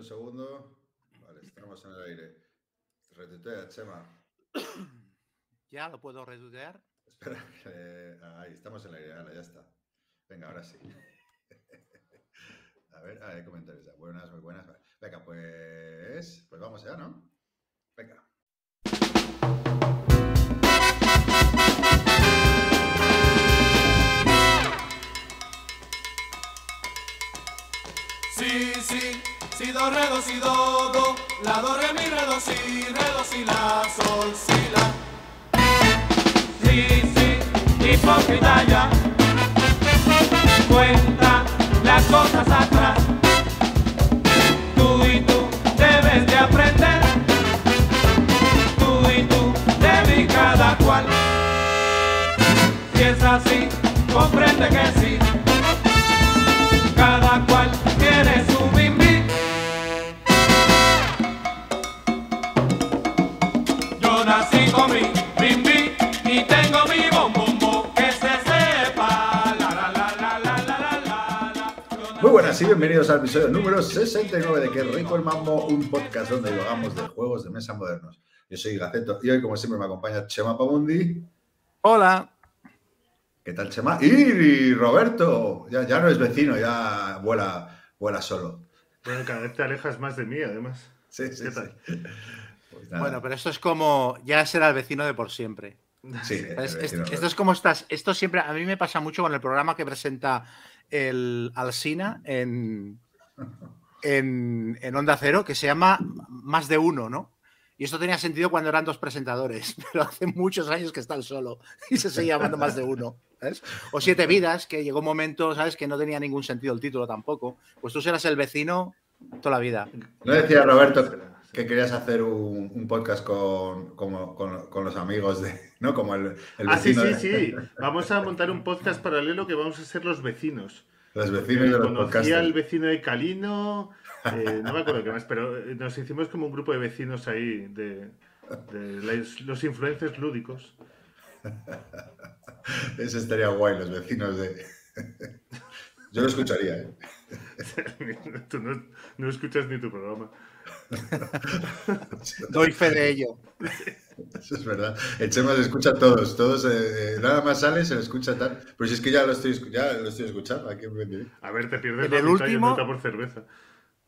un segundo. Vale, estamos en el aire. Retuitea, Chema. ¿Ya lo puedo retuitear? Espera, eh, ahí estamos en el aire, Vale, ya está. Venga, ahora sí. A ver, ah, hay comentarios. ya. Buenas, muy buenas. Venga, pues, pues vamos ya, ¿no? Venga. Si, si, si, do, re, do, si, do, do, la, do, re, mi, re, do, si, re, do, si, la, sol, si, la. Sí, sí, hipócrita ya. Cuenta las cosas atrás. Tú y tú debes de aprender. Tú y tú de cada cual. Si es así, comprende que sí. Buenas y bienvenidos al episodio número 69 de Que Rico el Mambo, un podcast donde hablamos de juegos de mesa modernos. Yo soy Gaceto y hoy, como siempre, me acompaña Chema Pamundi. Hola. ¿Qué tal, Chema? Y Roberto, ya, ya no es vecino, ya vuela, vuela solo. Bueno, cada vez te alejas más de mí, además. Sí, sí, ¿Qué sí. tal? Pues nada. Bueno, pero esto es como ya será el vecino de por siempre. Sí, Es- es- esto es como estás. Esto siempre. A mí me pasa mucho con el programa que presenta el Alsina en, en, en Onda Cero, que se llama Más de Uno, ¿no? Y esto tenía sentido cuando eran dos presentadores, pero hace muchos años que está él solo y se sigue llamando Más de Uno. ¿sabes? O Siete Vidas, que llegó un momento, ¿sabes? Que no tenía ningún sentido el título tampoco. Pues tú serás el vecino toda la vida. ¿No decía Roberto que querías hacer un, un podcast con, con- con los amigos de. ¿No? Como el, el Ah, sí, vecino sí, de- sí. Vamos a montar un podcast paralelo que vamos a ser los vecinos. Los vecinos de los Conocí podcasters. al vecino de Calino, eh, no me acuerdo qué más, pero eh, nos hicimos como un grupo de vecinos ahí, de, de los- los influencers lúdicos. Eso estaría guay, los vecinos de. Yo lo escucharía, ¿eh? Tú no, no escuchas ni tu programa. Doy fe de ello. Eso es verdad. El Chema se escucha a todos. todos eh, eh, nada más sale, se le escucha tal. Pero si es que ya lo estoy, ya lo estoy escuchando aquí en. A ver, te pierdes En la el último- a por cerveza.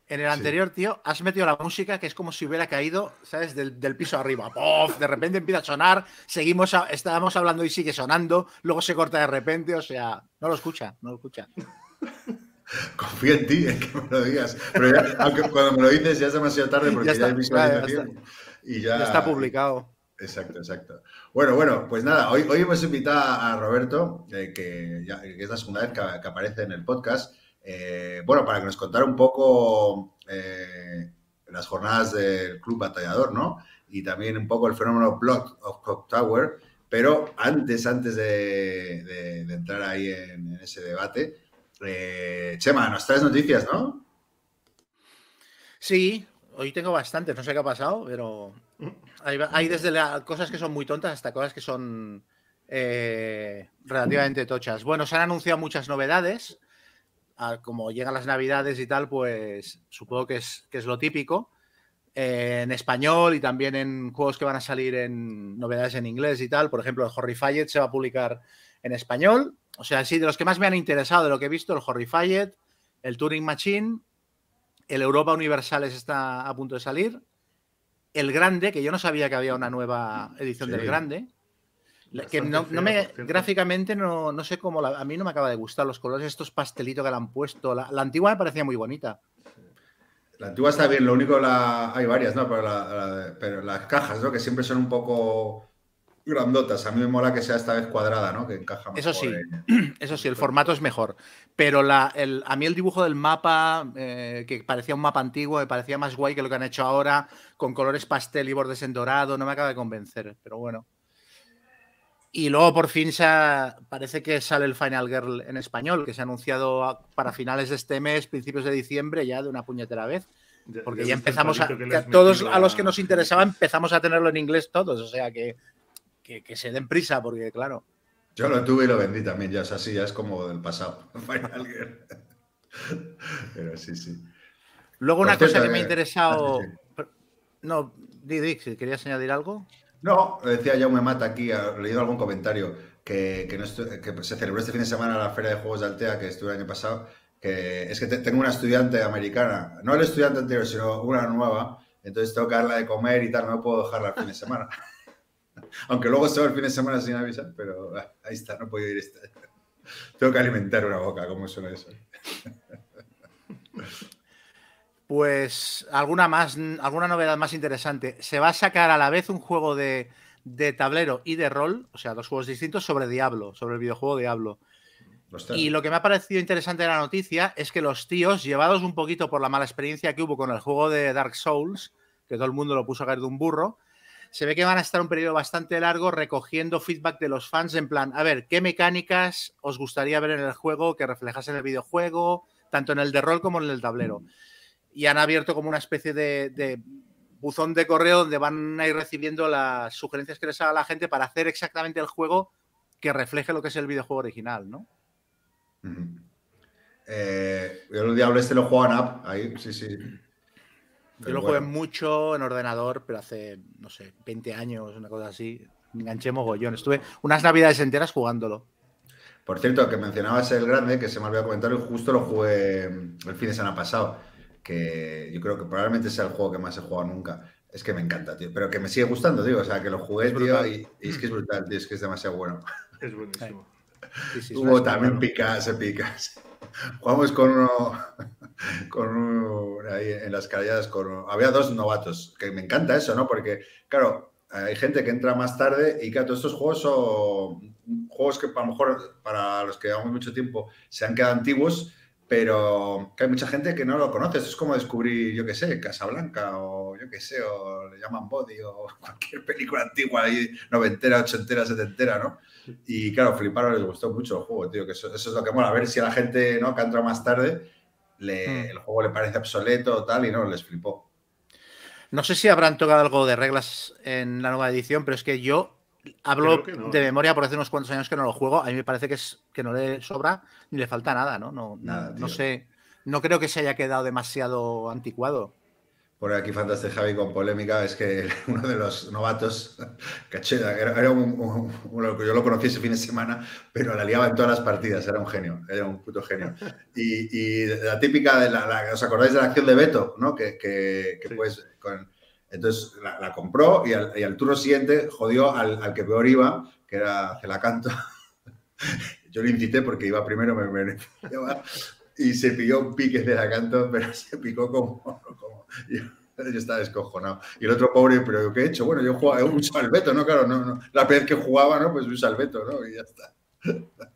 En el anterior, tío, has metido la música que es como si hubiera caído, ¿sabes? Del, del piso arriba. ¡Pof! De repente empieza a sonar, seguimos, a- estábamos hablando y sigue sonando, luego se corta de repente, o sea, no lo escucha, no lo escucha. Confío en ti, en que me lo digas. Pero ya, aunque cuando me lo dices ya es demasiado tarde porque Ya ya, está, hay visualización. ya, ya Y ya, Ya está publicado. Exacto, exacto. Bueno, bueno, pues nada, hoy, hoy hemos invitado a Roberto, eh, que, ya- que es la segunda vez que, que aparece en el podcast, eh, bueno, para que nos contara un poco eh, las jornadas del Club Batallador, ¿no? Y también un poco el fenómeno Blood of Clock Tower, pero antes, antes de, de- de entrar ahí en, en ese debate, eh, Chema, nos traes noticias, ¿no? Sí, hoy tengo bastantes, no sé qué ha pasado, pero hay, desde cosas que son muy tontas hasta cosas que son eh, relativamente tochas. Bueno, se han anunciado muchas novedades. Como llegan las navidades y tal, pues supongo que es, que es lo típico. eh, en español y también en juegos que van a salir en novedades en inglés y tal. Por ejemplo, el Horrified se va a publicar en español. O sea, sí, de los que más me han interesado, de lo que he visto, el Horrified, el Turing Machine, el Europa Universales está a punto de salir. El Grande, que yo no sabía que había una nueva edición Sí. del Grande. Que no, me, gráficamente no, no sé cómo, la- a mí no me acaba de gustar los colores, estos pastelitos que le han puesto. La, la antigua me parecía muy bonita. La antigua está bien, lo único la, hay varias, ¿no? Pero, la- la- pero las cajas, ¿no? Que siempre son un poco grandotas. A mí me mola que sea esta vez cuadrada, ¿no? Que encaja mejor. Eso sí. en- Eso sí, el formato es mejor. Pero la, el- a mí el dibujo del mapa, eh, que parecía un mapa antiguo, me parecía más guay que lo que han hecho ahora, con colores pastel y bordes en dorado, no me acaba de convencer, pero bueno. Y luego por fin se ha- parece que sale el Final Girl en español, que se ha anunciado a- para finales de este mes, principios de diciembre, ya de una puñetera vez. Porque ya empezamos a. todos a los que nos interesaba empezamos a tenerlo en inglés todos. O sea que, que, que se den prisa, porque claro. Yo lo tuve y lo vendí también, ya, o sea, sí, ya es como del pasado. Pero sí, sí. Luego una cosa que me ha eh, interesado... No, di, di, si querías añadir algo. No, decía Jaume Mata aquí, ha leído algún comentario, que, que no que se celebró este fin de semana la Feria de Juegos de Altea, que estuve el año pasado, que es que te- tengo una estudiante americana, no el estudiante anterior, sino una nueva, entonces tengo que darla de comer y tal, no puedo dejarla el fin de semana. Aunque luego se va el fin de semana sin avisar, pero ah, ahí está, no puedo ir. Tengo que alimentar una boca, ¿cómo suena eso? Pues alguna más, alguna novedad más interesante. Se va a sacar a la vez un juego de, de tablero y de rol, o sea, dos juegos distintos sobre Diablo, sobre el videojuego Diablo. Y lo que me ha parecido interesante de la noticia es que los tíos, llevados un poquito por la mala experiencia que hubo con el juego de Dark Souls, que todo el mundo lo puso a caer de un burro, se ve que van a estar un periodo bastante largo recogiendo feedback de los fans en plan, a ver, ¿qué mecánicas os gustaría ver en el juego que reflejasen el videojuego, tanto en el de rol como en el tablero? Y han abierto como una especie de, buzón de correo donde van a ir recibiendo las sugerencias que les haga la gente para hacer exactamente el juego que refleje lo que es el videojuego original, ¿no? Ujú. Eh, yo el Diablo este lo juego en app, ahí, sí, sí. Yo lo jugué bueno. mucho en ordenador, pero hace, no sé, 20 años, una cosa así. Me enganché mogollón. Estuve unas navidades enteras jugándolo. Por cierto, que mencionabas el grande, que se me olvidó comentar, y justo lo jugué el fin de semana pasado, que yo creo que probablemente sea el juego que más he jugado nunca. Es que me encanta, tío, pero que me sigue gustando, tío, o sea, que lo jugué, Es tío, y, y es que es brutal, tío, es que es demasiado bueno. Es buenísimo. Sí, sí, Hubo también picas, picas. Jugamos con uno, con uno ahí en las calladas, con había dos novatos, que me encanta eso, ¿no? Porque, claro, hay gente que entra más tarde y claro, todos estos juegos son juegos que a lo mejor para los que llevamos mucho tiempo se han quedado antiguos, pero que hay mucha gente que no lo conoce. Esto es como descubrir, yo qué sé, Casablanca o yo qué sé, o le llaman Body o cualquier película antigua ahí, noventera, ochentera, setentera, ¿no? Y claro, fliparon, les gustó mucho el juego, tío, que eso, eso es lo que mola. A ver si a la gente ¿no? que ha entrado más tarde le, Mm. el juego le parece obsoleto o tal y no, les flipó. No sé si habrán tocado algo de reglas en la nueva edición, pero es que yo hablo que no. de memoria por hace unos cuantos años que no lo juego. A mí me parece que, es, que no le sobra ni le falta nada, ¿no? No, Nada, no tío. sé. No creo que se haya quedado demasiado anticuado. Por aquí Fantastic Javi con polémica, es que uno de los novatos, Cacheda, era, era un, un- uno que yo lo conocí ese fin de semana, pero la liaba en todas las partidas, era un genio, era un puto genio. Y, y la típica, de la, la- ¿os acordáis de la acción de Beto? ¿no? Que, que, que Sí. pues, con, entonces la, la compró y al, y al turno siguiente jodió al, al que peor iba, que era Celacanto. Yo le incité porque iba primero, me beneficiaba, y se pilló un pique de Celacanto, pero se picó como... yo, estaba descojonado. Y el otro pobre, pero ¿qué he hecho? Bueno, yo jugaba, he usado el veto, ¿no? Claro, no, no. La vez que jugaba, ¿no? Pues usa el veto, ¿no? Y ya está.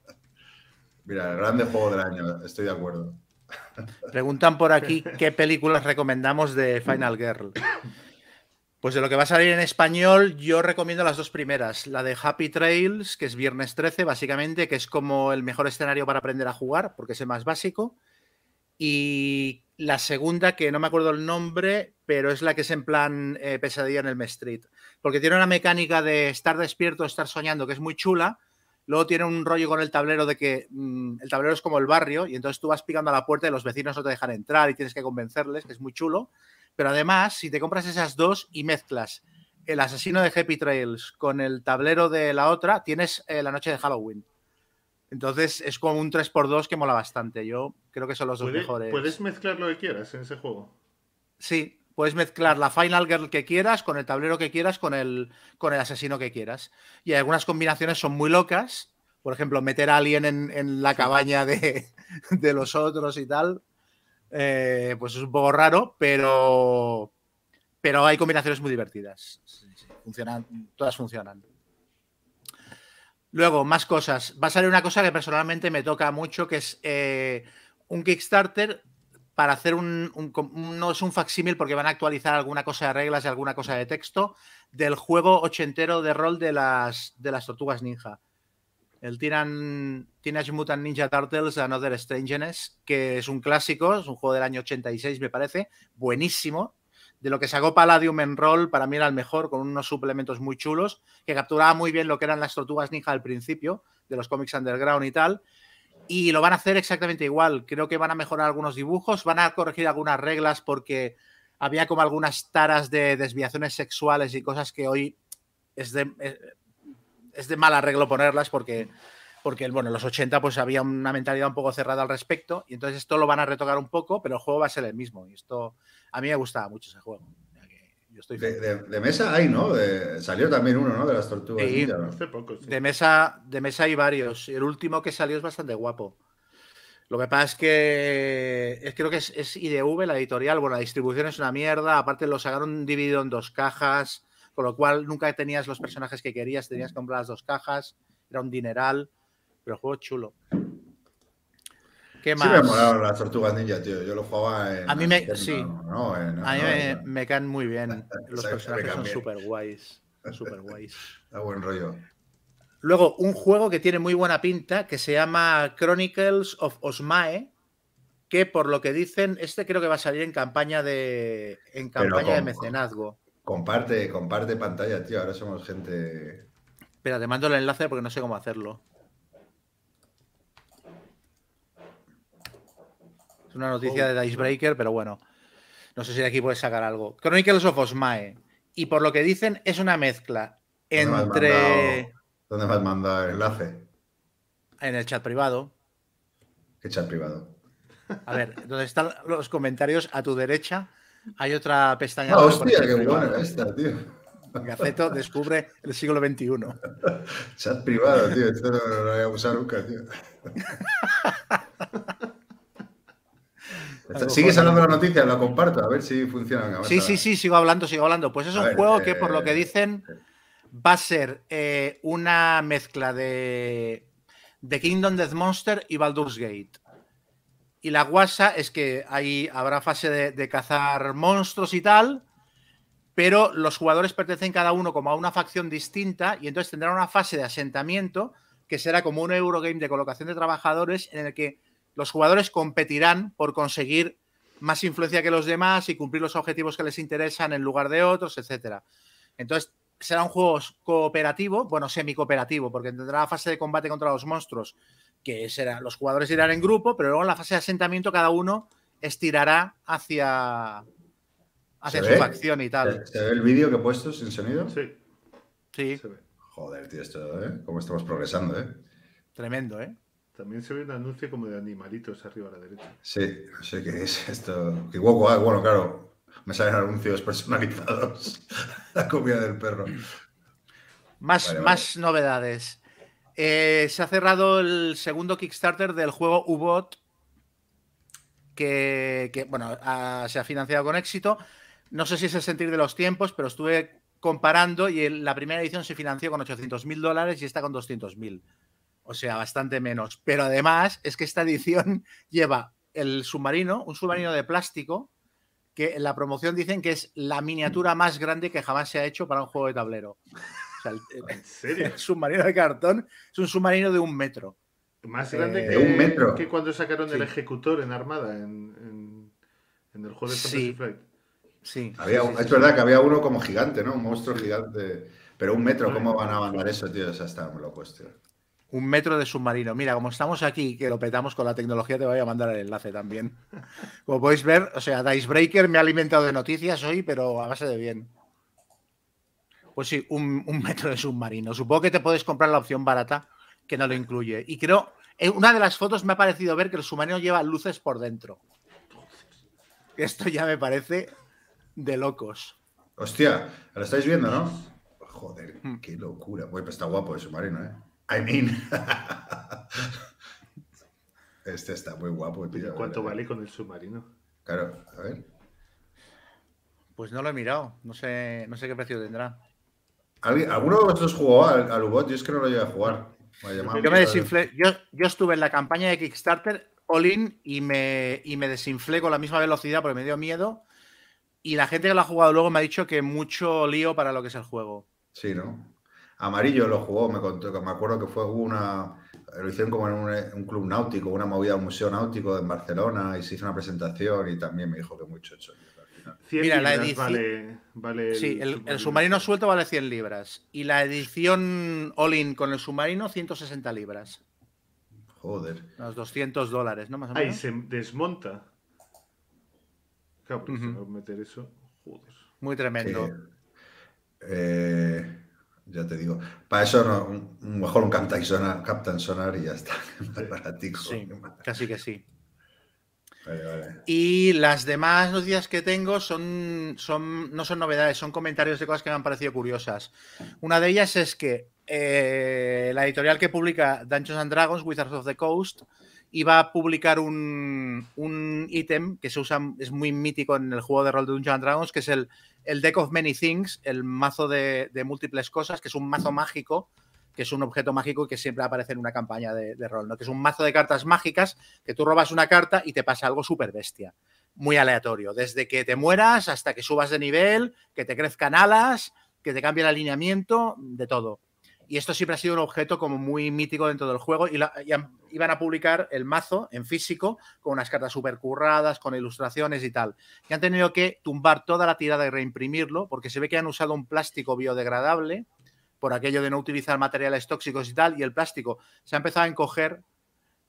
Mira, grande juego del año, estoy de acuerdo. Preguntan por aquí qué películas recomendamos de Final Girl. Pues de lo que va a salir en español, yo recomiendo las dos primeras. La de Happy Trails, que es viernes 13, básicamente, que es como el mejor escenario para aprender a jugar, porque es el más básico. Y la segunda, que no me acuerdo el nombre, pero es la que es en plan eh, pesadilla en el Street. Porque tiene una mecánica de estar despierto, estar soñando, que es muy chula. Luego tiene un rollo con el tablero de que mm, el tablero es como el barrio y entonces tú vas picando a la puerta y los vecinos no te dejan entrar y tienes que convencerles, que es muy chulo. Pero además, si te compras esas dos y mezclas el asesino de Happy Trails con el tablero de la otra, tienes eh, la noche de Halloween. Entonces es como un 3x2 que mola bastante. Yo creo que son los dos mejores. Puedes mezclar lo que quieras en ese juego. Sí, puedes mezclar la Final Girl que quieras con el tablero que quieras con el, con el asesino que quieras. Y algunas combinaciones son muy locas. Por ejemplo, meter a alguien en, en la cabaña de, de los otros y tal. Eh, pues es un poco raro, pero, pero hay combinaciones muy divertidas. Funcionan, todas funcionan. Luego, más cosas. Va a salir una cosa que personalmente me toca mucho, que es eh, un Kickstarter para hacer un, un- un- no es un facsímil porque van a actualizar alguna cosa de reglas y alguna cosa de texto del juego ochentero de rol de las, de las tortugas ninja. El Tiran, Teenage Mutant Ninja Turtles Another Strangeness, que es un clásico, es un juego del año 86 me parece, buenísimo. De lo que sacó Palladium en rol, para mí era el mejor, con unos suplementos muy chulos, que capturaba muy bien lo que eran las tortugas ninja al principio, de los cómics underground y tal. Y lo van a hacer exactamente igual. Creo que van a mejorar algunos dibujos, van a corregir algunas reglas porque había como algunas taras de desviaciones sexuales y cosas que hoy es de, eh, es de mal arreglo ponerlas porque, porque bueno, en los 80 pues había una mentalidad un poco cerrada al respecto y entonces esto lo van a retocar un poco, pero el juego va a ser el mismo. Y esto a mí me gustaba mucho ese juego. Yo estoy De, feliz. de- de mesa hay, ¿no? De- salió también uno, ¿no? De las tortugas. Sí. ninja, ¿no? Hace poco, sí. De mesa, de mesa hay varios. El último que salió es bastante guapo. Lo que pasa es que es- creo que es, es IDV, la editorial. Bueno, la distribución es una mierda. Aparte lo sacaron dividido en dos cajas, con lo cual nunca tenías los personajes que querías, tenías que comprar las dos cajas. Era un dineral, pero el juego chulo. ¿Qué Sí más? me molaron las tortugas ninja, tío. Yo lo jugaba en. A mí me- sí. No, en- A mí me, en- me caen muy bien. Los Sí, personajes son súper guays. Súper guays. Da buen rollo. Luego, un juego que tiene muy buena pinta, que se llama Chronicles of Osmae, que por lo que dicen, este creo que va a salir en campaña de, en campaña de mecenazgo. Comparte, comparte pantalla, tío. Ahora somos gente. Espera, te mando el enlace porque no sé cómo hacerlo. Es una noticia de Dicebreaker, pero bueno. No sé si de aquí puedes sacar algo. Chronicles of Osmae. Y por lo que dicen, es una mezcla ¿Dónde me has entre. ¿Dónde me has mandado el enlace? En el chat privado. ¿Qué chat privado? A ver, donde están los comentarios a tu derecha, hay otra pestaña. Ah, hostia, qué buena esta, tío. Gaceto descubre el siglo XXI. Chat privado, tío. Esto no, no lo había usado nunca, tío. ¿Sigues hablando de la noticia? La comparto, a ver si funciona. Sí, a- sí, sí, sigo hablando, sigo hablando. Pues es A un ver, juego que, por lo eh, que dicen, va a ser eh, una mezcla de, de Kingdom Death Monster y Baldur's Gate. Y la guasa es que ahí habrá fase de, cazar monstruos y tal, pero los jugadores pertenecen cada uno como a una facción distinta y entonces tendrán una fase de asentamiento que será como un Eurogame de colocación de trabajadores en el que los jugadores competirán por conseguir más influencia que los demás y cumplir los objetivos que les interesan en lugar de otros, etcétera. Entonces, será un juego cooperativo, bueno, semi-cooperativo, porque tendrá fase de combate contra los monstruos, que será, los jugadores irán en grupo, pero luego en la fase de asentamiento cada uno estirará hacia, hacia ¿Se su ve? facción y tal. ¿Se, ve el vídeo que he puesto sin sonido? Sí, Sí, se ve. Joder, tío, esto, ¿eh? Cómo estamos progresando, ¿eh? tremendo, ¿eh? También se ve un anuncio como de animalitos arriba a la derecha. Sí, no sé qué es esto. Qué guapo, ah, bueno, claro. Me salen anuncios personalizados. La comida del perro. Más, Vale, vale. más novedades. Eh, se ha cerrado el segundo Kickstarter del juego U-Bot, que, bueno, se ha financiado con éxito. No sé si es el sentir de los tiempos, pero estuve comparando y la primera edición se financió con 800 mil dólares y esta con 200 mil. O sea, bastante menos. Pero además es que esta edición lleva el submarino, un submarino de plástico, que en la promoción dicen que es la miniatura más grande que jamás se ha hecho para un juego de tablero. ¿En serio? el submarino de cartón es un submarino de un metro. Más Eh, grande de que, un metro. que cuando sacaron el ejecutor en Armada en, en, en el juego de Fantasy Sí. Flight. Sí. Había sí, un- sí, es sí. verdad que había uno como gigante, ¿no? Un monstruo gigante. Pero un metro, ¿cómo van a mandar eso, tío? O sea, está muy loco, tío. Un metro de submarino. Mira, como estamos aquí, que lo petamos con la tecnología, te voy a mandar el enlace también. Como podéis ver, o sea, Dicebreaker me ha alimentado de noticias hoy, pero a base de bien. Pues sí, un, un metro de submarino. Supongo que te puedes comprar la opción barata que no lo incluye. Y creo, en una de las fotos me ha parecido ver que el submarino lleva luces por dentro. Esto ya me parece de locos. Hostia, ¿lo estáis viendo, no? Joder, Hmm. qué locura. Pues está guapo el submarino, ¿eh? I mean. este está muy guapo, tío. ¿Cuánto vale con el submarino? Claro, a ver. Pues no lo he mirado. No sé, no sé qué precio tendrá. ¿Alguien- ¿Alguno de vosotros jugó al, al U-Bot? Yo es que no lo llegué a jugar. Me Yo me desinflé. Yo, yo estuve en la campaña de Kickstarter all-in y me, y me desinflé con la misma velocidad porque me dio miedo. Y la gente que lo ha jugado luego me ha dicho que mucho lío para lo que es el juego. Sí, ¿no? Amarillo lo jugó, me contó, que me acuerdo que fue una. Lo hicieron como en un, un club náutico, una movida, un museo náutico en Barcelona y se hizo una presentación y también me dijo que muy chocho. Tío, al final. 100 Mira, la libras edición- vale, vale Sí, el, el submarino suelto vale 100 libras. Y la edición all-in con el submarino, 160 libras. Joder. Unos 200 dólares, ¿no? Más o Ahí menos. se desmonta. Claro, pues Ujú. se va a meter eso. Joder. Muy tremendo. que, eh, ya te digo. Para eso, no, mejor un Captain Sonar, Captain Sonar y ya está. Más baratico. Sí, casi que sí. Y las demás noticias que tengo son, son, no son novedades, son comentarios de cosas que me han parecido curiosas. Una de ellas es que eh, la editorial que publica Dungeons and Dragons, Wizards of the Coast, iba a publicar un, un ítem que se usa, es muy mítico en el juego de rol de Dungeons and Dragons, que es el, el Deck of Many Things, el mazo de múltiples cosas, que es un mazo mágico, que es un objeto mágico que siempre aparece en una campaña de, de rol, ¿no? que es un mazo de cartas mágicas que tú robas una carta y te pasa algo súper bestia, muy aleatorio, desde que te mueras hasta que subas de nivel, que te crezcan alas, que te cambie el alineamiento, de todo. Y esto siempre ha sido un objeto como muy mítico dentro del juego y, la- iban a publicar el mazo en físico con unas cartas súper curradas, con ilustraciones y tal. Y han tenido que tumbar toda la tirada y reimprimirlo porque se ve que han usado un plástico biodegradable por aquello de no utilizar materiales tóxicos y tal, y el plástico se ha empezado a encoger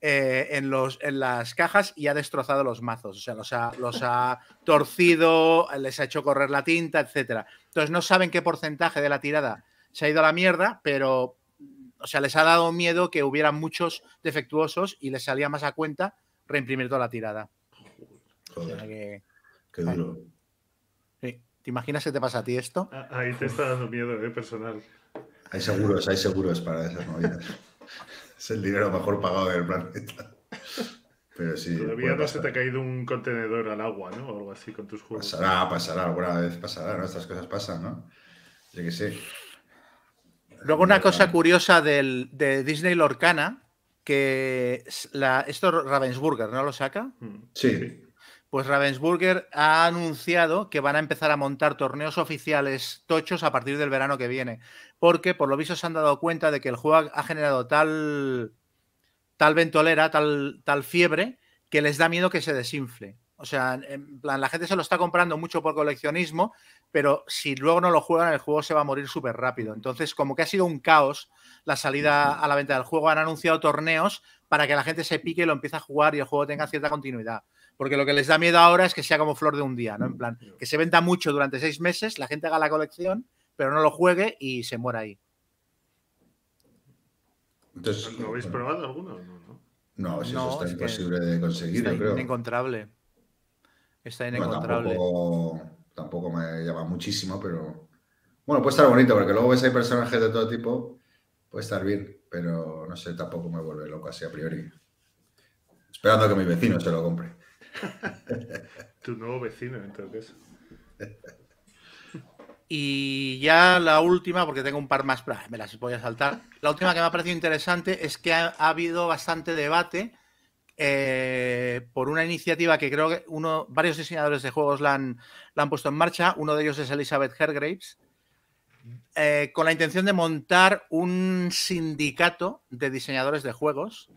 eh, en, los, en las cajas y ha destrozado los mazos. O sea, los ha, los ha torcido, les ha hecho correr la tinta, etcétera. Entonces no saben qué porcentaje de la tirada se ha ido a la mierda, pero o sea, les ha dado miedo que hubiera muchos defectuosos y les salía más a cuenta reimprimir toda la tirada. O sea Joder, que, qué duro. sí. ¿Te imaginas que te pasa a ti esto? Ah, Ahí te está dando miedo, eh, personal. Hay seguros, hay seguros para esas movidas. es el dinero mejor pagado del planeta. Pero sí. Todavía no se te ha caído un contenedor al agua, ¿no? O algo así con tus juegos. Pasará, pasará, alguna vez pasará, ¿no? Estas cosas pasan, ¿no? Yo que sé. Luego una cosa curiosa del, de Disney Lorcana, que es la, esto Ravensburger, ¿no lo saca? Mm, Sí. Pues Ravensburger ha anunciado que van a empezar a montar torneos oficiales tochos a partir del verano que viene, porque por lo visto se han dado cuenta de que el juego ha generado tal, tal ventolera, tal, tal fiebre, que les da miedo que se desinfle. O sea, en plan, la gente se lo está comprando mucho por coleccionismo, pero si luego no lo juegan, el juego se va a morir súper rápido. Entonces, como que ha sido un caos la salida a la venta del juego, han anunciado torneos para que la gente se pique y lo empiece a jugar y el juego tenga cierta continuidad. Porque lo que les da miedo ahora es que sea como flor de un día, ¿no? En plan, que se venda mucho durante seis meses, la gente haga la colección, pero no lo juegue y se muera ahí. Entonces, ¿Lo habéis bueno, probado alguno? No, no. No, si No, eso está es imposible de conseguir, Está yo creo. inencontrable. Está Bueno, inencontrable. tampoco, tampoco me llama muchísimo, pero. Bueno, puede estar bonito, porque luego ves hay personajes de todo tipo. Puede estar bien, pero no sé, tampoco me vuelve loco así a priori. Esperando a que mi vecino se lo compre. Tu nuevo vecino, en todo caso. Y ya la última, porque tengo un par más, me las voy a saltar. La última que me ha parecido interesante es que ha, ha habido bastante debate eh, por una iniciativa que creo que uno, varios diseñadores de juegos la han, la han puesto en marcha. Uno de ellos es Elizabeth Hergraves, eh, con la intención de montar un sindicato de diseñadores de juegos,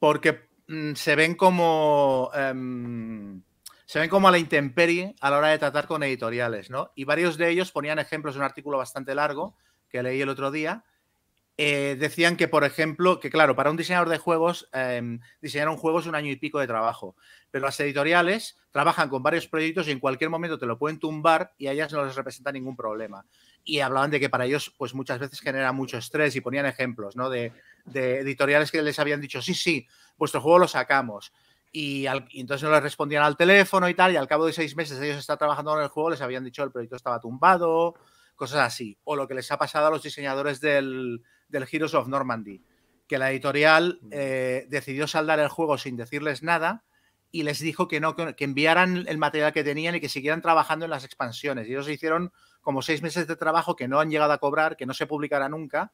porque se ven como em, se ven como a la intemperie a la hora de tratar con editoriales, ¿no? Y varios de ellos ponían ejemplos de un artículo bastante largo que leí el otro día. eh, decían que, por ejemplo, que claro, para un diseñador de juegos, em, diseñar un juego es un año y pico de trabajo, pero las editoriales trabajan con varios proyectos y en cualquier momento te lo pueden tumbar y a ellas no les representa ningún problema. Y hablaban de que para ellos, pues muchas veces genera mucho estrés y ponían ejemplos, ¿no? De, de editoriales que les habían dicho, sí, sí, vuestro juego lo sacamos. Y, al- y entonces no les respondían al teléfono y tal, y al cabo de seis meses ellos están trabajando en el juego, les habían dicho el proyecto estaba tumbado, cosas así. O lo que les ha pasado a los diseñadores del, del Heroes of Normandy, que la editorial eh, decidió saldar el juego sin decirles nada y les dijo que no, que, que enviaran el material que tenían y que siguieran trabajando en las expansiones. Y ellos hicieron como seis meses de trabajo que no han llegado a cobrar, que no se publicará nunca,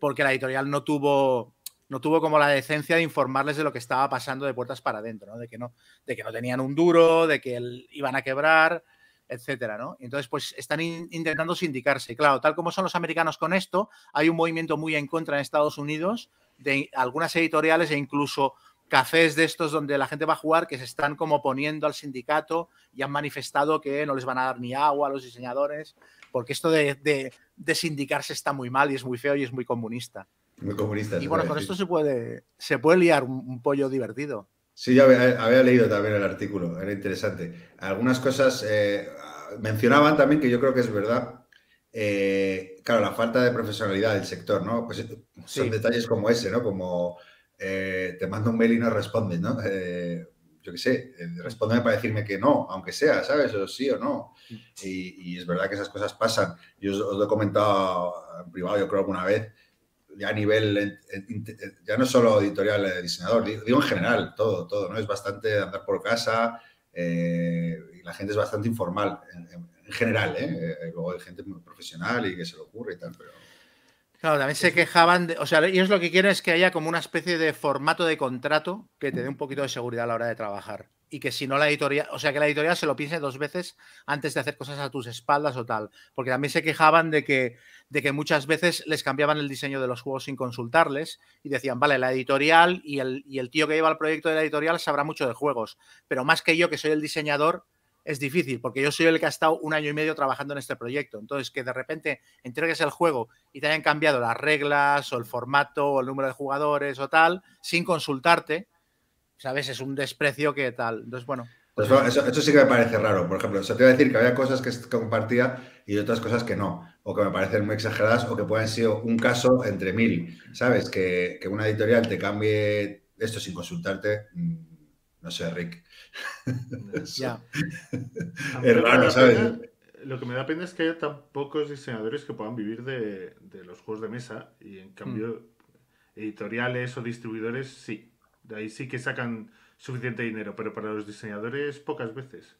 porque la editorial no tuvo no tuvo como la decencia de informarles de lo que estaba pasando de puertas para adentro, ¿no? De que no, de que no tenían un duro, de que iban a quebrar, etcétera, ¿no? Entonces, pues están in- intentando sindicarse. Claro, tal como son los americanos con esto, hay un movimiento muy en contra en Estados Unidos de algunas editoriales e incluso cafés de estos donde la gente va a jugar que se están como poniendo al sindicato y han manifestado que no les van a dar ni agua a los diseñadores, porque esto de, de- de sindicarse está muy mal y es muy feo y es muy comunista. Muy comunista. Y bueno, con esto se puede, se puede liar un, un pollo divertido. Sí, yo había, había, leído también el artículo, era interesante. Algunas cosas eh, mencionaban también que yo creo que es verdad. Eh, claro, la falta de profesionalidad del sector, ¿no? Pues son sí. detalles como ese, ¿no? Como eh, te mando un mail y no respondes, ¿no? Eh, yo qué sé, respóndeme para decirme que no, aunque sea, ¿sabes? O sí o no. Y, y es verdad que esas cosas pasan. Yo os, os, lo he comentado en privado, yo creo, alguna vez, ya a nivel, ya no solo editorial, eh, diseñador, digo en general, todo, todo, ¿no? Es bastante andar por casa eh, y la gente es bastante informal en, en general, ¿eh? Luego hay gente muy profesional y que se le ocurre y tal, pero... Claro, también se quejaban, de, o sea, ellos lo que quieren es que haya como una especie de formato de contrato que te dé un poquito de seguridad a la hora de trabajar. Y que si no la editorial, o sea, que la editorial se lo piense dos veces antes de hacer cosas a tus espaldas o tal. Porque también se quejaban de que, de que muchas veces les cambiaban el diseño de los juegos sin consultarles y decían, vale, la editorial y el, y el tío que lleva el proyecto de la editorial sabrá mucho de juegos, pero más que yo, que soy el diseñador, es difícil, porque yo soy el que ha estado un año y medio trabajando en este proyecto. Entonces, que de repente entregues el juego y te hayan cambiado las reglas o el formato o el número de jugadores o tal, sin consultarte, ¿sabes? Es un desprecio que tal. Entonces, bueno. Pues eso, eso, sí que me parece raro. Por ejemplo, se te iba a decir que había cosas que compartía y otras cosas que no, o que me parecen muy exageradas o que pueden ser un caso entre mil, ¿sabes? Que, que una editorial te cambie esto sin consultarte, no sé, Rick. Ya. es raro, ¿sabes? Pena, lo que me da pena es que haya tan pocos diseñadores que puedan vivir de, de los juegos de mesa y en cambio mm. editoriales o distribuidores sí. De ahí sí que sacan suficiente dinero, pero para los diseñadores pocas veces.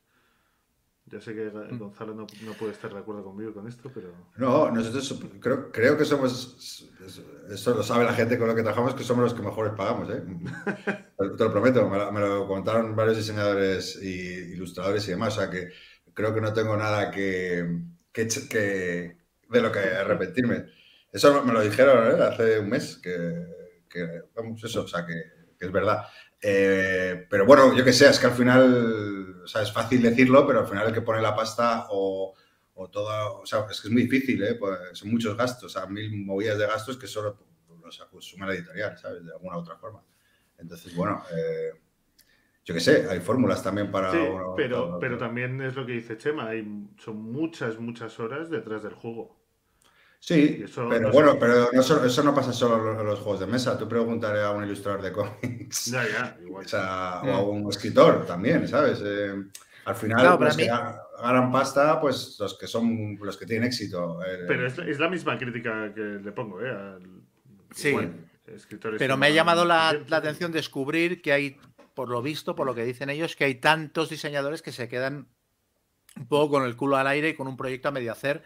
Ya sé que Gonzalo no, no, puede estar de acuerdo conmigo con esto, pero... No, nosotros creo, creo que somos, eso lo sabe la gente con lo que trabajamos, que somos los que mejores pagamos, ¿eh? Te lo prometo, me lo, me lo contaron varios diseñadores y ilustradores y demás, o sea que creo que no tengo nada que, que, que de lo que arrepentirme. Eso me lo dijeron ¿eh? hace un mes, que, que, vamos, eso, o sea que, que es verdad. Eh, pero bueno, yo que sé, es que al final, o sea, es fácil decirlo, pero al final el que pone la pasta o, o todo, o sea, es que es muy difícil, ¿eh? Pues son muchos gastos, o sea, mil movidas de gastos que solo los asume la editorial, ¿sabes? De alguna u otra forma. Entonces, bueno, eh, yo que sé, hay fórmulas también para... Sí, pero, para... pero también es lo que dice Chema, hay, son muchas, muchas horas detrás del juego. Sí, pero no bueno, sé. pero no, eso no pasa solo en los juegos de mesa. Tú preguntaré a un ilustrador de cómics. Ya, ya, igual. O, sea, mm. o a un escritor también, ¿sabes? Eh, al final, claro, los mí... que ganan pasta, pues los que son los que tienen éxito. Eh, pero es, es, la misma crítica que le pongo, ¿eh? Al, sí. Bueno, pero me ha llamado la, la atención descubrir que hay, por lo visto, por lo que dicen ellos, que hay tantos diseñadores que se quedan un poco con el culo al aire y con un proyecto a medio hacer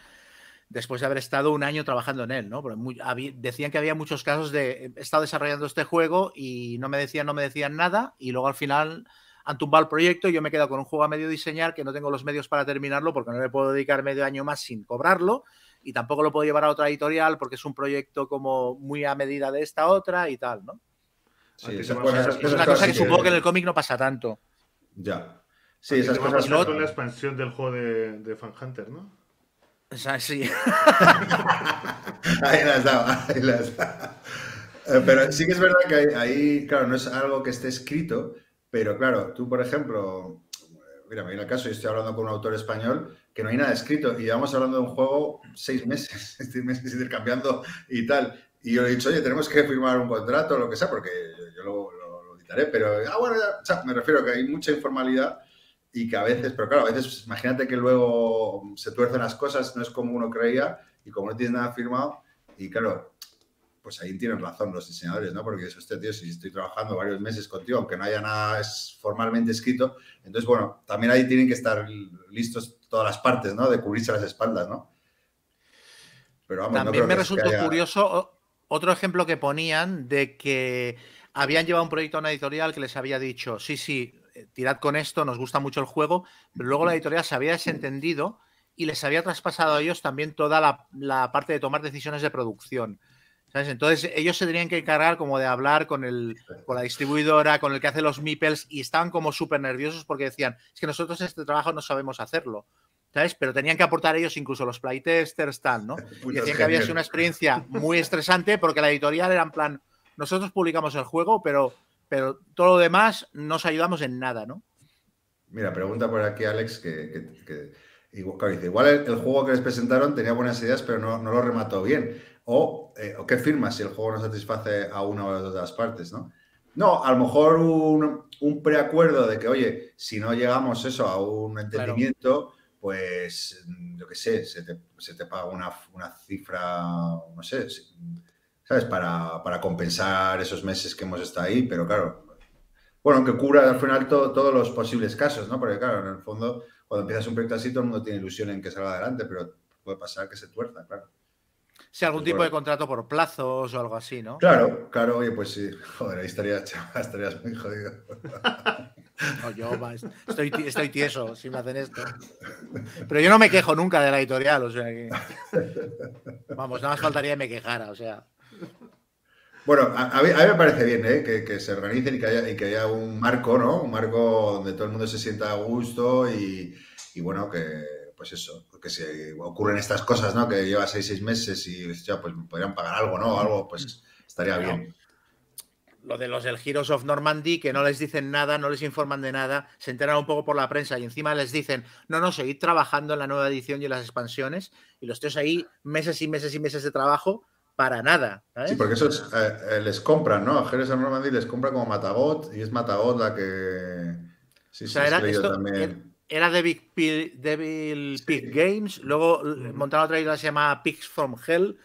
después de haber estado un año trabajando en él, ¿no? Porque muy, había, decían que había muchos casos de he estado desarrollando este juego y no me decían, no me decían nada, y luego al final han tumbado el proyecto y yo me he quedado con un juego a medio diseñar que no tengo los medios para terminarlo porque no le puedo dedicar medio año más sin cobrarlo y tampoco lo puedo llevar a otra editorial porque es un proyecto como muy a medida de esta otra y tal, ¿no? Sí, es, una cosa que, que supongo que en el cómic no pasa tanto. Ya. Sí, esas cosas. Con la expansión del juego de, de Fan Hunter, ¿no? Sea, sí. ahí las daba, ahí las daba. Pero sí que es verdad que ahí, ahí, claro, no es algo que esté escrito, pero claro, tú, por ejemplo, mira, en el caso, yo estoy hablando con un autor español que no hay nada escrito y llevamos hablando de un juego seis meses, seis meses intercambiando y tal. Y yo le he dicho, oye, tenemos que firmar un contrato o lo que sea, porque yo, yo lo, lo, lo, editaré, pero, ah, bueno, ya, o sea, me refiero a que hay mucha informalidad y que a veces, pero claro, a veces imagínate que luego se tuercen las cosas, no es como uno creía y como no tienes nada firmado, y claro, pues ahí tienen razón los diseñadores, ¿no? Porque es este tío, si estoy trabajando varios meses contigo, aunque no haya nada formalmente escrito, entonces, bueno, también ahí tienen que estar listos todas las partes, ¿no? De cubrirse las espaldas, ¿no? Pero vamos, también no me resultó haya... curioso otro ejemplo que ponían de que habían llevado un proyecto a una editorial que les había dicho, sí, sí, tirad con esto, nos gusta mucho el juego, pero luego la editorial se había desentendido y les había traspasado a ellos también toda la, la parte de tomar decisiones de producción. ¿Sabes? Entonces ellos se tenían que encargar como de hablar con, el, con la distribuidora, con el que hace los meeples y estaban como súper nerviosos porque decían, es que nosotros este trabajo no sabemos hacerlo. ¿sabes? Pero tenían que aportar ellos, incluso los playtesters, tal, ¿no? Y decían que había sido una experiencia muy estresante porque la editorial era en plan, nosotros publicamos el juego, pero, pero todo lo demás no os ayudamos en nada, ¿no? Mira, pregunta por aquí Alex que, que- que- igual, claro, dice, igual el, el juego que les presentaron tenía buenas ideas, pero no, no lo remató bien. O, eh, ¿o qué firmas si el juego no satisface a una o a las otras partes, ¿no? No, a lo mejor un, un preacuerdo de que, oye, si no llegamos eso a un entendimiento, pues, mm, yo qué sé, se te, se te paga una, una cifra, no sé, ¿sabes? Para, para compensar esos meses que hemos estado ahí, pero claro, bueno, que cubra al final to- todos los posibles casos, ¿no? Porque claro, en el fondo, cuando empiezas un proyecto así, todo el mundo tiene ilusión en que salga adelante, pero puede pasar que se tuerza, claro. Si algún tipo de contrato por plazos o algo así, ¿no? Claro, claro, oye, pues sí, joder, ahí estaría, estarías muy jodido. No, yo estoy, estoy tieso si me hacen esto. Pero yo no me quejo nunca de la editorial, o sea que. Vamos, nada más faltaría que me quejara, o sea. Bueno, a, a mí, a mí me parece bien ¿eh? que, que se organicen y que, haya, y que haya un marco, ¿no? Un marco donde todo el mundo se sienta a gusto y, y bueno, que pues eso, que se ocurren estas cosas, ¿no? Que lleva seis, seis meses y ya, pues me podrían pagar algo, ¿no? Algo, pues estaría Claro. bien. Lo de los del Heroes of Normandy, que no les dicen nada, no les informan de nada, se enteran un poco por la prensa y encima les dicen, no, no, seguid trabajando en la nueva edición y en las expansiones, y los tíos ahí, meses y meses y meses de trabajo para nada. ¿sabes? Sí, porque esos eh, eh, les compran, ¿no? A Jerez Normandy les compran como Matagot y es Matagot la que. Sí, O sea, era, esto también. era Devil, Pig- Games, luego montaron otra isla que se llama Pigs from Hell.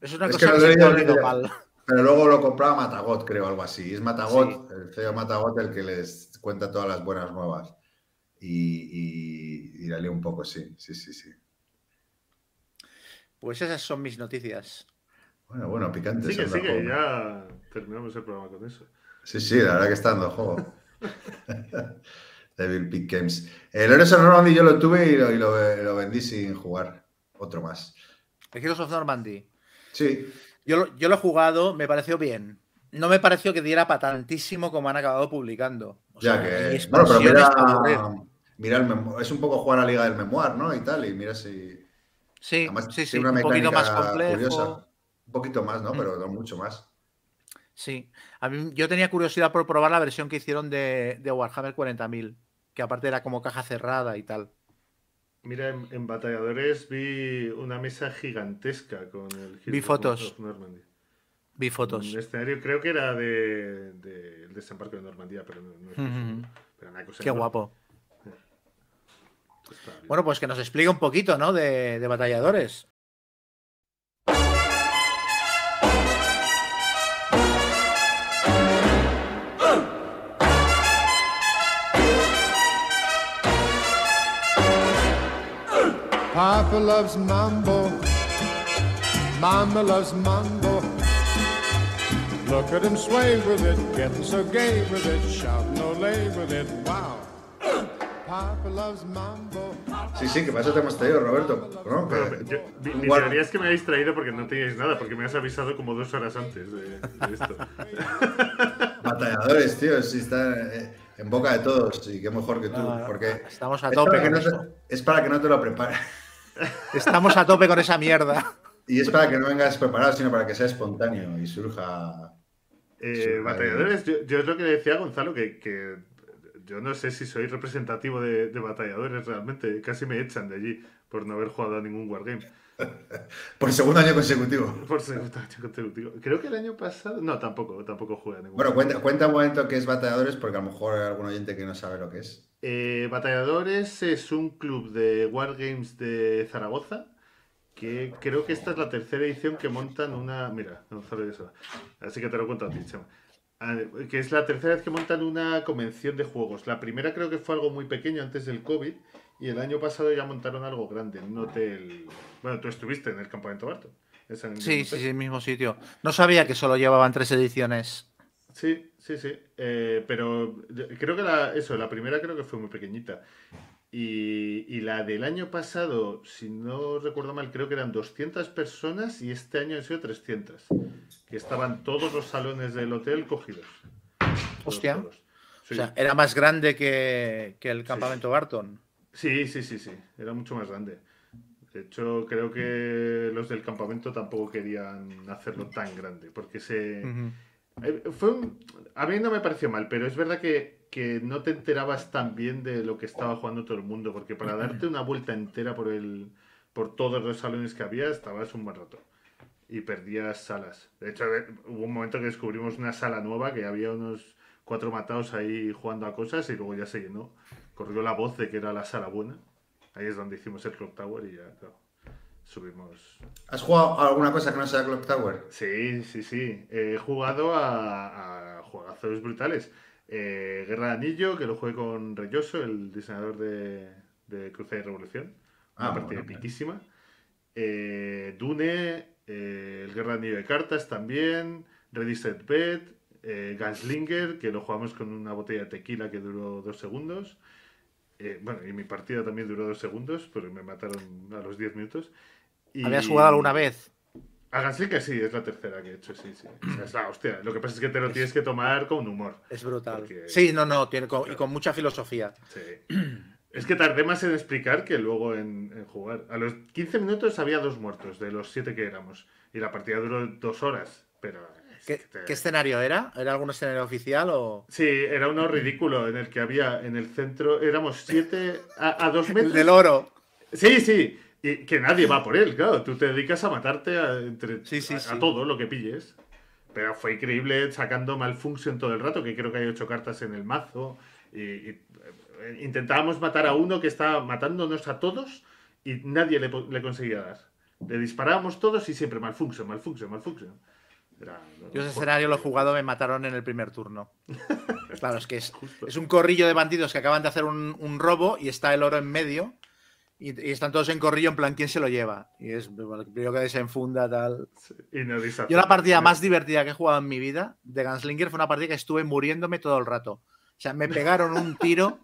Es una Es que cosa que, lo he se ha mal. Pero luego lo compraba Matagot, creo, algo así. Es Matagot, el CEO Matagot, el que les cuenta todas las buenas nuevas. Y, y, y la leo un poco, sí, sí, sí, sí. Pues esas son mis noticias. Bueno, bueno, picante. Sigue, sigue, juego. ya terminamos el programa con eso. Sí, sí, la verdad que está dando juego. Devil Peak Games. El Heroes of Normandy yo lo tuve y lo, y lo- lo vendí sin jugar. Otro más. El Heroes of Normandy. Sí, Yo, lo- yo lo he jugado, me pareció bien. No me pareció que diera para tantísimo como han acabado publicando. O ya sea, que. Bueno, pero mira, mira el memo- es un poco jugar a la Liga del Memoir, ¿no? Y tal, y mira si. Sí, Además, sí, sí, una un poquito más complejo. curiosa. Un poquito más, ¿no? Mm. Pero no mucho más. Sí, a mí yo tenía curiosidad por probar la versión que hicieron de, de Warhammer 40.000, que aparte era como caja cerrada y tal. Mira, en, en Batalladores vi una mesa gigantesca con el Vi fotos. Vi fotos. Un escenario, creo que era de, de- el desembarco de Normandía, pero no, no. Pero una cosa Qué enorme. guapo. Bueno, pues que nos explique un poquito, ¿no? De, de batalladores. Papa loves mambo. Mama loves mambo. Look at him sway with it, getting so gay with it, shouting olay with it. Wow. Papa loves mambo. Sí, sí, que eso te hemos traído, Roberto. ¿no? Que- yo- mi, mi teoría es que me habéis traído porque no teníais nada, porque me has avisado como dos horas antes de, de esto. Batalladores, tío, sí está eh, en boca de todos y qué mejor que tú. Porque estamos a es tope para, no te, es para que no te lo prepares. Estamos a tope con esa mierda. Y es para que no vengas preparado, sino para que sea espontáneo y surja. Eh, batalladores, yo, yo es lo que le decía a Gonzalo, que, que yo no sé si soy representativo de, de batalladores realmente. Casi me echan de allí por no haber jugado a ningún Wargame. Por segundo año consecutivo. Por ser año consecutivo. Creo que el año pasado. No, tampoco, tampoco jugué a ningún Bueno, cuenta, cuenta un momento qué es Batalladores, porque a lo mejor hay algún oyente que no sabe lo que es. Eh, Batalladores es un club de Wargames de Zaragoza. Que creo que esta es la tercera edición que montan una. Mira, se va. Así que te lo cuento a ti, Chema. Ah, Que es la tercera vez que montan una convención de juegos. La primera creo que fue algo muy pequeño antes del COVID. Y el año pasado ya montaron algo grande en un hotel. Bueno, tú estuviste en el campamento Barton. Sí, sí, sí, el mismo sitio. No sabía que solo llevaban tres ediciones. Sí, sí, sí. Eh, pero creo que la, eso, la primera creo que fue muy pequeñita. Y, y la del año pasado, si no recuerdo mal, creo que eran 200 personas y este año han sido 300. Que estaban todos los salones del hotel cogidos. Hostia. todos. Sí. O sea, era más grande que, que el campamento Barton. Sí, sí, sí, sí. Era mucho más grande. De hecho, creo que los del campamento tampoco querían hacerlo tan grande, porque se... Fue un- A mí no me pareció mal, pero es verdad que, que no te enterabas tan bien de lo que estaba jugando todo el mundo, porque para darte una vuelta entera por el por todos los salones que había, estabas un buen rato. Y perdías salas. De hecho, eh, hubo un momento que descubrimos una sala nueva, que había unos cuatro matados ahí jugando a cosas, y luego ya se llenó. Corrió la voz de que era la sala buena. Ahí es donde hicimos el Clock Tower y ya, claro, subimos ¿Has jugado a alguna cosa que no sea Clock Tower? Sí, sí, sí. He jugado a, a juegazos brutales. Eh, Guerra de Anillo, que lo jugué con Reyoso, el diseñador de, de Cruzada y Revolución. Una Ah, partida bueno. epiquísima. Eh, Dune, eh, el Guerra de Anillo de cartas también. Ready Set eh, Gunslinger, que lo jugamos con una botella de tequila que duró dos segundos. Bueno, y mi partida también duró dos segundos, pero me mataron a los 10 minutos. Y- ¿Habías jugado alguna vez? a Ganslinger sí, es la tercera que he hecho, sí, sí. O sea, es la hostia. Lo que pasa es que te lo tienes que tomar con humor. Es brutal. Porque- Sí, no, no, tiene con- y con mucha filosofía. Sí. Es que tardé más en explicar que luego en, en jugar. A los 15 minutos había dos muertos de los 7 que éramos. Y la partida duró dos horas. Pero. es ¿Qué, que te- qué escenario era? ¿Era algún escenario oficial o...? Sí, era uno ridículo en el que había en el centro. Éramos siete a, a dos El metros. del oro. Sí, sí. Y que nadie va por él, claro. Tú te dedicas a matarte a, entre, Sí, sí, a, a sí. todo lo que pilles. Pero fue increíble sacando Malfunction todo el rato, que creo que hay ocho cartas en el mazo. Y, y, eh, intentábamos matar a uno que estaba matándonos a todos y nadie le, le conseguía dar. Le disparábamos todos y siempre Malfunction, Malfunction, Malfunction. Era- Yo ese escenario lo he jugado, me mataron en el primer turno. Claro, es que es, es un corrillo de bandidos que acaban de hacer un, un robo y está el oro en medio. Y, y están todos en corrillo en plan, ¿quién se lo lleva? Y es bueno, el primero que desenfunda, tal. Y Yo la partida más divertida que he jugado en mi vida de Gunslinger fue una partida que estuve muriéndome todo el rato. O sea, me pegaron un tiro,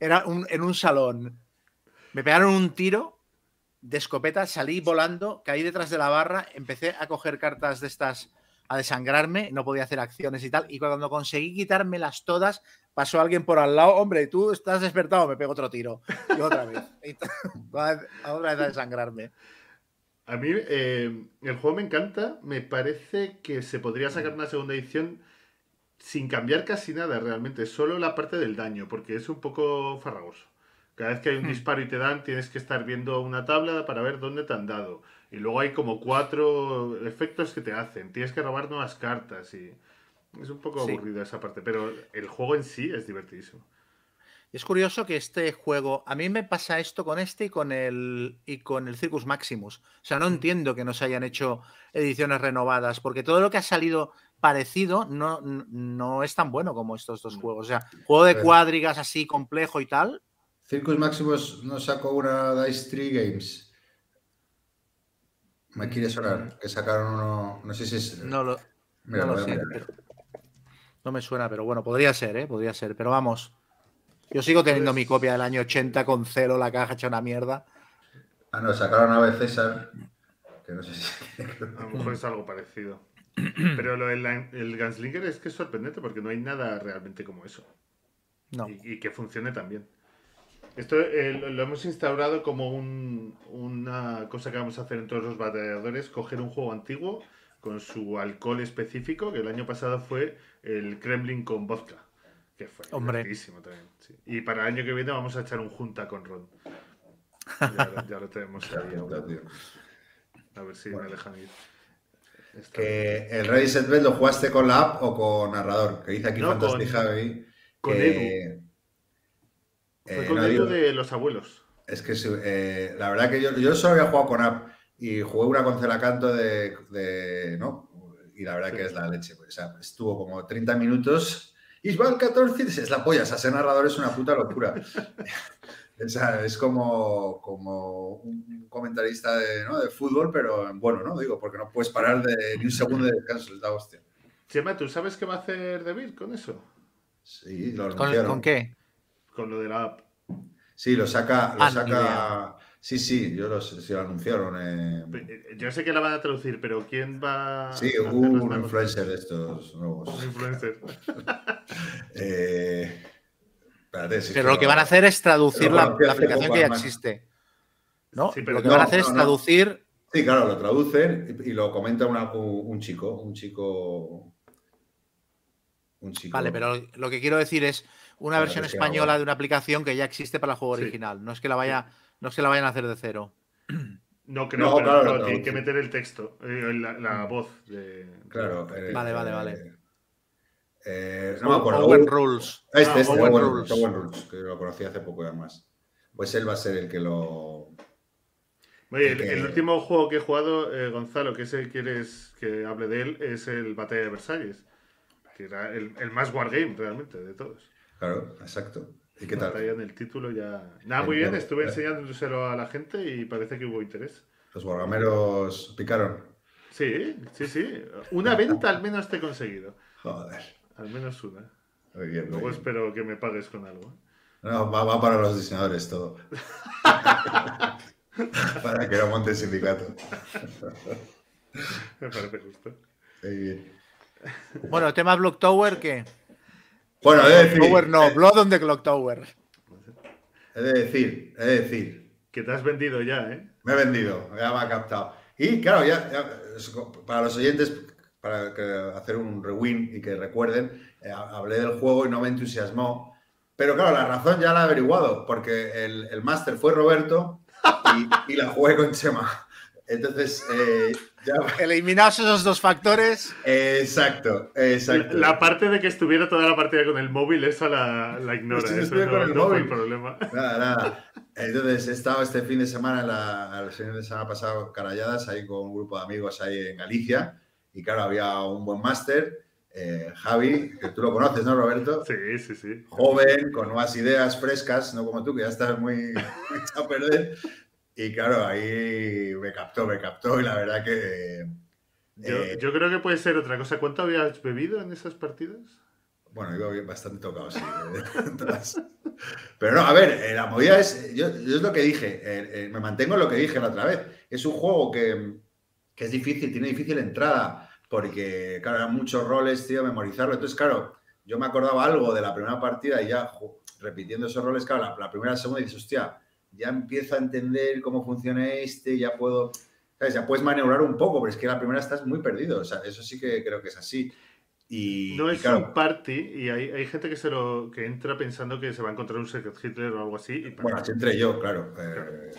era un- en un salón. Me pegaron un tiro de escopeta, salí volando, caí detrás de la barra, empecé a coger cartas de estas a desangrarme, no podía hacer acciones y tal. Y cuando conseguí quitármelas todas, pasó alguien por al lado, hombre, tú estás despertado, me pego otro tiro. Y otra vez. Y otra vez a desangrarme. A mí eh, el juego me encanta. Me parece que se podría sacar una segunda edición sin cambiar casi nada realmente. Solo la parte del daño, porque es un poco farragoso. Cada vez que hay un Hmm. disparo y te dan, tienes que estar viendo una tabla para ver dónde te han dado. Y luego hay como cuatro efectos que te hacen. Tienes que robar nuevas cartas y... Es un poco Sí. aburrida esa parte, pero el juego en sí es divertidísimo. Es curioso que este juego, a mí me pasa esto con este y con el y con el Circus Maximus. O sea, no entiendo que no se hayan hecho ediciones renovadas, porque todo lo que ha salido parecido no, no es tan bueno como estos dos No. juegos. O sea, juego de cuadrigas así complejo y tal. Circus Maximus nos sacó una Dice Tree Games. Me quiere sonar que sacaron uno. No sé si es. No lo, Mira, no lo sé. pero- no me suena, pero bueno, podría ser, ¿eh? Podría ser. Pero vamos. Yo sigo teniendo mi copia del año 80 con celo, la caja hecha una mierda. Ah, no, sacaron a B César. Que no sé si. A lo mejor es algo parecido. Pero lo del el Gunslinger es que es sorprendente porque no hay nada realmente como eso. No. y, y que funcione también. Esto eh, lo, hemos instaurado como un- una cosa que vamos a hacer en todos los batalladores, coger un juego antiguo con su alcohol específico, que el año pasado fue el Kremlin con vodka, que fue Hombre. también. sí. Y para el año que viene vamos a echar un junta con Ron. Ya, lo- ya lo tenemos ahí. Tío. A ver si Bueno. me dejan ir. Que el Ready Set lo jugaste con la app o con narrador. Que dice aquí No, Fantasy con- Javi. con que- Fue eh, con no, el digo, de los abuelos. Es que eh, la verdad que yo, yo solo había jugado con app y jugué una con Celacanto de, de- ¿no? Y la verdad Sí. que es la leche. pues, o sea, estuvo como 30 minutos. Isbal 14, es la polla. O sea, ser narrador es una puta locura. o sea, es como, como un comentarista de, ¿no? de fútbol, pero bueno, ¿no? Digo, porque no puedes parar de ni un segundo de descanso, es la hostia. Chema, ¿tú sabes qué va a hacer David con eso? Sí, lo ¿Con, con qué? Con lo de la app. Sí, lo saca, lo Ah, saca. Sí, sí, yo lo, sí lo anunciaron. eh. Yo sé que la van a traducir, pero ¿quién va Sí, a un narrativos? influencer de estos nuevos. Un influencer. Eh, Espérate, si Pero lo que van a hacer es traducir la, aplicación que ya existe. ¿no? Sí, pero lo que no, van a hacer no, es no. traducir. Sí, claro, lo traducen y, y lo comenta una- un, un chico, un chico. Un chico. Vale, pero lo que quiero decir es una versión española hago- de una aplicación que ya existe para el juego Sí. original. No es que la vaya, no es que la vayan a hacer de cero. No creo, No, pero claro, no, tienen que meter el texto, eh, la, la voz de. Claro. eh, Vale, vale, vale. eh, no me acuerdo. Owen Rules. Este, Ah, este, Owen Owen Rules. Rules. Owen Rules, que lo conocí hace poco además. Pues él va a ser el que lo. Oye, el, que- el último juego que he jugado, eh, Gonzalo, que es el que quieres que hable de él, es el Batalla de Versalles. Que era el, el más wargame realmente de todos. Claro, exacto. ¿Y qué Batalla tal? en el título ya. Nada, muy bien, estuve enseñándoselo a la gente y parece que hubo interés. Los guargameros picaron. Sí, sí, sí. Una venta al menos te he conseguido. Joder. Al menos una. Muy bien, muy Luego bien. espero que me pagues con algo. No, va, va para los diseñadores todo. para que no monte el sindicato. Me parece justo. Muy bien. Bueno, tema Block Tower, ¿qué? Bueno, he de decir. Tower no, Blood on the Clock Tower. He de decir, he de decir. Que te has vendido ya, ¿eh? Me he vendido, ya me ha captado. Y claro, ya, para los oyentes, para que- hacer un rewind y que recuerden, eh, hablé del juego y no me entusiasmó. Pero claro, la razón ya la he averiguado, porque el, el máster fue Roberto y, y la jugué con Chema. Entonces, eh, ya. Eliminaos esos dos factores. Exacto, exacto. La, la parte de que estuviera toda la partida con el móvil, esa la, la ignora. Eso estuve no, con el no fue móvil. el problema. Nada, nada. Entonces he estado este fin de semana, en la, el fin de semana pasado, Caralladas, ahí con un grupo de amigos ahí en Galicia. Y claro, había un buen máster, eh, Javi, que tú lo conoces, ¿no, Roberto? Sí, sí, sí. Joven, con nuevas ideas frescas, no como tú, que ya estás muy, muy a perder. Y claro, ahí me captó, me captó y la verdad que... Yo, eh, yo creo que puede ser otra cosa. ¿Cuánto habías bebido en esas partidas? Bueno, iba bien, bastante tocado, sí. Pero no, a ver, eh, la movida es, yo, yo es lo que dije, eh, eh, me mantengo en lo que dije la otra vez. Es un juego que, que es difícil, tiene difícil entrada, porque, claro, eran muchos roles, tío, memorizarlo. Entonces, claro, yo me acordaba algo de la primera partida y ya jo, repitiendo esos roles, claro, la, la primera, segunda, y dices, hostia, ya empiezo a entender cómo funciona este, ya puedo, ¿sabes? Ya puedes maniobrar un poco, pero es que la primera estás muy perdido, o sea, eso sí que creo que es así. Y, No y es claro, un party y hay, hay gente que se lo que entra pensando que se va a encontrar un Secret Hitler o algo así. y Bueno, así entré yo, claro. eh,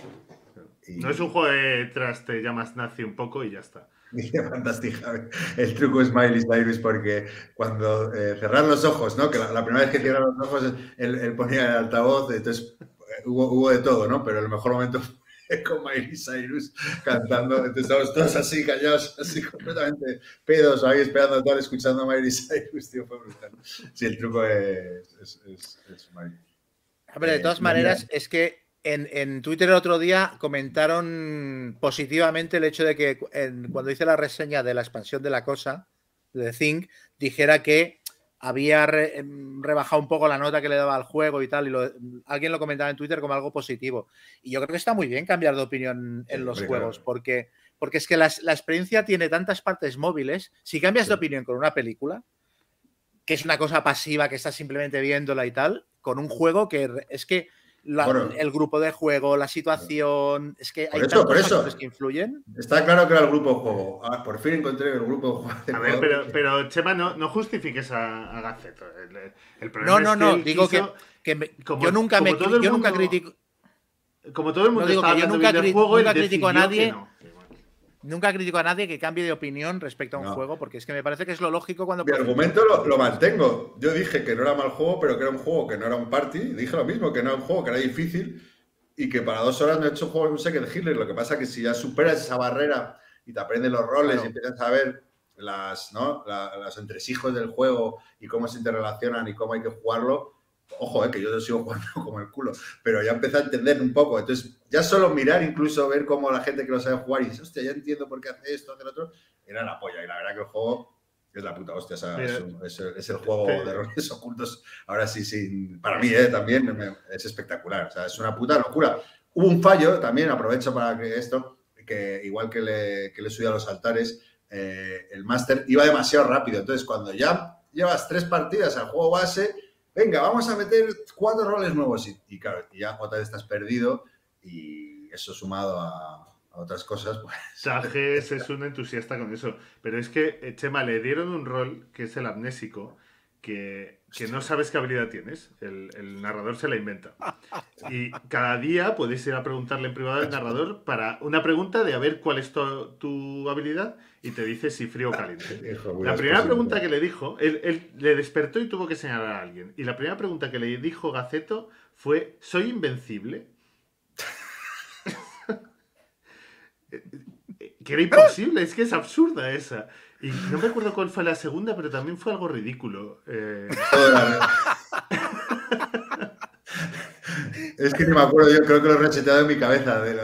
y- No es un juego de tras te llamas nazi un poco y ya está. Javi. El truco es Miley Cyrus porque cuando eh, cerrar los ojos, ¿no? Que la, la primera vez que cierran los ojos, él, él ponía el altavoz, entonces eh, hubo, hubo de todo, ¿no? Pero el mejor momento fue con Miley Cyrus cantando. Entonces estábamos todos así, callados, así completamente pedos, ahí esperando tal, escuchando a Miley Cyrus, tío, fue brutal. Sí, el truco es, es, es, es. Hombre, de Eh, todas mira. maneras, es que en, en Twitter el otro día comentaron positivamente el hecho de que en- cuando hice la reseña de la expansión de la cosa, de The Thing, dijera que había re- em, rebajado un poco la nota que le daba al juego y tal, y lo- alguien lo comentaba en Twitter como algo positivo. Y yo creo que está muy bien cambiar de opinión en los juegos, claro. porque, porque es que las- la experiencia tiene tantas partes móviles. Si cambias de opinión con una película, que es una cosa pasiva que estás simplemente viéndola y tal, con un juego que es que la- Bueno. el grupo de juego, la situación, es que hay eso, tantos factores que influyen. Está claro que era el grupo de juego. Ah, por fin encontré el grupo de juego. de A ver, pero, que- pero Chema, no, no justifiques a, a Gaceto. El, el problema No, no, es no, él digo quiso- que me- como- yo nunca me como todo el yo nunca mundo- critico Como todo el mundo No digo está que yo nunca cri- juego, nunca critico a que nadie. no. Que. Nunca critico a nadie que cambie de opinión respecto a un No. juego, porque es que me parece que es lo lógico cuando Mi argumento lo, lo mantengo. Yo dije que no era mal juego, pero que era un juego que no era un party. Dije lo mismo, que no era un juego que era difícil y que para dos horas no he hecho juego un Secret Hitler. Lo que pasa es que si ya superas esa barrera y te aprendes los roles Claro. y empiezas a ver las, ¿no? La- los entresijos del juego y cómo se interrelacionan y cómo hay que jugarlo, ojo, eh, que yo sigo jugando como el culo, pero ya empecé a entender un poco. Entonces, ya solo mirar, incluso ver cómo la gente que lo sabe jugar y dice, hostia, ya entiendo por qué hace esto, hace lo otro, era la polla. Y la verdad que el juego es la puta hostia. o sea, es, un- es el- es el juego de roles ocultos. Ahora sí, sí, para mí eh, también me- es espectacular. O sea, es una puta locura. Hubo un fallo también, aprovecho para que esto, que igual que le, que le subí a los altares, eh, el máster iba demasiado rápido. Entonces, cuando ya llevas tres partidas al juego base, venga, vamos a meter cuatro roles nuevos. Y, claro, ya otra vez estás perdido y eso sumado a, a otras cosas, pues... Sages es un entusiasta con eso. Pero es que, eh, Chema, le dieron un rol que es el amnésico, que, que no sabes qué habilidad tienes. El, el narrador se la inventa. Y cada día puedes ir a preguntarle en privado al narrador para una pregunta de a ver cuál es tu, tu habilidad y te dice si frío o caliente. La primera pregunta que le dijo, él, él le despertó y tuvo que señalar a alguien. Y la primera pregunta que le dijo Gaceto fue, ¿soy invencible? que era imposible, es que es absurda esa. Y no me acuerdo cuál fue la segunda, pero también fue algo ridículo. Eh, es que no me acuerdo, yo creo que lo he reseteado en mi cabeza. de lo-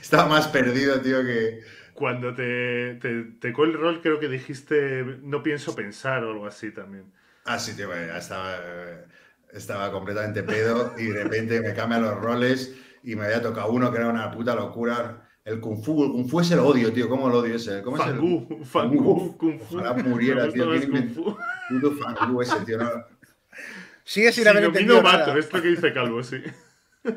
Estaba más perdido, tío, que... cuando te, te tocó el rol, creo que dijiste, no pienso pensar o algo así también. Ah, sí, tío, estaba, estaba completamente pedo y de repente me cambian los roles y me había tocado uno que era una puta locura. El Kung Fu, el Kung Fu es el odio, tío, ¿cómo lo odio ese? ¿Cómo es el Fangu, Fangu, Kung Fu. Ojalá muriera, tío, Kung Fu. puto Fangu ese, tío? No, Sigue Si sin haber domino, entendido mato, nada. es lo que dice Calvo, sí.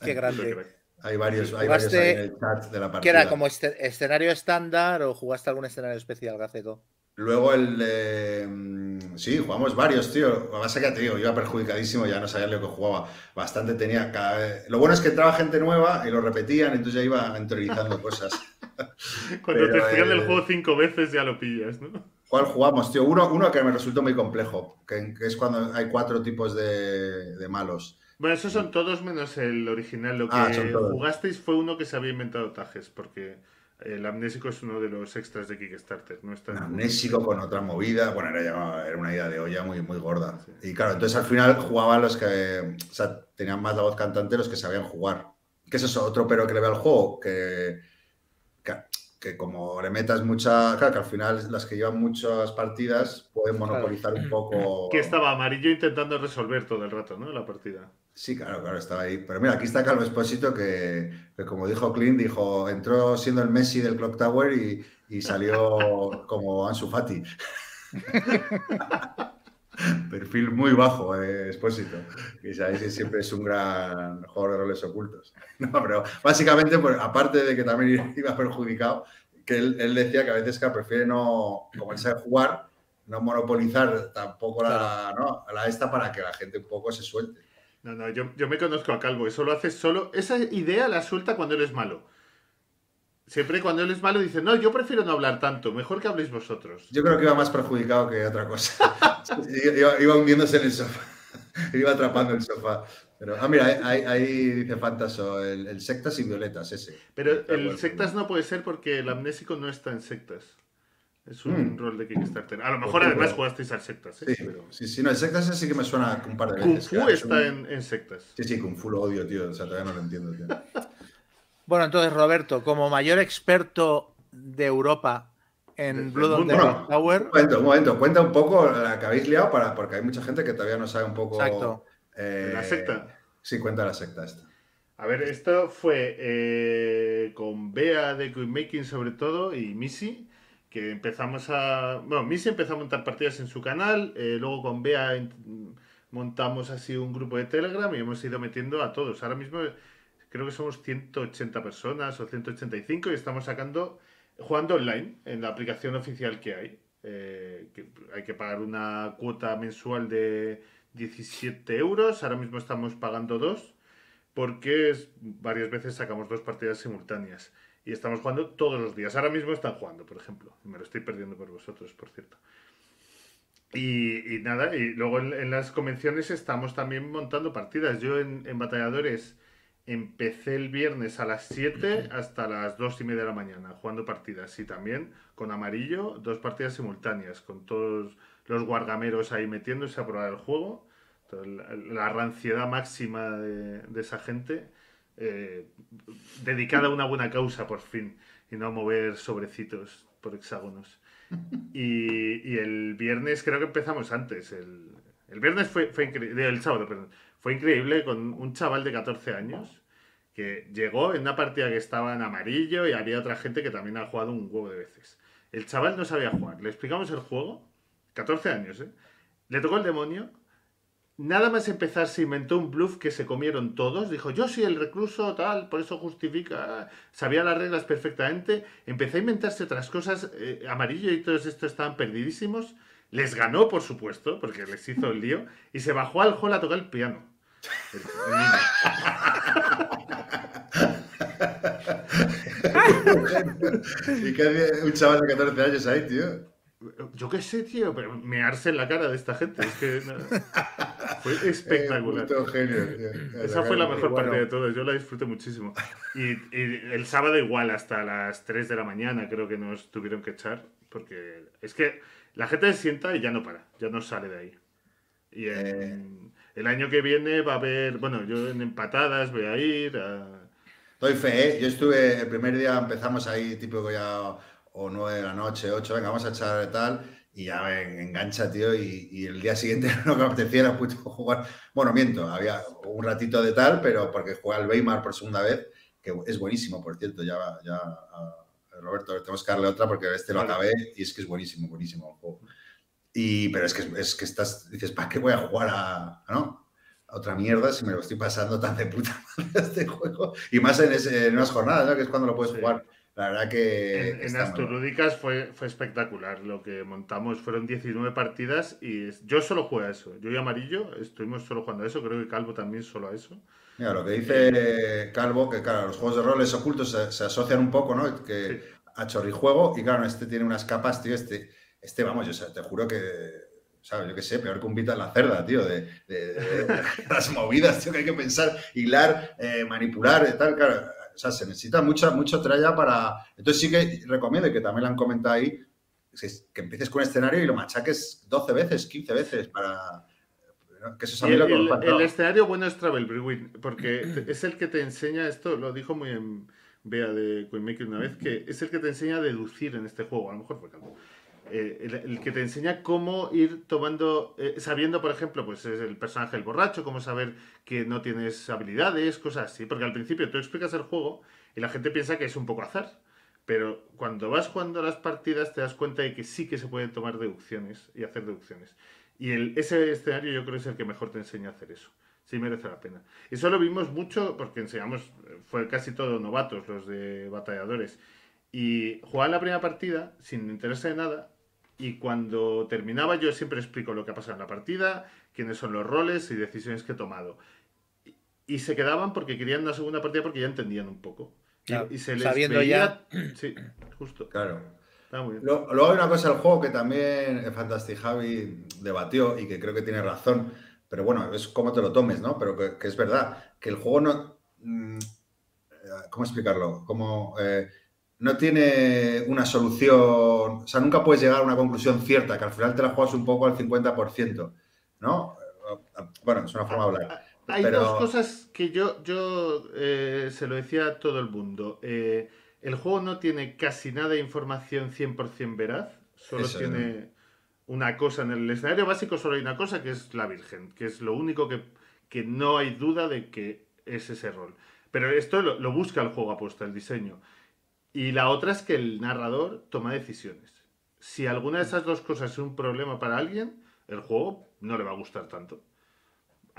Qué grande. hay varios, hay varios en el chat de la partida. ¿Qué era? ¿Como este- escenario estándar o jugaste algún escenario especial, Gaceto? Luego el de... mm, Sí, jugamos varios, tío. Lo que pasa que, digo, iba perjudicadísimo, ya no sabía lo que jugaba. Bastante tenía cada vez... Lo bueno es que entraba gente nueva y lo repetían, entonces ya iba interiorizando cosas. Cuando te explican el eh, juego cinco veces ya lo pillas, ¿no? ¿Cuál jugamos, tío? Uno, uno que me resultó muy complejo, que, que es cuando hay cuatro tipos de, de malos. Bueno, esos son todos menos el original. Lo que Ah, son todos. jugasteis fue uno que se había inventado Tajes, porque el amnésico es uno de los extras de Kickstarter. No está amnésico con otra movida. Bueno, era, ya- era una idea de olla muy, muy gorda. Y claro, entonces al final jugaban los que o sea, tenían más la voz cantante, los que sabían jugar. Que eso es otro pero que le veo al juego, que, que, que como le metas mucha... Claro, que al final las que llevan muchas partidas pueden monopolizar un poco... Que estaba amarillo intentando resolver todo el rato, ¿no? La partida. Sí, claro, claro, estaba ahí. Pero mira, aquí está Calvo Espósito que, que como dijo Clint, dijo, entró siendo el Messi del Clock Tower y, y salió como Ansu Fati. Perfil muy bajo, eh, Espósito. Y sabéis que siempre es un gran jugador de roles ocultos. No, pero básicamente, pues, aparte de que también iba perjudicado, que él, él decía que a veces que prefiere no, como él sabe jugar, no monopolizar tampoco la, ¿no? la esta para que la gente un poco se suelte. No, no, yo, yo me conozco a Calvo. Eso lo hace solo. Esa idea la suelta cuando él es malo. Siempre cuando él es malo dice, no, yo prefiero no hablar tanto. Mejor que habléis vosotros. Yo creo que iba más perjudicado que otra cosa. iba, iba hundiéndose en el sofá. iba atrapando el sofá. Pero, ah, mira, ahí, ahí dice Fantaso, el, el sectas y violetas, ese. Pero el sectas no puede ser porque el amnésico no está en sectas. Es un Mm. rol de Kickstarter. A lo mejor Pues además pero- jugasteis al sectas, ¿eh? Sí, Pero... sí, sí, no, el sectas sí que me suena un par de Kung veces. Fu claro, es está un- en, en sectas. Sí, sí, Kung Fu lo odio, tío. O sea, todavía no lo entiendo, tío. Bueno, entonces, Roberto, como mayor experto de Europa en Blood on the. Clock Tower, Un momento, un momento. Cuenta un poco la que habéis liado para, porque hay mucha gente que todavía no sabe un poco. Exacto. eh, La secta. Sí, cuenta la secta esta. A ver, esto fue eh, con Bea de Queen Making sobre todo y Missy, que empezamos a... Bueno, Missy empezó a montar partidas en su canal, eh, luego con Bea montamos así un grupo de Telegram y hemos ido metiendo a todos. Ahora mismo creo que somos 180 personas o 185 y estamos sacando, jugando online en la aplicación oficial que hay. Eh, que hay que pagar una cuota mensual de 17 euros, ahora mismo estamos pagando dos porque es- varias veces sacamos dos partidas simultáneas y estamos jugando todos los días. Ahora mismo están jugando, por ejemplo. Me lo estoy perdiendo por vosotros, por cierto. Y, y nada, y luego en, en las convenciones estamos también montando partidas. Yo en, en Batalladores empecé el viernes a las 7 hasta las 2 y media de la mañana jugando partidas. Y también con amarillo, dos partidas simultáneas, con todos los guargameros ahí metiéndose a probar el juego. Entonces, La, la ranciedad máxima de, de esa gente eh, dedicada a una buena causa por fin y no a mover sobrecitos por hexágonos. Y, el viernes creo que empezamos antes. El, el viernes fue, fue increíble, el sábado, fue increíble con un chaval de 14 años que llegó en una partida que estaba en amarillo y había otra gente que también ha jugado un huevo de veces. El chaval no sabía jugar. Le explicamos el juego 14 años, ¿eh? Le tocó el demonio. Nada más empezar se inventó un bluff que se comieron todos. Dijo, yo soy el recluso, tal, por eso justifica. Sabía las reglas perfectamente. Empezó a inventarse otras cosas. eh, amarillo y todos estos estaban perdidísimos. Les ganó, por supuesto, porque les hizo el lío. Y se bajó al hall a tocar el piano. ¿Y hacía un chaval de 14 años ahí, tío? Yo qué sé, tío, pero mearse en la cara de esta gente. Es que no. fue Eh, espectacular. genio, tío. Esa fue la mejor bueno. parte de todo, yo la disfruté muchísimo. Y, y el sábado igual, hasta las 3 de la mañana creo que nos tuvieron que echar, porque es que la gente se sienta y ya no para, ya no sale de ahí. Y en- el año que viene va a haber, bueno, yo en empatadas voy a ir a... Doy fe, ¿eh? Yo estuve, el primer día empezamos ahí, típico ya, o 9 de la noche, 8, venga, vamos a echar tal, y ya me engancha, tío, y, y el día siguiente que me apetecía era puto jugar. Bueno, miento, había un ratito de tal, pero porque jugué al Weimar por segunda vez, que es buenísimo, por cierto, ya, ya a Roberto, tenemos que darle otra porque este lo acabé y es que es buenísimo, buenísimo el juego. Y, pero es que, es que estás, dices, ¿para qué voy a jugar a, ¿no? a otra mierda si me lo estoy pasando tan de puta madre este juego? Y más en, ese- en unas jornadas, ¿no? que es cuando lo puedes jugar. La verdad que... En, en Eh. Astrolúdicas fue, fue espectacular lo que montamos, fueron 19 partidas y yo solo jugué a eso. Yo y Amarillo estuvimos solo jugando a eso, creo que Calvo también solo a eso. Mira, lo que dice Calvo, que claro, los juegos de roles ocultos se, se asocian un poco, ¿no? Que Sí. a chorrijuego, y claro, este tiene unas capas, tío, este, este vamos, yo o sea, te juro que, ¿sabes? Yo qué sé, peor que un Vita en la cerda, tío, de, de- de- de las movidas, tío, que hay que pensar, hilar, eh, manipular, y tal, claro. O sea, se necesita mucha, mucho tralla para... Entonces sí que recomiendo, y que también lo han comentado ahí, que empieces con un escenario y lo machaques 12 veces, 15 veces para... Que eso el, el- el escenario bueno es Travel Brewing, porque es el que te enseña esto, lo dijo muy en Bea de Queenmaker una vez, que es el que te enseña a deducir en este juego, a lo mejor. Eh, el, que te enseña cómo ir tomando, eh, sabiendo, por ejemplo, pues es el personaje el borracho, cómo saber que no tienes habilidades, cosas así, porque al principio tú explicas el juego y la gente piensa que es un poco azar, pero cuando vas jugando las partidas te das cuenta de que sí que se pueden tomar deducciones y hacer deducciones. Y el, ese escenario yo creo es el que mejor te enseña a hacer eso. Sí merece la pena. Eso lo vimos mucho porque enseñamos, fue casi todo novatos los de batalladores. Y jugaban la primera partida sin enterarse de nada. Y cuando terminaba yo siempre explico lo que ha pasado en la partida, quiénes son los roles y decisiones que he tomado. Y, y se quedaban porque querían una segunda partida porque ya entendían un poco. Y- Claro, y, se les sabiendo veía- Sí, justo. Claro. Está muy bien. Lo- Luego hay una cosa del juego que también eh, Fantastic Javi debatió y que creo que tiene razón, pero bueno, es cómo te lo tomes, ¿no? Pero que, que es verdad, que el juego no... mm, eh, ¿Cómo explicarlo? Como... eh, no tiene una solución, o sea, nunca puedes llegar a una conclusión cierta, que al final te la juegas un poco al 50%, ¿no? Bueno, es una forma de hablar. Hay Pero- dos cosas que yo, yo eh, se lo decía a todo el mundo. Eh, el juego no tiene casi nada de información 100% veraz, solo Eso tiene una cosa en el escenario básico, solo hay una cosa que es la Virgen, que es lo único que, que no hay duda de que es ese rol. Pero esto lo, lo busca el juego apuesta, el diseño. Y la otra es que el narrador toma decisiones. Si alguna de esas dos cosas es un problema para alguien, el juego no le va a gustar tanto.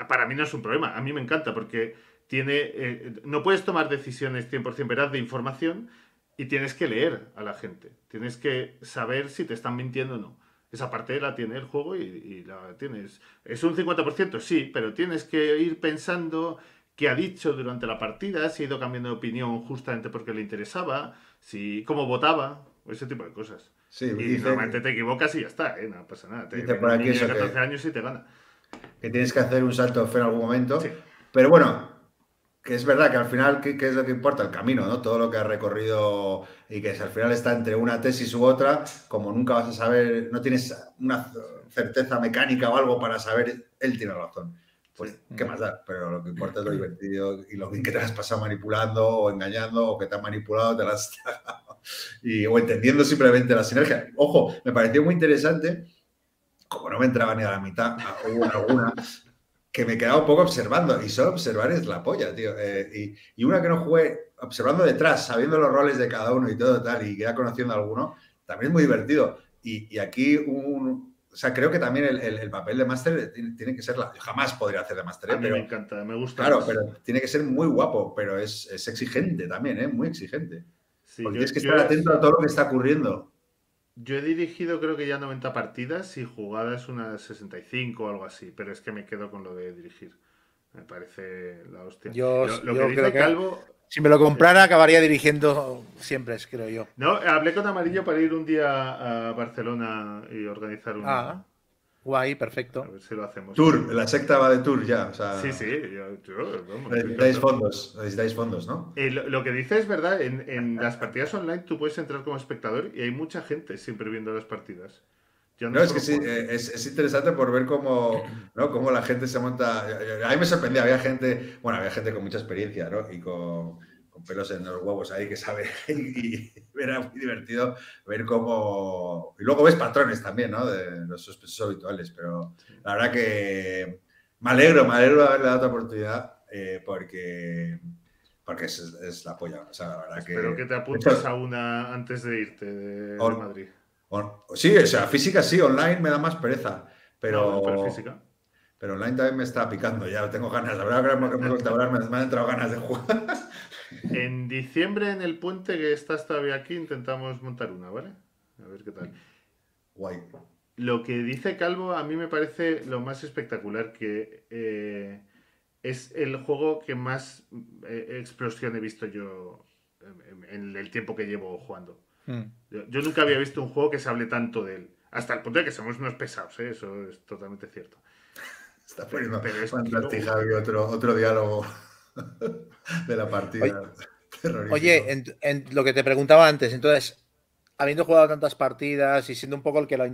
Para mí no es un problema, a mí me encanta porque tiene, eh, no puedes tomar decisiones 100% veraz de información y tienes que leer a la gente. Tienes que saber si te están mintiendo o no. Esa parte la tiene el juego y, y la tienes. ¿Es un 50%? Sí, pero tienes que ir pensando qué ha dicho durante la partida, si ha ido cambiando de opinión justamente porque le interesaba, si cómo votaba, ese tipo de cosas. Sí, Y normalmente te equivocas y ya está, ¿eh? no pasa nada. Te Dice por un aquí niño de eso que- 14 años y te gana. que tienes que hacer un salto de fe en algún momento. Sí. Pero bueno, que es verdad que al final, ¿qué, qué es lo que importa? El camino, ¿no? Todo lo que has recorrido y que si al final está entre una tesis u otra, como nunca vas a saber, no tienes una certeza mecánica o algo para saber, él tiene razón. Pues, ¿qué más da? Pero lo que importa es lo divertido y lo bien que te has pasado manipulando o engañando o que te han manipulado, te las has y, o entendiendo simplemente la sinergia. Ojo, me pareció muy interesante, como no me entraba ni a la mitad, hubo alguna que me quedaba un poco observando y solo observar es la polla, tío. Eh, y, y una que no jugué observando detrás, sabiendo los roles de cada uno y todo tal, y ya conociendo a alguno, también es muy divertido. Y, y aquí un, o sea, creo que también el, el- el papel de máster tiene, tiene que ser la. Yo jamás podría hacer de máster, ¿eh? pero me encanta, me gusta. claro, más. pero tiene que ser muy guapo, pero es, es exigente también, ¿eh? Muy exigente. Sí, Porque yo- tienes que yo- estar atento a todo lo que está ocurriendo. Yo he dirigido creo que ya 90 partidas y jugadas unas 65 o algo así, pero es que me quedo con lo de dirigir. Me parece la hostia. Yo- lo, lo yo que dice creo que- Calvo, Si me lo comprara, acabaría dirigiendo siempre, creo yo. No, hablé con Amarillo para ir un día a Barcelona y organizar una. Ah, guay, A perfecto. ver si lo hacemos. Tour, la secta va de tour ya. O sea, Sí, sí, yo, yo, vamos, Necesitáis fondos, necesitáis fondos, ¿no? Eh, lo, lo que dice es verdad, en, en las partidas online tú puedes entrar como espectador y hay mucha gente siempre viendo las partidas. Yo No, es que sí, eh, es, es interesante por ver cómo, ¿no? cómo la gente se monta. A mí me sorprendía, había gente, bueno, había gente con mucha experiencia, ¿no? Y con, con pelos en los huevos ahí que sabe. Y, era muy divertido ver cómo. Y luego ves patrones también, ¿no? De los sospechosos habituales, pero la verdad que me alegro, me alegro de haberle dado otra oportunidad eh, porque. Porque es, es la polla. O sea, la verdad. Espero que te apuntes a una antes de irte de, de Or- Madrid. Sí, o sea, física sí, online me da más pereza. Pero, No, pero física. pero online también me está picando, ya tengo ganas. La verdad que me me, me han entrado ganas de jugar. En diciembre, en el puente que estás todavía aquí, intentamos montar una, ¿vale? A ver qué tal. Guay. Lo que dice Calvo a mí me parece lo más espectacular, que eh, es el juego que más eh, explosión he visto yo en, en el tiempo que llevo jugando. Mm. Yo, yo nunca había visto un juego que se hable tanto de él. Hasta el punto de que somos unos pesados, ¿eh? eso es totalmente cierto. Está poniendo Pero es que- Javi, otro, otro diálogo de la partida. Terrorífico. Oye, en, en lo que te preguntaba antes, entonces, habiendo jugado tantas partidas y siendo un poco el que lo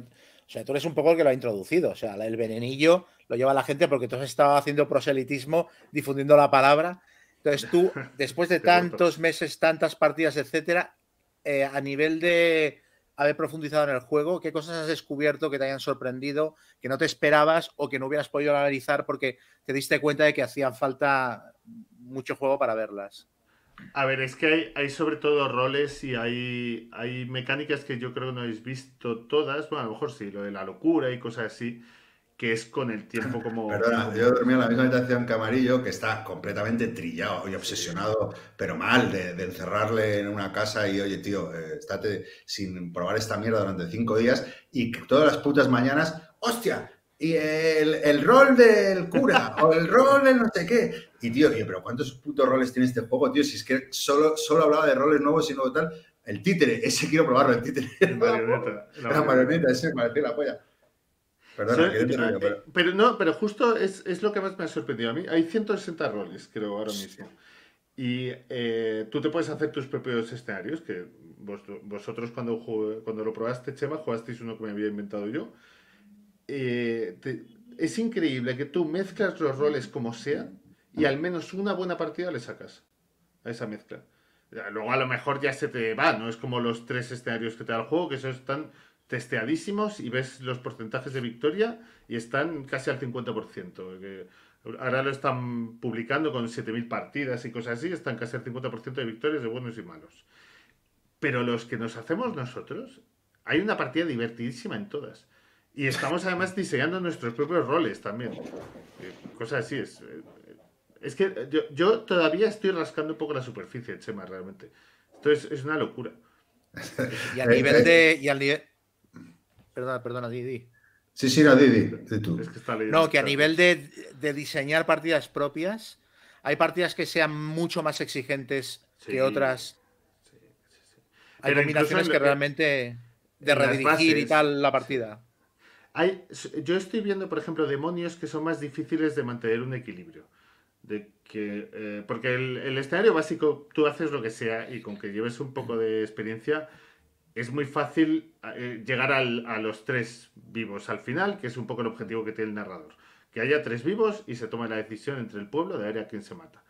o sea, tú eres un poco el que lo ha introducido, o sea, el venenillo lo lleva la gente porque tú has estado haciendo proselitismo, difundiendo la palabra. Entonces tú, después de tantos meses, tantas partidas, etcétera, eh, a nivel de haber profundizado en el juego, ¿qué cosas has descubierto que te hayan sorprendido, que no te esperabas o que no hubieras podido analizar porque te diste cuenta de que hacía falta mucho juego para verlas? A ver, es que hay, hay sobre todo roles y hay, hay mecánicas que yo creo que no habéis visto todas. Bueno, a lo mejor sí, lo de la locura y cosas así, que es con el tiempo como. Perdona, yo dormía en la misma habitación que Amarillo, que está completamente trillado y obsesionado, pero mal, de, de encerrarle en una casa y, oye, tío, eh, estate sin probar esta mierda durante cinco días y que todas las putas mañanas, hostia, y el, el rol del cura o el rol del no sé qué. Y, tío, oye, pero ¿cuántos putos roles tiene este juego, tío? Si es que solo, solo hablaba de roles nuevos y nuevo tal. El títere, ese quiero probarlo, el títere. el marioneta. la La marioneta, ese me pareció la polla. Perdona, que te pero... pero no, pero justo es, es lo que más me ha sorprendido a mí. Hay 160 roles, creo, ahora mismo. Y eh, tú te puedes hacer tus propios escenarios, que vos- vosotros cuando, jugué- cuando lo probaste, Chema, jugasteis uno que me había inventado yo. Eh, te- es increíble que tú mezclas los roles como sean y al menos una buena partida le sacas a esa mezcla. Luego a lo mejor ya se te va, no es como los tres escenarios que te da el juego, que esos están testeadísimos y ves los porcentajes de victoria y están casi al 50%. que ahora lo están publicando con 7.000 partidas y cosas así, están casi al 50% de victorias de buenos y malos. Pero los que nos hacemos nosotros, hay una partida divertidísima en todas. Y estamos además diseñando nuestros propios roles también. Eh, Cosas así es. eh, Es que yo, todavía estoy rascando un poco la superficie, Chema, realmente. Esto es, una locura. Y a Eh, nivel de. Al. Perdona, perdona, Didi. Sí, sí, no, Didi, di tú. Es que está leyendo. No, que a nivel de, de diseñar partidas propias, hay partidas que sean mucho más exigentes Sí. que otras. Sí, sí, sí. Hay Pero combinaciones que realmente de redirigir y tal la partida. Hay, yo estoy viendo, por ejemplo, demonios que son más difíciles de mantener un equilibrio. De que, eh, porque el, el escenario básico, tú haces lo que sea y con que lleves un poco de experiencia, es muy fácil eh, llegar a los tres vivos al final, que es un poco el objetivo que tiene el narrador. Que haya tres vivos y se tome la decisión entre el pueblo de ver a quién se mata.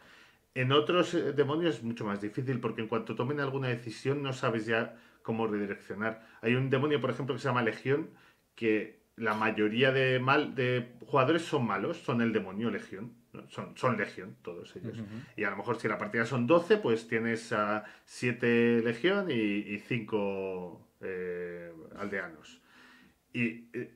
En otros eh, demonios es mucho más difícil porque en cuanto tomen alguna decisión no sabes ya cómo redireccionar. Hay un demonio, por ejemplo, que se llama Legión, que la mayoría de, mal, de jugadores son malos, son el demonio Legión. Son, son Legión, todos ellos. Y a lo mejor si la partida son 12, pues tienes a 7 Legión y 5 aldeanos. Y eh,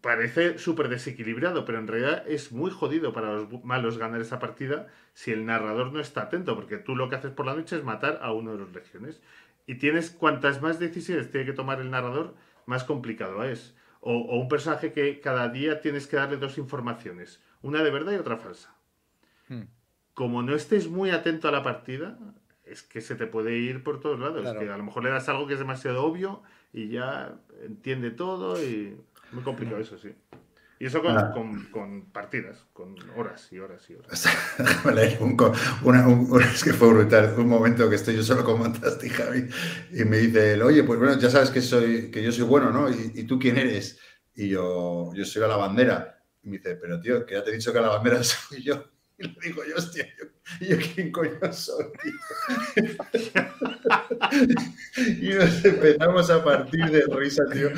parece súper desequilibrado, pero en realidad es muy jodido para los malos ganar esa partida si el narrador no está atento, porque tú lo que haces por la noche es matar a uno de los legiones. Y tienes cuantas más decisiones tiene que tomar el narrador, más complicado es. O, o un personaje que cada día tienes que darle dos informaciones, una de verdad y otra falsa. Hmm. Como no estés muy atento a la partida, es que se te puede ir por todos lados. Claro. Que a lo mejor le das algo que es demasiado obvio y ya entiende todo y muy complicado eso, sí. Y eso con, Ah. con- con partidas, con horas y horas y horas. Un una- un- un- es que fue brutal. Un momento que estoy yo solo con y Javi y me dice él, oye, pues bueno, ya sabes que soy que yo soy bueno, ¿no? ¿Y, y tú quién eres? Y yo, yo soy la lavandera. Y me dice, pero tío, que ya te he dicho que la lavandera soy yo. Y le digo yo, hostia, yo, ¿y yo quién coño soy, tío? y nos empezamos a partir de risa, tío.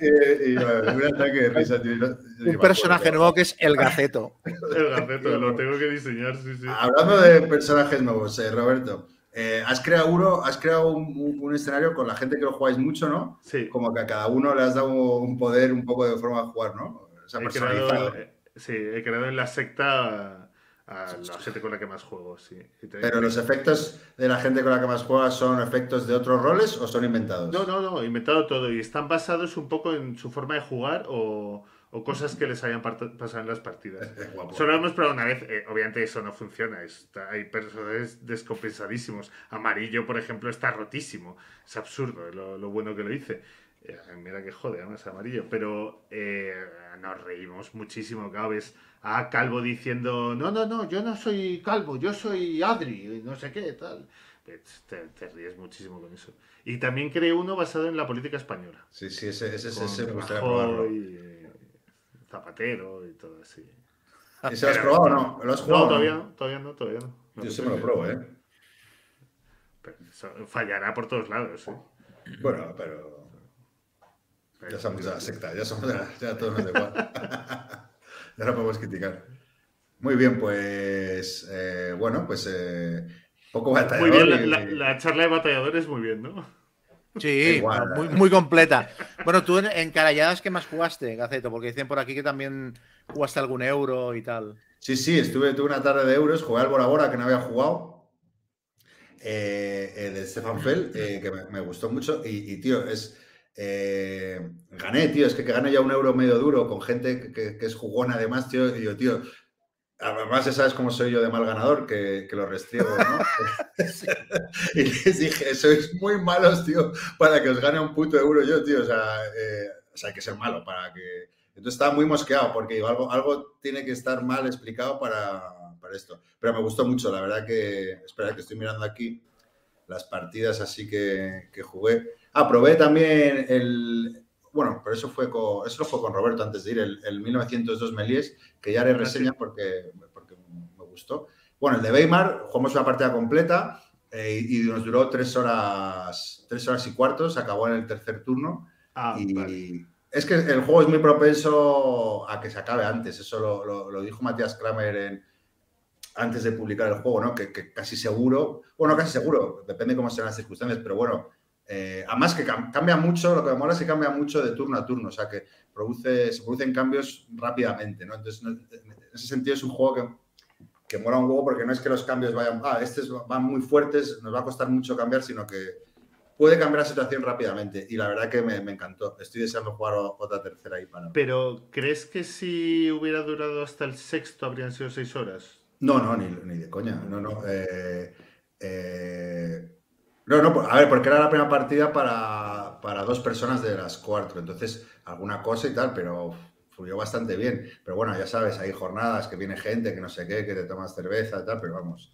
Eh, y, bueno, un ataque de risa, tío. Yo Un personaje nuevo que es el Gaceto. El gaceto, lo tengo que diseñar, sí, sí. Hablando de personajes nuevos, eh, Roberto, eh, has creado uno, has creado un, un- un escenario con la gente que lo jugáis mucho, ¿no? Sí, Como que a cada uno le has dado un poder, un poco de forma de jugar, ¿no? O sea, he creado, eh, sí, he creado en la secta a, la gente con la que más juego, sí. Pero los efectos de la gente con la que más juegas son efectos de otros roles o son inventados? No, no, no, inventado todo y están basados un poco en su forma de jugar o, o cosas que les hayan pasado en las partidas. Solo lo hemos probado una vez, eh, obviamente eso no funciona, está- hay personajes descompensadísimos. Amarillo, por ejemplo, está rotísimo, es absurdo lo, lo bueno que lo hice. Eh, mira que jode, además, amarillo, pero eh, nos reímos muchísimo cada vez a Calvo diciendo, no, no, no, yo no soy Calvo, yo soy Adri, no sé qué, tal. Te, te ríes muchísimo con eso. Y también creé uno basado en la política española. Sí, sí, ese, ese, ese, Rajoy y eh, Zapatero y todo así. ¿Y se lo has probado o no? ¿Lo has jugado? No, todavía no, todavía no, todavía no. No Yo sí me lo pruebo, ¿eh? Pero fallará por todos lados. ¿eh? Bueno, Pero ya somos de la secta, ya somos de la, ya todos nos da igual. ya no podemos criticar. Muy bien, pues eh, bueno, pues eh, poco Muy batallador. bien, la, y- la- la charla de batalladores muy bien, ¿no? Sí, Igual, muy, muy completa. Bueno, tú en, en Caralladas, ¿qué más jugaste, Gaceto? Porque dicen por aquí que también jugaste algún euro y tal. Sí, sí, estuve, tuve una tarde de euros, jugué al Bora Bora que no había jugado, eh, eh, de Stefan Fell, eh, que me, me gustó mucho. Y, y, tío, es. Eh, gané, tío, es que, que gane ya un euro medio duro con gente que, que- que es jugona además, tío. Y yo, tío, además ya sabes cómo soy yo de mal ganador, que, que lo restriego, ¿no? y les dije, sois muy malos, tío, para que os gane un puto euro yo, tío. O sea, eh, o sea hay que ser malo para que. Entonces estaba muy mosqueado porque digo, algo, algo tiene que estar mal explicado para, para esto. Pero me gustó mucho, la verdad que. Espera, que estoy mirando aquí las partidas así que, que jugué. Ah, probé también el. Bueno, pero eso fue con, eso fue con Roberto antes de ir, el, el 1902 Melies, que ya haré Ah, reseña porque, porque me gustó. Bueno, el de Weimar, jugamos una partida completa eh, y nos duró tres horas, tres horas y cuartos, se acabó en el tercer turno. Ah, y vale. es que el juego es muy propenso a que se acabe antes. Eso lo, lo- lo dijo Matías Kramer en- antes de publicar el juego, ¿no? Que, que casi seguro, bueno, casi seguro, depende cómo sean las circunstancias, pero bueno, eh, además que cam- cambia mucho, lo que me mola es que cambia mucho de turno a turno, o sea que produce, se producen cambios rápidamente, ¿no? Entonces, en ese sentido es un juego que, que mola un huevo porque no es que los cambios vayan, ah, estos van muy fuertes, nos va a costar mucho cambiar, sino que puede cambiar la situación rápidamente. Y la verdad que me, me encantó. Estoy deseando jugar otra tercera ahí para. Pero, ¿crees que si hubiera durado hasta el sexto habrían sido seis horas? No, no, ni, ni de coña. No, no. eh, no, no, a ver, porque era la primera partida para, para dos personas de las cuatro. Entonces, alguna cosa y tal, pero fluyó bastante bien. Pero bueno, ya sabes, hay jornadas que viene gente, que no sé qué, que te tomas cerveza y tal, pero vamos.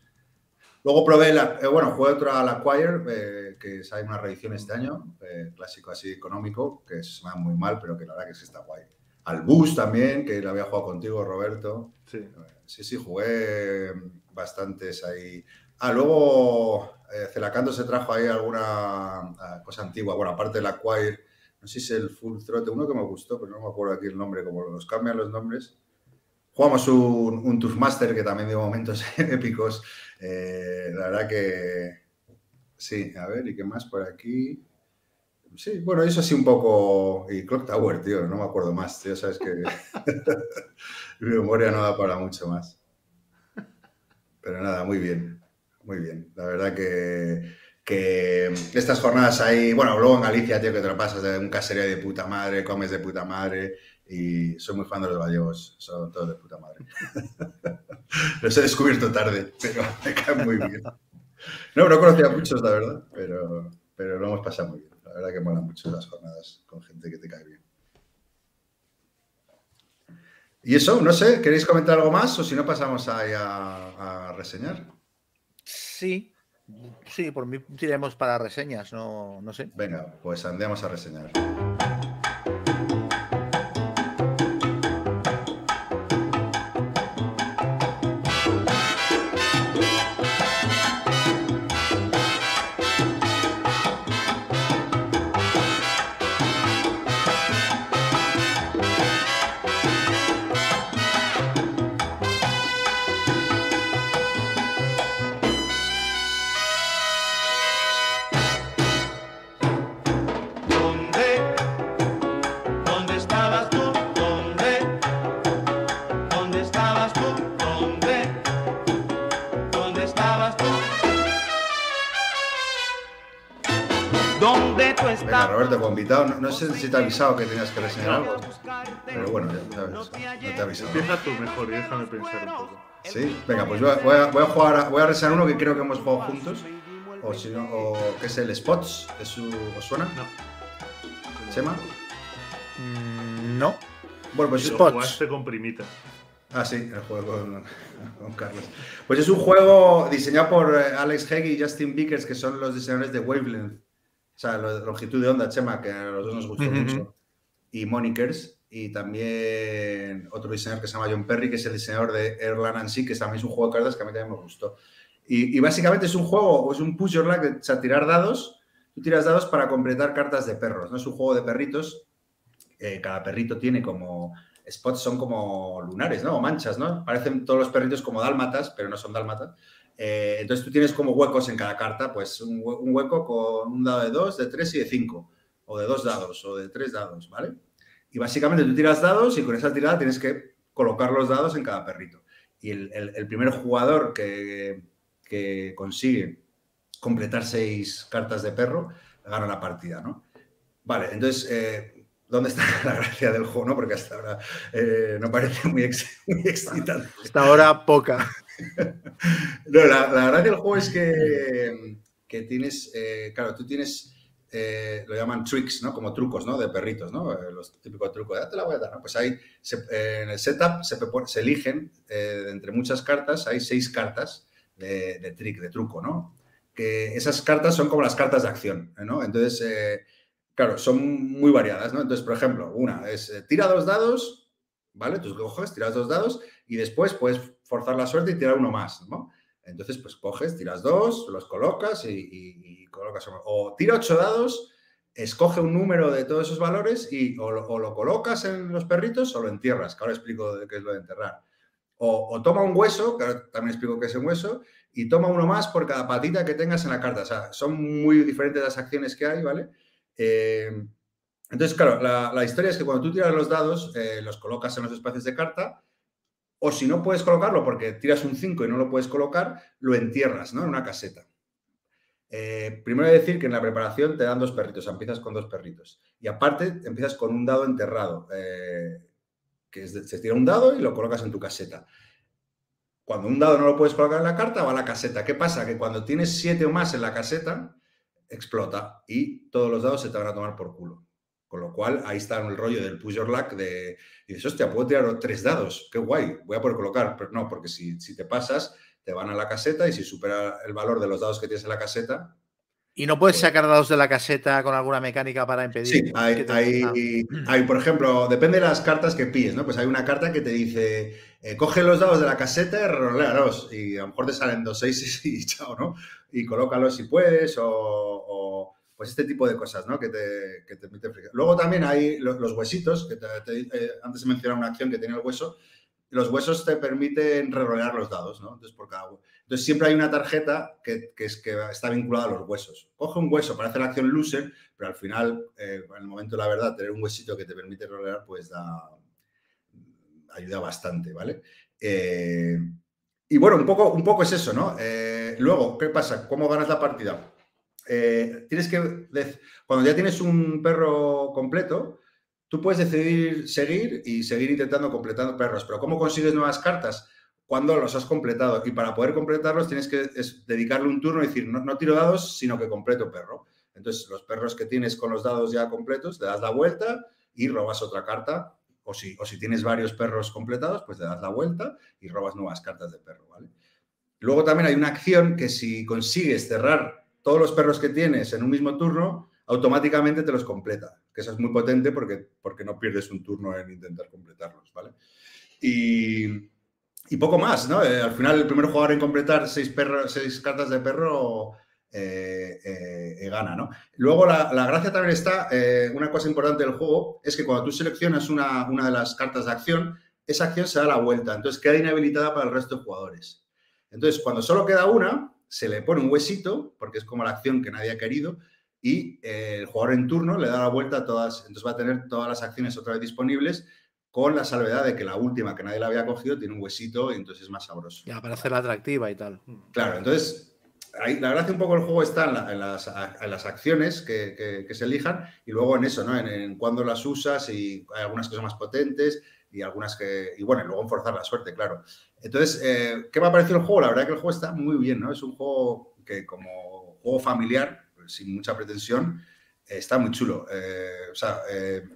Luego probé, la, eh, bueno, jugué otra la Choir, eh, que sale una reedición este año, eh, clásico así económico, que da muy mal, pero que la verdad que sí está guay. Al Bus también, que lo había jugado contigo, Roberto. Sí. Sí, sí, jugué bastantes ahí. Ah, luego eh, Celacando se trajo ahí alguna ah, cosa antigua. Bueno, aparte de la Choir, no sé si es el Full Throttle, uno que me gustó, pero no me acuerdo aquí el nombre, como los cambian los nombres. Jugamos un, un Tourmaster que también dio momentos épicos. Eh, la verdad que sí, a ver, ¿y qué más por aquí? Sí, bueno, eso sí un poco. Y Clock Tower, tío, no me acuerdo más, tío, sabes que mi memoria no da para mucho más. Pero nada, muy bien, muy bien. La verdad que, estas jornadas ahí, bueno, luego en Galicia, tío, que te lo pasas de un caserío de puta madre, comes de puta madre, y soy muy fan de los gallegos, son todos de puta madre. Los he descubierto tarde, pero me caen muy bien. No, no conocía a muchos, la verdad, pero, pero lo hemos pasado muy bien. La verdad que molan mucho las jornadas con gente que te cae bien. Y eso, no sé, ¿queréis comentar algo más o si no pasamos ahí a reseñar? Sí, sí, por mí tiremos para reseñas, no, no sé. Venga, pues andemos a reseñar. Invitado, no, no sé si te ha avisado que tenías que reseñar algo, pero bueno, ya sabes, no te ha avisado. Empieza tú mejor y déjame pensar un poco. Sí, venga, pues voy a, voy a- voy a jugar, a- voy a reseñar uno que creo que hemos jugado juntos, o si no, o que es el Spots, ¿es su, ¿os suena? No. ¿Chema? Mm, no. Bueno, pues Lo Spots. jugaste con primita. Ah, sí, el juego con, con Carlos. Pues es un juego diseñado por eh, Alex Hegg y Justin Vickers, que son los diseñadores de Wavelength. O sea, longitud de onda, Chema, que a los dos nos gustó Ujú. mucho. Y Monikers. Y también otro diseñador que se llama John Perry, que es el diseñador de Erland and Sea, que también es un juego de cartas que a mí también me gustó. Y, y básicamente es un juego, es un push your luck, o sea, tirar dados. Tú tiras dados para completar cartas de perros. No es un juego de perritos. Eh, cada perrito tiene como spots son como lunares, ¿no? O manchas, ¿no? Parecen todos los perritos como dálmatas, pero no son dálmatas. Eh, entonces tú tienes como huecos en cada carta, pues un, hue- un hueco con un dado de 2, de 3 y de 5, o de dos dados, o de tres dados, ¿vale? Y básicamente tú tiras dados y con esa tirada tienes que colocar los dados en cada perrito. Y el primer jugador que, que consigue completar seis cartas de perro gana la partida, ¿no? Vale, entonces, eh, ¿dónde está la gracia del juego? No? Porque hasta ahora eh, no parece muy, ex- muy excitante. Hasta ahora poca. No, la, la gracia del juego es que, que tienes, eh, claro, tú tienes, eh, lo llaman tricks, ¿no? Como trucos, ¿no? De perritos, ¿no? Eh, los típicos trucos, ya te la voy a dar, ¿no? Pues ahí, eh, en el setup se, eligen, entre muchas cartas, hay seis cartas de, trick, de truco, ¿no? Que esas cartas son como las cartas de acción, ¿no? Entonces, claro, son muy variadas, ¿no? Entonces, por ejemplo, una es, tira dos dados, ¿vale? Tú coges, tiras dos dados y después puedes forzar la suerte y tirar uno más, ¿no? Entonces, pues coges, tiras dos, los colocas y, y- y colocas. O tira ocho dados, escoge un número de todos esos valores y o lo, colocas en los perritos o lo entierras, que ahora explico de qué es lo de enterrar. O, toma un hueso, que ahora también explico qué es un hueso, y toma uno más por cada patita que tengas en la carta. O sea, son muy diferentes las acciones que hay, ¿vale? Eh, entonces, claro, la, la historia es que cuando tú tiras los dados, eh, los colocas en los espacios de carta, o si no puedes colocarlo porque tiras un 5 y no lo puedes colocar, lo entierras, ¿no? En una caseta. Eh, primero decir que en la preparación te dan dos perritos, empiezas con dos perritos. Y aparte, empiezas con un dado enterrado, eh, que es se tira un dado y lo colocas en tu caseta. Cuando un dado no lo puedes colocar en la carta, va a la caseta. ¿Qué pasa? Que cuando tienes siete o más en la caseta, explota y todos los dados se te van a tomar por culo. Con lo cual, ahí está el rollo del push your luck de, y dices, hostia, puedo tirar tres dados, qué guay, voy a poder colocar. Pero no, porque si, si te pasas, te van a la caseta y si supera el valor de los dados que tienes en la caseta, ¿Y no puedes sacar dados de la caseta con alguna mecánica para impedir? Sí, hay, hay- hay, por ejemplo, depende de las cartas que pilles, ¿no? Pues hay una carta que te dice, eh, coge los dados de la caseta y roléalos. Y a lo mejor te salen dos seises y chao, ¿no? Y colócalos si puedes o, o, pues este tipo de cosas, ¿no? Que te, que te frica. Luego también hay lo- los, huesitos, que eh, antes he mencionado una acción que tenía el hueso. Los huesos te permiten rerolear los dados, ¿no? Entonces, por cada Entonces siempre hay una tarjeta que, es, que está vinculada a los huesos. Coge un hueso para hacer la acción loser, pero al final, eh, en el momento de la verdad, tener un huesito que te permite rolear, pues da, ayuda bastante, ¿vale? Eh, y bueno, un poco, un poco es eso, ¿no? Luego, ¿qué pasa? ¿Cómo ganas la partida? Eh, tienes que, cuando ya tienes un perro completo, tú puedes decidir seguir y seguir intentando completando perros, pero ¿cómo consigues nuevas cartas? Cuando los has completado. Y para poder completarlos tienes que dedicarle un turno y decir, no, no tiro dados, sino que completo perro. Entonces, los perros que tienes con los dados ya completos, le das la vuelta y robas otra carta. O si, o si tienes varios perros completados, pues le das la vuelta y robas nuevas cartas de perro, ¿vale? Luego también hay una acción que si consigues cerrar todos los perros que tienes en un mismo turno, automáticamente te los completa. Que eso es muy potente porque, porque no pierdes un turno en intentar completarlos, ¿vale? Y, poco más, ¿no? Eh, al final, el primer jugador en completar seis, seis cartas de perro eh, eh, gana, ¿no? Luego, la, la gracia también está, una cosa importante del juego, es que cuando tú seleccionas una, una de las cartas de acción, esa acción se da la vuelta, entonces queda inhabilitada para el resto de jugadores. Entonces, cuando solo queda una, se le pone un huesito, porque es como la acción que nadie ha querido, y eh, el jugador en turno le da la vuelta a todas, entonces va a tener todas las acciones otra vez disponibles, con la salvedad de que la última que nadie la había cogido tiene un huesito y entonces es más sabroso. Ya, para hacerla atractiva y tal. Claro, entonces, ahí, la gracia un poco del juego está en, la- en las, en las acciones que, que- que se elijan y luego en eso, ¿no? En, en cuándo las usas y hay algunas que son más potentes y algunas que... Y bueno, y luego en forzar la suerte, claro. Entonces, eh, ¿qué me ha parecido el juego? La verdad que el juego está muy bien, ¿no? Es un juego que como juego familiar, sin mucha pretensión, eh, está muy chulo. Eh, o sea, eh,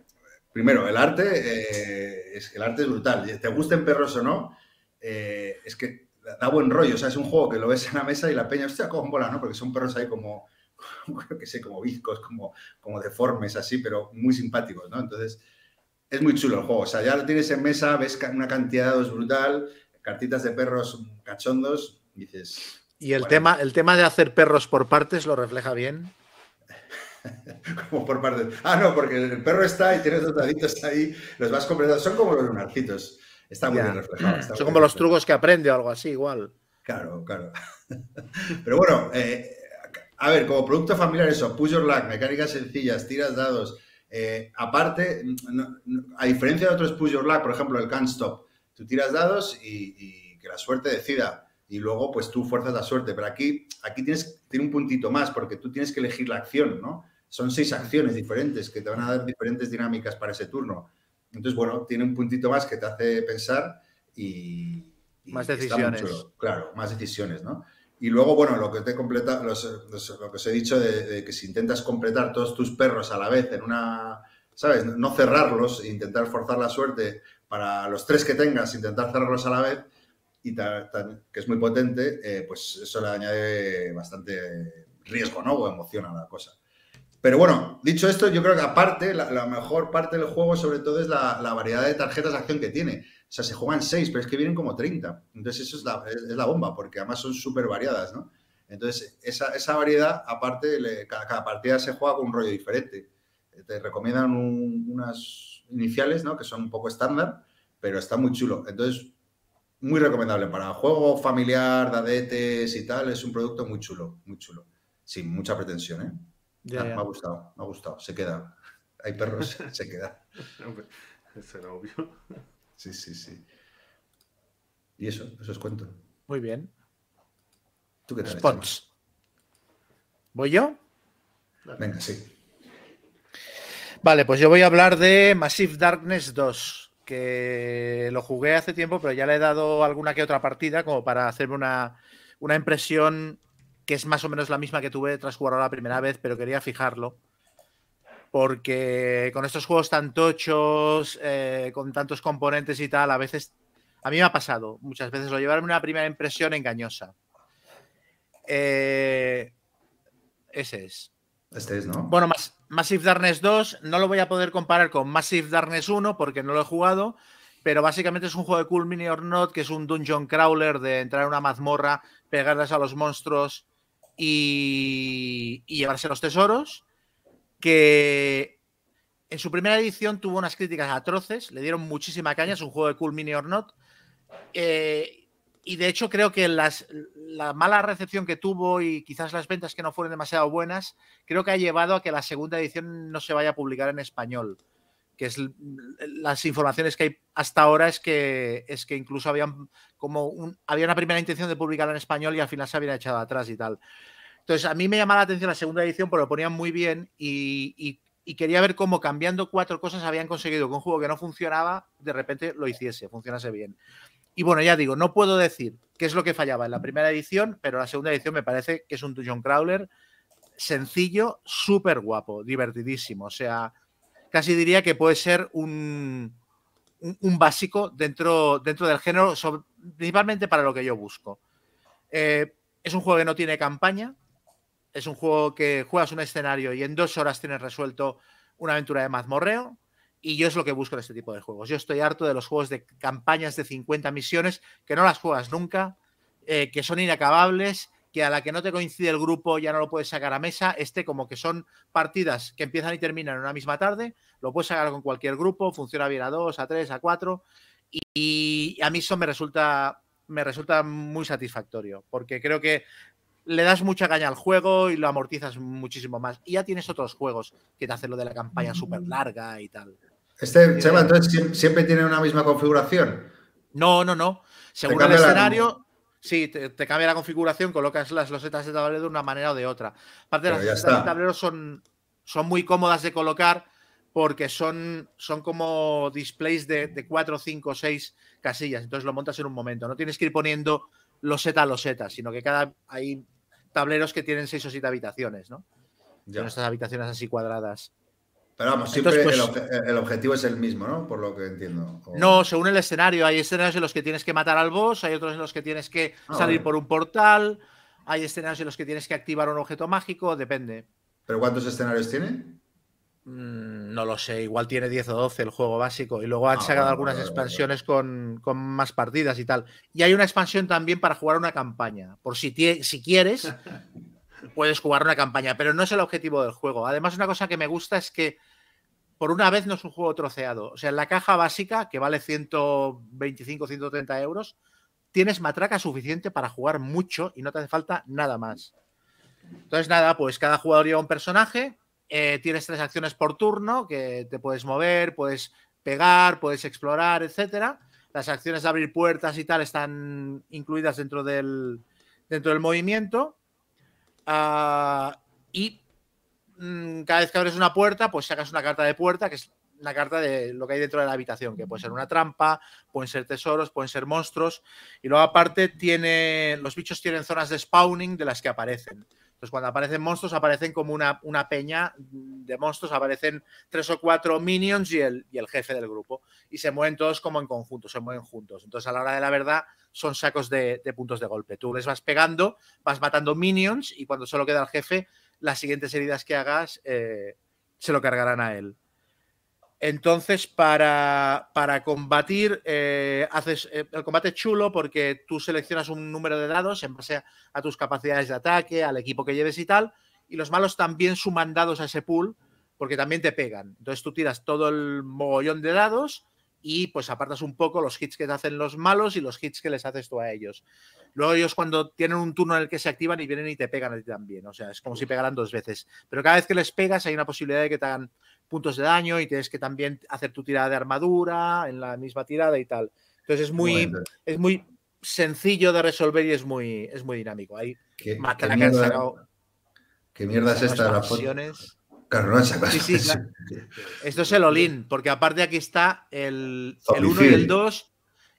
primero, el arte, eh, es, el arte es brutal. Te gusten perros o no, eh, es que da buen rollo. O sea, es un juego que lo ves en la mesa y la peña, hostia, cómo mola, ¿no? Porque son perros ahí como, creo que sé, como bizcos, como, como deformes, así, pero muy simpáticos, ¿no? Entonces, es muy chulo el juego. O sea, ya lo tienes en mesa, ves una cantidad de dados brutal, cartitas de perros cachondos, y dices, Y el, Bueno. tema, el tema de hacer perros por partes lo refleja bien. como por parte. Ah, no, porque el perro está y tienes dos daditos ahí, los vas completando. Son como los lunarcitos. Está muy Ya. bien reflejado. está Son muy como bien los reflejado. trucos que aprende o algo así, igual. Claro, claro. Pero bueno, eh, a ver, como producto familiar, eso, push your luck, mecánicas sencillas, tiras dados. Eh, aparte, no- no- a diferencia de otros push your luck, por ejemplo, el can't stop, tú tiras dados y, y que la suerte decida. Y luego, pues tú fuerzas la suerte. Pero aquí, aquí tienes, tiene un puntito más, porque tú tienes que elegir la acción, ¿no? Son seis acciones diferentes que te van a dar diferentes dinámicas para ese turno. Entonces, bueno, tiene un puntito más que te hace pensar y. y Más decisiones. Claro, más decisiones, ¿no? Y luego, bueno, lo que te completa, lo que os he dicho de, que si intentas completar todos tus perros a la vez en una, ¿sabes? No cerrarlos e intentar forzar la suerte para los tres que tengas, intentar cerrarlos a la vez, y que es muy potente, eh, pues eso le añade bastante riesgo, ¿no? O emoción a la cosa. Pero bueno, dicho esto, yo creo que aparte, la, la mejor parte del juego sobre todo es la, la variedad de tarjetas de acción que tiene. O sea, se juegan seis, pero es que vienen como 30. Entonces eso es la, es, es la bomba, porque además son súper variadas, ¿no? Entonces, esa, esa variedad, aparte, le- cada, cada partida se juega con un rollo diferente. Te recomiendan un- unas iniciales, ¿no? Que son un poco estándar, pero está muy chulo. Entonces, muy recomendable para juego familiar, dadetes y tal. Es un producto muy chulo, muy chulo. Sin mucha pretensión, ¿eh? Ya, Ah, ya. Me ha gustado, me ha gustado. Se queda. Hay perros, se queda. Eso era obvio. Sí, sí, sí. Y eso, eso os cuento. Muy bien. ¿Tú qué tal? Spons. ¿Voy yo? Venga, sí. Vale, pues yo voy a hablar de Massive Darkness 2, que lo jugué hace tiempo, pero ya le he dado alguna que otra partida como para hacerme una, una impresión que es más o menos la misma que tuve tras jugarlo la primera vez, pero quería fijarlo. Porque con estos juegos tan tochos, eh, con tantos componentes y tal, a veces, a mí me ha pasado muchas veces lo llevarme una primera impresión engañosa. Eh, ese es. Este es, ¿no? Bueno, Mas- Massive Darkness 2 no lo voy a poder comparar con Massive Darkness 1 porque no lo he jugado, pero básicamente es un juego de Cool Mini or Not que es un dungeon crawler de entrar a una mazmorra, pegarles a los monstruos y, y llevarse los tesoros, que en su primera edición tuvo unas críticas atroces, le dieron muchísima caña, es un juego de Cool Mini or Not. eh, y de hecho creo que la mala recepción que tuvo y quizás las ventas que no fueron demasiado buenas, creo que ha llevado a que la segunda edición no se vaya a publicar en español. Que es las informaciones que hay hasta ahora es que es que incluso habían como había una primera intención de publicarla en español y al final se habían echado atrás y tal. Entonces, a mí me llamaba la atención la segunda edición porque lo ponían muy bien y, quería ver cómo cambiando cuatro cosas habían conseguido que un juego que no funcionaba de repente lo hiciese, funcionase bien. Y bueno, ya digo, no puedo decir qué es lo que fallaba en la primera edición, pero la segunda edición me parece que es un Dungeon Crawler sencillo, súper guapo, divertidísimo. O sea, casi diría que puede ser un, básico dentro, dentro del género, principalmente para lo que yo busco. Eh, es un juego que no tiene campaña, es un juego que juegas un escenario y en dos horas tienes resuelto una aventura de mazmorreo. Y yo es lo que busco en este tipo de juegos. Yo estoy harto de los juegos de campañas de 50 misiones que no las juegas nunca, eh, que son inacabables, que a la que no te coincide el grupo ya no lo puedes sacar a mesa. Este como que son partidas que empiezan y terminan en una misma tarde, lo puedes sacar con cualquier grupo, funciona bien a dos, a tres, a cuatro. Y, y a mí eso me resulta, me resulta muy satisfactorio, porque creo que le das mucha caña al juego y lo amortizas muchísimo más. Y ya tienes otros juegos que te hacen lo de la campaña súper larga y tal. Este, Chema, entonces siem- siempre tiene una misma configuración. No, no, no. Según el la- escenario, sí, te, te cambia la configuración, colocas las losetas de tablero de una manera o de otra. Aparte, Pero las losetas de tablero son, son muy cómodas de colocar porque son, son como displays de, de cuatro, cinco, seis casillas. Entonces lo montas en un momento. No tienes que ir poniendo loseta a loseta, sino que cada hay tableros que tienen seis o siete habitaciones, ¿no? Ya. Son estas habitaciones así cuadradas. Pero vamos, siempre Entonces, pues- el objetivo es el mismo, ¿no? Por lo que entiendo. O- No, según el escenario. Hay escenarios en los que tienes que matar al boss, hay otros en los que tienes que Ah, salir vale. por un portal, hay escenarios en los que tienes que activar un objeto mágico, depende. ¿Pero cuántos escenarios tiene? Mm, no lo sé, igual tiene 10 o 12 el juego básico. Y luego han Ah, sacado algunas expansiones Con, con más partidas y tal. Y hay una expansión también para jugar una campaña. Por si, si quieres, puedes jugar una campaña, pero no es el objetivo del juego. Además, una cosa que me gusta es que por una vez no es un juego troceado. O sea, en la caja básica, que vale 125, 130 euros, tienes matraca suficiente para jugar mucho y no te hace falta nada más. Entonces, nada, pues cada jugador lleva un personaje, eh, tienes tres acciones por turno, que te puedes mover, puedes pegar, puedes explorar, etcétera. Las acciones de abrir puertas y tal están incluidas dentro del, dentro del movimiento. Ah, y mm, cada vez que abres una puerta, pues sacas una carta de puerta, que es una carta de lo que hay dentro de la habitación, que puede ser una trampa, pueden ser tesoros, pueden ser monstruos. Y luego, aparte, tiene. Los bichos tienen zonas de spawning de las que aparecen. Entonces, cuando aparecen monstruos, aparecen como una, una peña de monstruos, aparecen tres o cuatro minions y el, y el jefe del grupo. Y se mueven todos como en conjunto, se mueven juntos. Entonces, a la hora de la verdad, son sacos de, de puntos de golpe. Tú les vas pegando, vas matando minions y cuando solo queda el jefe, las siguientes heridas que hagas eh, se lo cargarán a él. Entonces, para, para combatir, eh, haces eh, el combate chulo porque tú seleccionas un número de dados en base a, a tus capacidades de ataque, al equipo que lleves y tal, y los malos también suman dados a ese pool porque también te pegan. Entonces tú tiras todo el mogollón de dados y pues apartas un poco los hits que te hacen los malos y los hits que les haces tú a ellos. Luego ellos cuando tienen un turno en el que se activan y vienen y te pegan a ti también. O sea, es como si pegaran dos veces. Pero cada vez que les pegas hay una posibilidad de que te hagan puntos de daño y tienes que también hacer tu tirada de armadura en la misma tirada y tal. Entonces es muy, Bueno, es muy sencillo de resolver y es muy, es muy dinámico. Hay ¿Qué, qué matraca, han mierda, sacado- qué mierda es esta de la foto? Claro, no Sí, sí, expansión. Esto es el Olin, porque aparte aquí está el, el 1 y el 2.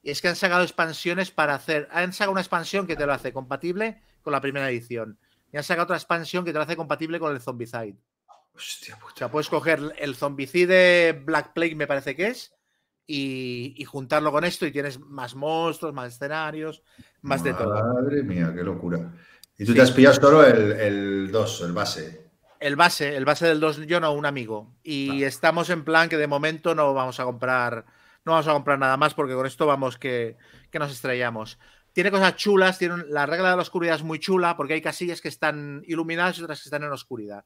Y es que han sacado expansiones para hacer. Han sacado una expansión que te lo hace compatible con la primera edición. Y han sacado otra expansión que te lo hace compatible con el Zombicide. Hostia puta. O sea, puedes coger el Zombicide Black Plague, me parece que es, y, y juntarlo con esto y tienes más monstruos, más escenarios, más de todo. Madre mía, qué locura. Y tú Sí. te has pillado solo el, el 2, el base. El base, el base del 2, yo no, un amigo. Y estamos en plan que de momento no vamos a comprar, no vamos a comprar nada más porque con esto vamos que, que nos estrellamos. Tiene cosas chulas, tiene la regla de la oscuridad es muy chula porque hay casillas que están iluminadas y otras que están en oscuridad.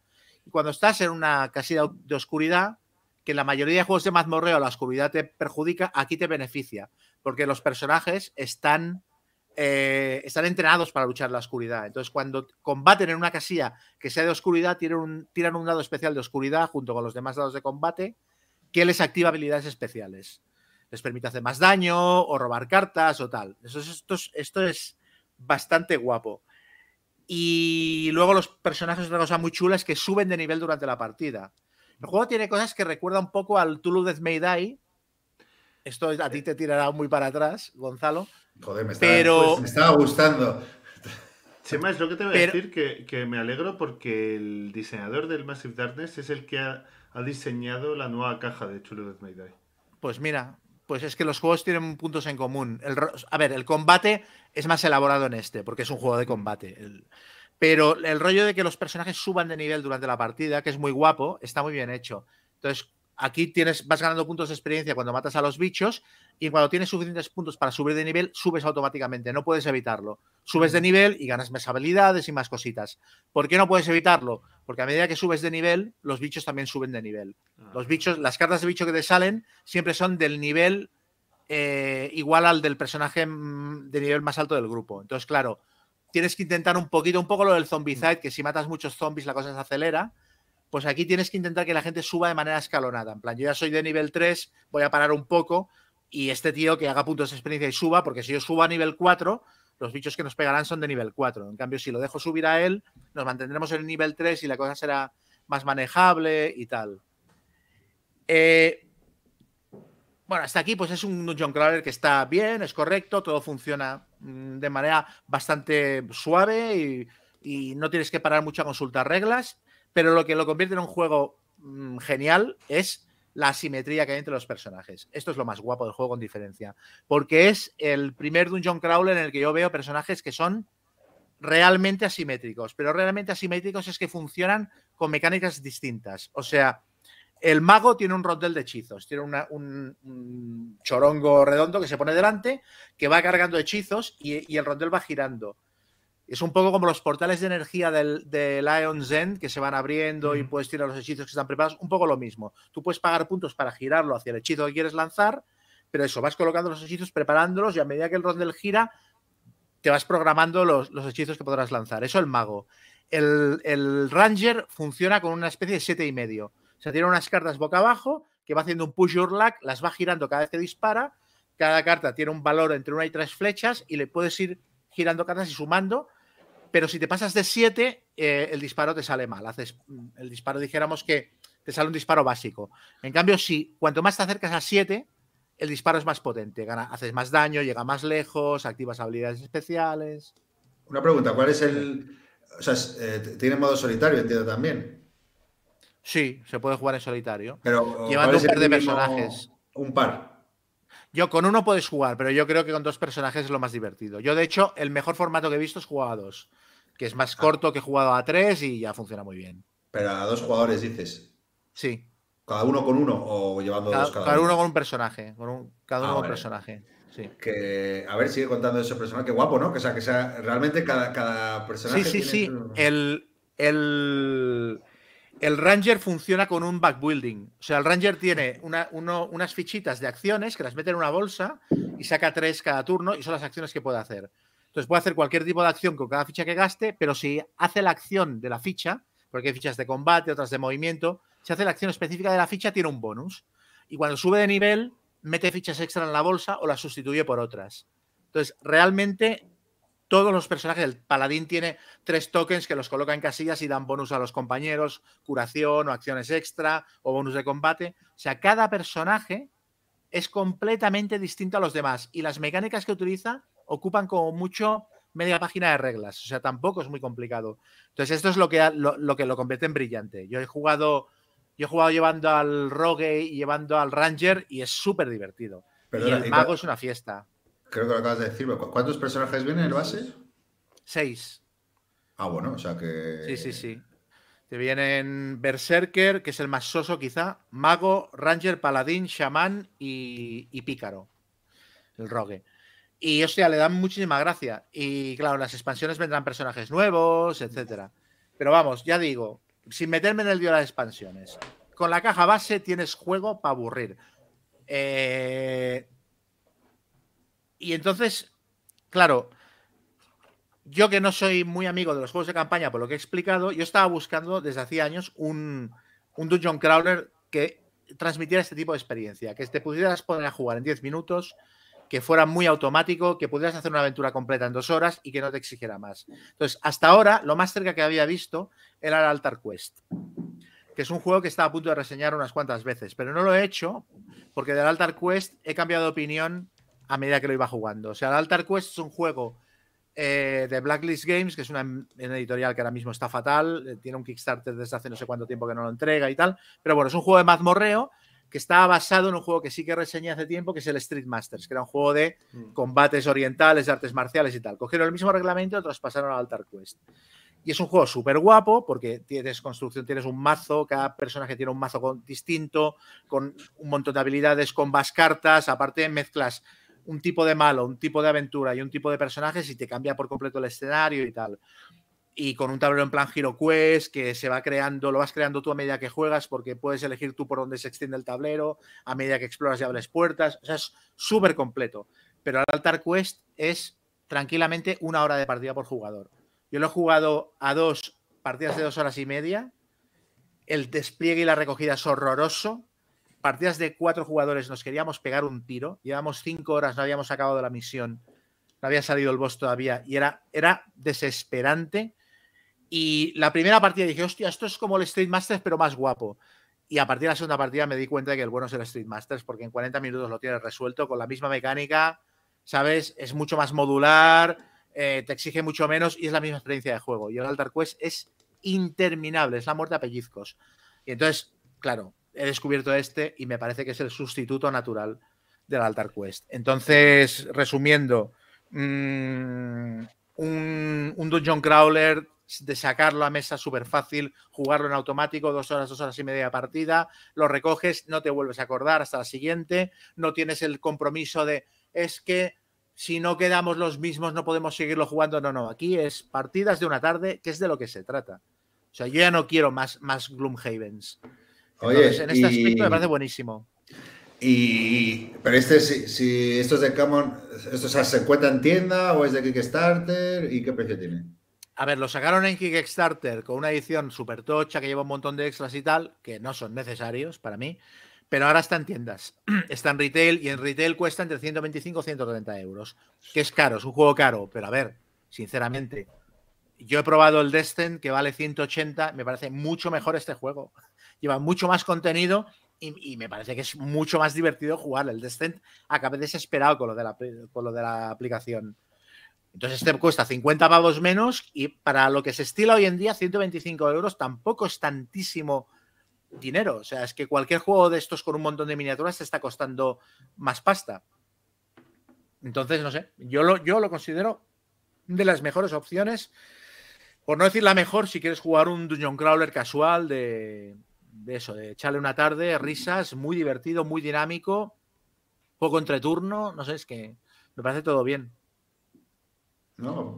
Cuando estás en una casilla de oscuridad, que en la mayoría de juegos de mazmorreo la oscuridad te perjudica, aquí te beneficia, porque los personajes están eh, están entrenados para luchar en la oscuridad. Entonces, cuando combaten en una casilla que sea de oscuridad, tiran un, tiran un dado especial de oscuridad junto con los demás dados de combate que les activa habilidades especiales. Les permite hacer más daño o robar cartas o tal. Eso es- esto, es, esto es bastante guapo. Y luego los personajes, otra cosa muy chula es que suben de nivel durante la partida. El juego tiene cosas que recuerda un poco al Tulu Death May Die. Esto a ti te tirará muy para atrás, Gonzalo. Joder, me estaba, Pero- pues, me estaba gustando. Chema, es lo que te voy Pero- a decir, que, que me alegro porque el diseñador del Massive Darkness es el que ha, ha diseñado la nueva caja de Chulo Death May Die. Pues mira, pues es que los juegos tienen puntos en común. El a ver, el combate es más elaborado en este, porque es un juego de combate. El- pero el rollo de que los personajes suban de nivel durante la partida, que es muy guapo, está muy bien hecho. Entonces, aquí tienes, vas ganando puntos de experiencia cuando matas a los bichos, y cuando tienes suficientes puntos para subir de nivel, subes automáticamente, no puedes evitarlo. Subes de nivel y ganas más habilidades y más cositas. ¿Por qué no puedes evitarlo? Porque a medida que subes de nivel, los bichos también suben de nivel. Ah. Los bichos, las cartas de bicho que te salen siempre son del nivel eh, igual al del personaje mm, de nivel más alto del grupo. Entonces, claro, tienes que intentar un poquito, un poco lo del zombicide, que si matas muchos zombies la cosa se acelera. Pues aquí tienes que intentar que la gente suba de manera escalonada. En plan, yo ya soy de nivel 3, voy a parar un poco y este tío que haga puntos de experiencia y suba, porque si yo subo a nivel 4, los bichos que nos pegarán son de nivel 4. En cambio, si lo dejo subir a él, nos mantendremos en el nivel 3 y la cosa será más manejable y tal. Eh, bueno, hasta aquí pues es un Dungeon Crawler que está bien, es correcto, todo funciona mm, de manera bastante suave y, y no tienes que parar mucho a consultar reglas, pero lo que lo convierte en un juego mm, genial es la asimetría que hay entre los personajes. Esto es lo más guapo del juego con diferencia, porque es el primer Dungeon Crawler en el que yo veo personajes que son realmente asimétricos, pero realmente asimétricos es que funcionan con mecánicas distintas. O sea, el mago tiene un rondel de hechizos, tiene un chorongo redondo que se pone delante, que va cargando hechizos y, y el rondel va girando. Es un poco como los portales de energía del, de Lion's End que se van abriendo y puedes tirar los hechizos que están preparados. Un poco lo mismo. Tú puedes pagar puntos para girarlo hacia el hechizo que quieres lanzar, pero eso, vas colocando los hechizos, preparándolos y a medida que el rondel gira, te vas programando los, los hechizos que podrás lanzar. Eso el mago. El, el Ranger funciona con una especie de siete y medio. O sea, tiene unas cartas boca abajo que va haciendo un push your luck, las va girando cada vez que dispara. Cada carta tiene un valor entre una y tres flechas y le puedes ir girando cartas y sumando. Pero si te pasas de 7, el disparo te sale mal. Haces mm, el disparo, dijéramos que te sale un disparo básico. En cambio, si cuanto más te acercas a 7, el disparo es más potente. Gana, haces más daño, llega más lejos, activas habilidades especiales. Una pregunta, ¿cuál es el. O sea, eh, tiene modo solitario, entiendo también. Sí, se puede jugar en solitario. Pero, Llevando ¿cuál es un par de personajes. Un par. Yo con uno puedes jugar, pero yo creo que con dos personajes es lo más divertido. Yo, de hecho, el mejor formato que he visto es jugar a dos, que es más corto que he jugado a tres y ya funciona muy bien. Pero a dos jugadores dices. Sí, ¿Cada uno con uno o llevando cada, dos cada, cada uno? uno con un personaje, con un- cada uno Ah, con un personaje. Sí. Que, a ver, sigue contando ese personaje. Qué guapo, ¿no? Que, o sea, que sea realmente cada, cada personaje. Sí, sí, tiene sí. su- El, el, el Ranger funciona con un backbuilding. O sea, el Ranger tiene unas fichitas de acciones que las mete en una bolsa y saca tres cada turno y son las acciones que puede hacer. Entonces puede hacer cualquier tipo de acción con cada ficha que gaste, pero si hace la acción de la ficha, porque hay fichas de combate, otras de movimiento, si hace la acción específica de la ficha tiene un bonus. Y cuando sube de nivel, mete fichas extra en la bolsa o las sustituye por otras. Entonces, realmente todos los personajes, el paladín tiene tres tokens que los coloca en casillas y dan bonus a los compañeros, curación o acciones extra o bonus de combate. O sea, cada personaje es completamente distinto a los demás y las mecánicas que utiliza ocupan como mucho media página de reglas. O sea, tampoco es muy complicado. Entonces, esto es lo que, lo, lo que lo convierte en brillante. Yo he jugado, yo he jugado llevando al Rogue y llevando al Ranger y es súper divertido. Perdona, y el y mago es una fiesta. Creo que lo acabas de decir. pero ¿cu- ¿Cuántos personajes vienen en el base? Seis. Ah, bueno, o sea que. Sí, sí, sí. Te vienen Berserker, que es el más soso quizá, Mago, Ranger, Paladín, Shaman y, y Pícaro, el Rogue. Y hostia, le dan muchísima gracia. Y claro, en las expansiones vendrán personajes nuevos, etcétera. Pero vamos, ya digo, sin meterme en el lío de las expansiones, con la caja base tienes juego para aburrir. Eh, Y entonces, claro, yo que no soy muy amigo de los juegos de campaña, por lo que he explicado, yo estaba buscando desde hacía años un, un Dungeon Crawler que transmitiera este tipo de experiencia, que te pudieras poner a jugar en 10 minutos, que fuera muy automático, que pudieras hacer una aventura completa en dos horas y que no te exigiera más. Entonces, hasta ahora, lo más cerca que había visto era el Altar Quest, que es un juego que estaba a punto de reseñar unas cuantas veces, pero no lo he hecho porque del Altar Quest he cambiado de opinión a medida que lo iba jugando. O sea, el Altar Quest es un juego eh, de Blacklist Games, que es una, una, editorial que ahora mismo está fatal, eh, tiene un Kickstarter desde hace no sé cuánto tiempo que no lo entrega y tal, pero bueno, es un juego de mazmorreo que estaba basado en un juego que sí que reseñé hace tiempo, que es el Street Masters, que era un juego de combates orientales, de artes marciales y tal. Cogieron el mismo reglamento y lo traspasaron al Altar Quest. Y es un juego súper guapo porque tienes construcción, tienes un mazo, cada personaje tiene un mazo con, distinto, con un montón de habilidades, con más cartas, aparte mezclas un tipo de malo, un tipo de aventura y un tipo de personajes y te cambia por completo el escenario y tal. Y con un tablero en plan Hero Quest que se va creando, lo vas creando tú a medida que juegas porque puedes elegir tú por dónde se extiende el tablero, a medida que exploras y abres puertas. O sea, es súper completo. Pero el Altar Quest es tranquilamente una hora de partida por jugador. Yo lo he jugado a dos partidas de dos horas y media. El despliegue y la recogida es horroroso partidas de cuatro jugadores nos queríamos pegar un tiro, llevamos cinco horas, no habíamos acabado la misión, no había salido el boss todavía y era, era desesperante. Y la primera partida dije, hostia, esto es como el Street Masters, pero más guapo. Y a partir de la segunda partida me di cuenta de que el bueno es el Street Masters, porque en 40 minutos lo tienes resuelto con la misma mecánica, ¿sabes? Es mucho más modular, eh, te exige mucho menos y es la misma experiencia de juego. Y el Altar Quest es interminable, es la muerte a pellizcos. Y entonces, claro, he descubierto este y me parece que es el sustituto natural del Altar Quest. Entonces, resumiendo, mmm, un, un, Dungeon Crawler de sacarlo a mesa súper fácil, jugarlo en automático, dos horas, dos horas y media de partida, lo recoges, no te vuelves a acordar hasta la siguiente, no tienes el compromiso de es que si no quedamos los mismos no podemos seguirlo jugando, no, no, aquí es partidas de una tarde, que es de lo que se trata. O sea, yo ya no quiero más, más Gloomhavens. Entonces, Oye, en este y... aspecto me parece buenísimo. Y, pero este, si, si esto es de Common, ¿esto o sea, se encuentra en tienda o es de Kickstarter? ¿Y qué precio tiene? A ver, lo sacaron en Kickstarter con una edición súper tocha que lleva un montón de extras y tal, que no son necesarios para mí, pero ahora está en tiendas. Está en retail y en retail cuesta entre 125 y 130 euros, que es caro, es un juego caro, pero a ver, sinceramente, yo he probado el Destin que vale 180, me parece mucho mejor este juego lleva mucho más contenido y, me parece que es mucho más divertido jugar. El Descent acabé desesperado con lo de la, con lo de la aplicación. Entonces este cuesta 50 pavos menos y para lo que se estila hoy en día 125 euros tampoco es tantísimo dinero. O sea, es que cualquier juego de estos con un montón de miniaturas te está costando más pasta. Entonces, no sé, yo lo, yo lo considero de las mejores opciones. Por no decir la mejor, si quieres jugar un Dungeon Crawler casual de, de eso, de echarle una tarde, risas, muy divertido, muy dinámico, poco entreturno, no sé, es que me parece todo bien. No,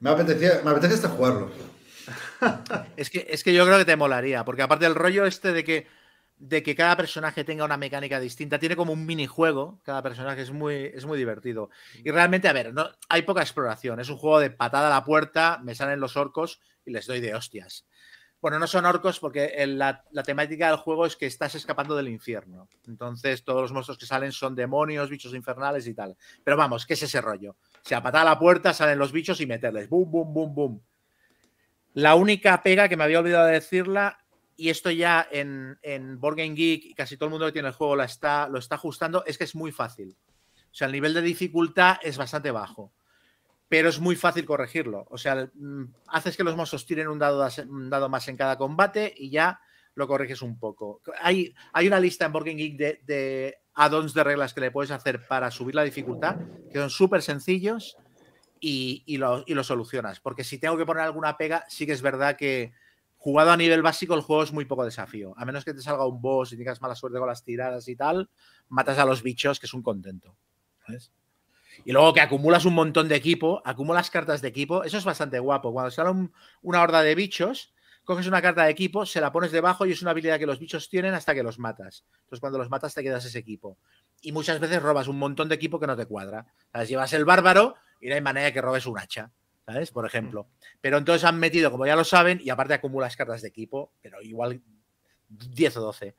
me apetecía, me apetece hasta jugarlo. es, que, es que yo creo que te molaría, porque aparte del rollo este de que, de que cada personaje tenga una mecánica distinta, tiene como un minijuego, cada personaje es muy, es muy divertido. Y realmente, a ver, no, hay poca exploración, es un juego de patada a la puerta, me salen los orcos y les doy de hostias. Bueno, no son orcos porque la, temática del juego es que estás escapando del infierno. Entonces, todos los monstruos que salen son demonios, bichos infernales y tal. Pero vamos, ¿qué es ese rollo? O sea, patada a la puerta, salen los bichos y meterles. Boom, boom, boom, boom. La única pega que me había olvidado de decirla, y esto ya en, en Geek y casi todo el mundo que tiene el juego está, lo está ajustando, es que es muy fácil. O sea, el nivel de dificultad es bastante bajo pero es muy fácil corregirlo. O sea, mm, haces que los monstruos tiren un dado, más en cada combate y ya lo corriges un poco. Hay, hay una lista en Game Geek de, de add-ons de reglas que le puedes hacer para subir la dificultad, que son súper sencillos y, y, lo, y, lo, solucionas. Porque si tengo que poner alguna pega, sí que es verdad que jugado a nivel básico el juego es muy poco desafío. A menos que te salga un boss y tengas mala suerte con las tiradas y tal, matas a los bichos, que es un contento. ¿sabes? Y luego que acumulas un montón de equipo, acumulas cartas de equipo, eso es bastante guapo. Cuando sale un, una horda de bichos, coges una carta de equipo, se la pones debajo y es una habilidad que los bichos tienen hasta que los matas. Entonces cuando los matas te quedas ese equipo. Y muchas veces robas un montón de equipo que no te cuadra. ¿Sabes? Llevas el bárbaro y no hay manera de que robes un hacha. ¿sabes? Por ejemplo. Pero entonces han metido, como ya lo saben, y aparte acumulas cartas de equipo, pero igual 10 o 12.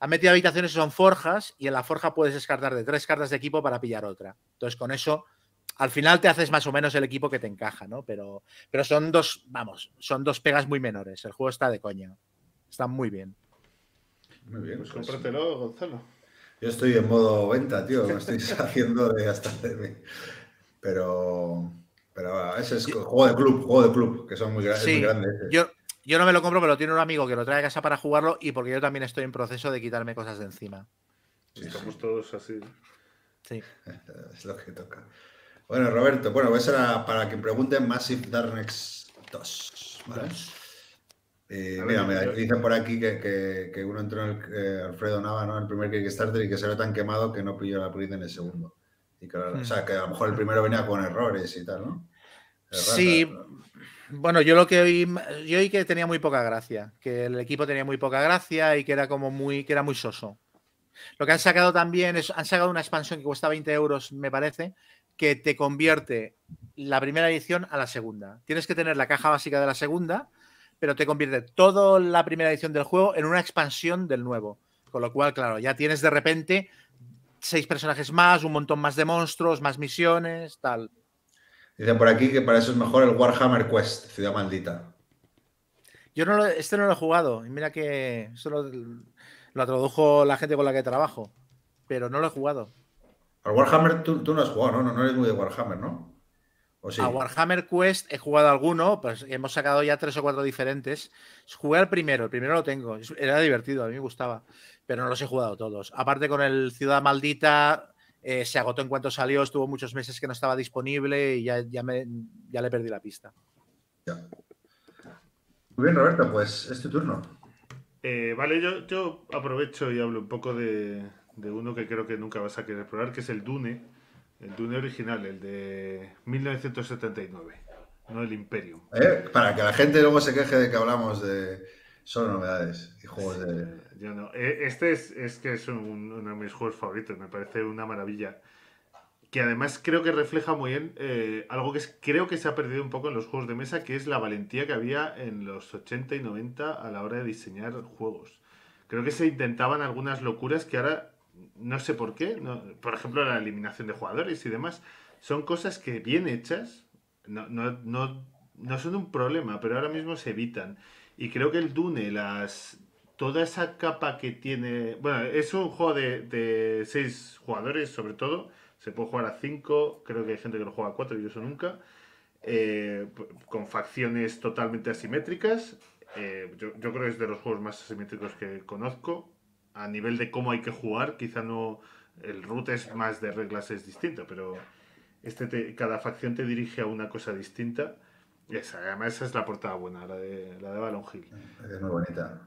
Han metido habitaciones que son forjas y en la forja puedes descartar de tres cartas de equipo para pillar otra. Entonces con eso, al final te haces más o menos el equipo que te encaja, ¿no? Pero, pero son dos, vamos, son dos pegas muy menores. El juego está de coña. Está muy bien. Muy bien. Pues cómpratelo, Gonzalo. Yo estoy en modo venta, tío. Me estoy haciendo de hasta de Pero. Pero bueno, ese es juego de club, juego de club, que son muy, gra- es muy Sí, grandes. yo, yo no me lo compro, pero tiene un amigo que lo trae a casa para jugarlo y porque yo también estoy en proceso de quitarme cosas de encima. Sí, Estamos todos así. Sí. Es lo que toca. Bueno, Roberto, bueno, pues era para que pregunten Massive Darkness 2. ¿vale? Eh, mira, yo- dicen por aquí que, que- que uno entró en el, eh, Alfredo Nava, ¿no? En el primer Kickstarter y que se ve tan quemado que no pilló la prisa en el segundo. Y que, O sea, que a lo mejor el primero venía con errores y tal, ¿no? Errata. Sí, bueno, yo lo que oí, yo que tenía muy poca gracia, que el equipo tenía muy poca gracia y que era como muy, que era muy soso. Lo que han sacado también es, han sacado una expansión que cuesta 20 euros, me parece, que te convierte la primera edición a la segunda. Tienes que tener la caja básica de la segunda, pero te convierte toda la primera edición del juego en una expansión del nuevo. Con lo cual, claro, ya tienes de repente seis personajes más, un montón más de monstruos, más misiones, tal. Dicen por aquí que para eso es mejor el Warhammer Quest, Ciudad Maldita. Yo no lo- este no lo he jugado. Y mira que eso lo, lo tradujo la gente con la que trabajo. Pero no lo he jugado. Al Warhammer tú, tú no has jugado, ¿no? ¿no? No eres muy de Warhammer, ¿no? ¿O sí? A Warhammer Quest he jugado alguno, pues hemos sacado ya tres o cuatro diferentes. Jugué al primero, el primero lo tengo. Era divertido, a mí me gustaba. Pero no los he jugado todos. Aparte con el Ciudad Maldita, eh, se agotó en cuanto salió, estuvo muchos meses que no estaba disponible y ya, ya, me, ya le perdí la pista. Ya. Muy bien, Roberto, pues es tu turno. Eh, vale, yo, yo aprovecho y hablo un poco de, de uno que creo que nunca vas a querer probar, que es el Dune. El Dune original, el de 1979, no el Imperium. ¿Eh? Para que la gente luego se queje de que hablamos de solo novedades y juegos de. Eh, Yo no. Eh, Este es, es que es un- uno de mis juegos favoritos, me parece una maravilla. Que además creo que refleja muy bien eh, algo que es- creo que se ha perdido un poco en los juegos de mesa, que es la valentía que había en los 80 y 90 a la hora de diseñar juegos. Creo que se intentaban algunas locuras que ahora no sé por qué. no- por ejemplo, la eliminación de jugadores y demás. Son cosas que bien hechas no, no, no, no son un problema, pero ahora mismo se evitan. Y creo que el Dune, las, toda esa capa que tiene. Bueno, es un juego de, de seis jugadores, sobre todo. Se puede jugar a cinco. Creo que hay gente que lo juega a cuatro yo eso nunca. Eh, con facciones totalmente asimétricas. Eh, yo, yo creo que es de los juegos más asimétricos que conozco. A nivel de cómo hay que jugar, quizá no. El root es más de reglas, es distinto, pero este te- cada facción te dirige a una cosa distinta. Y esa, además, esa es la portada buena, la de, la de Balon Hill. Es muy bonita.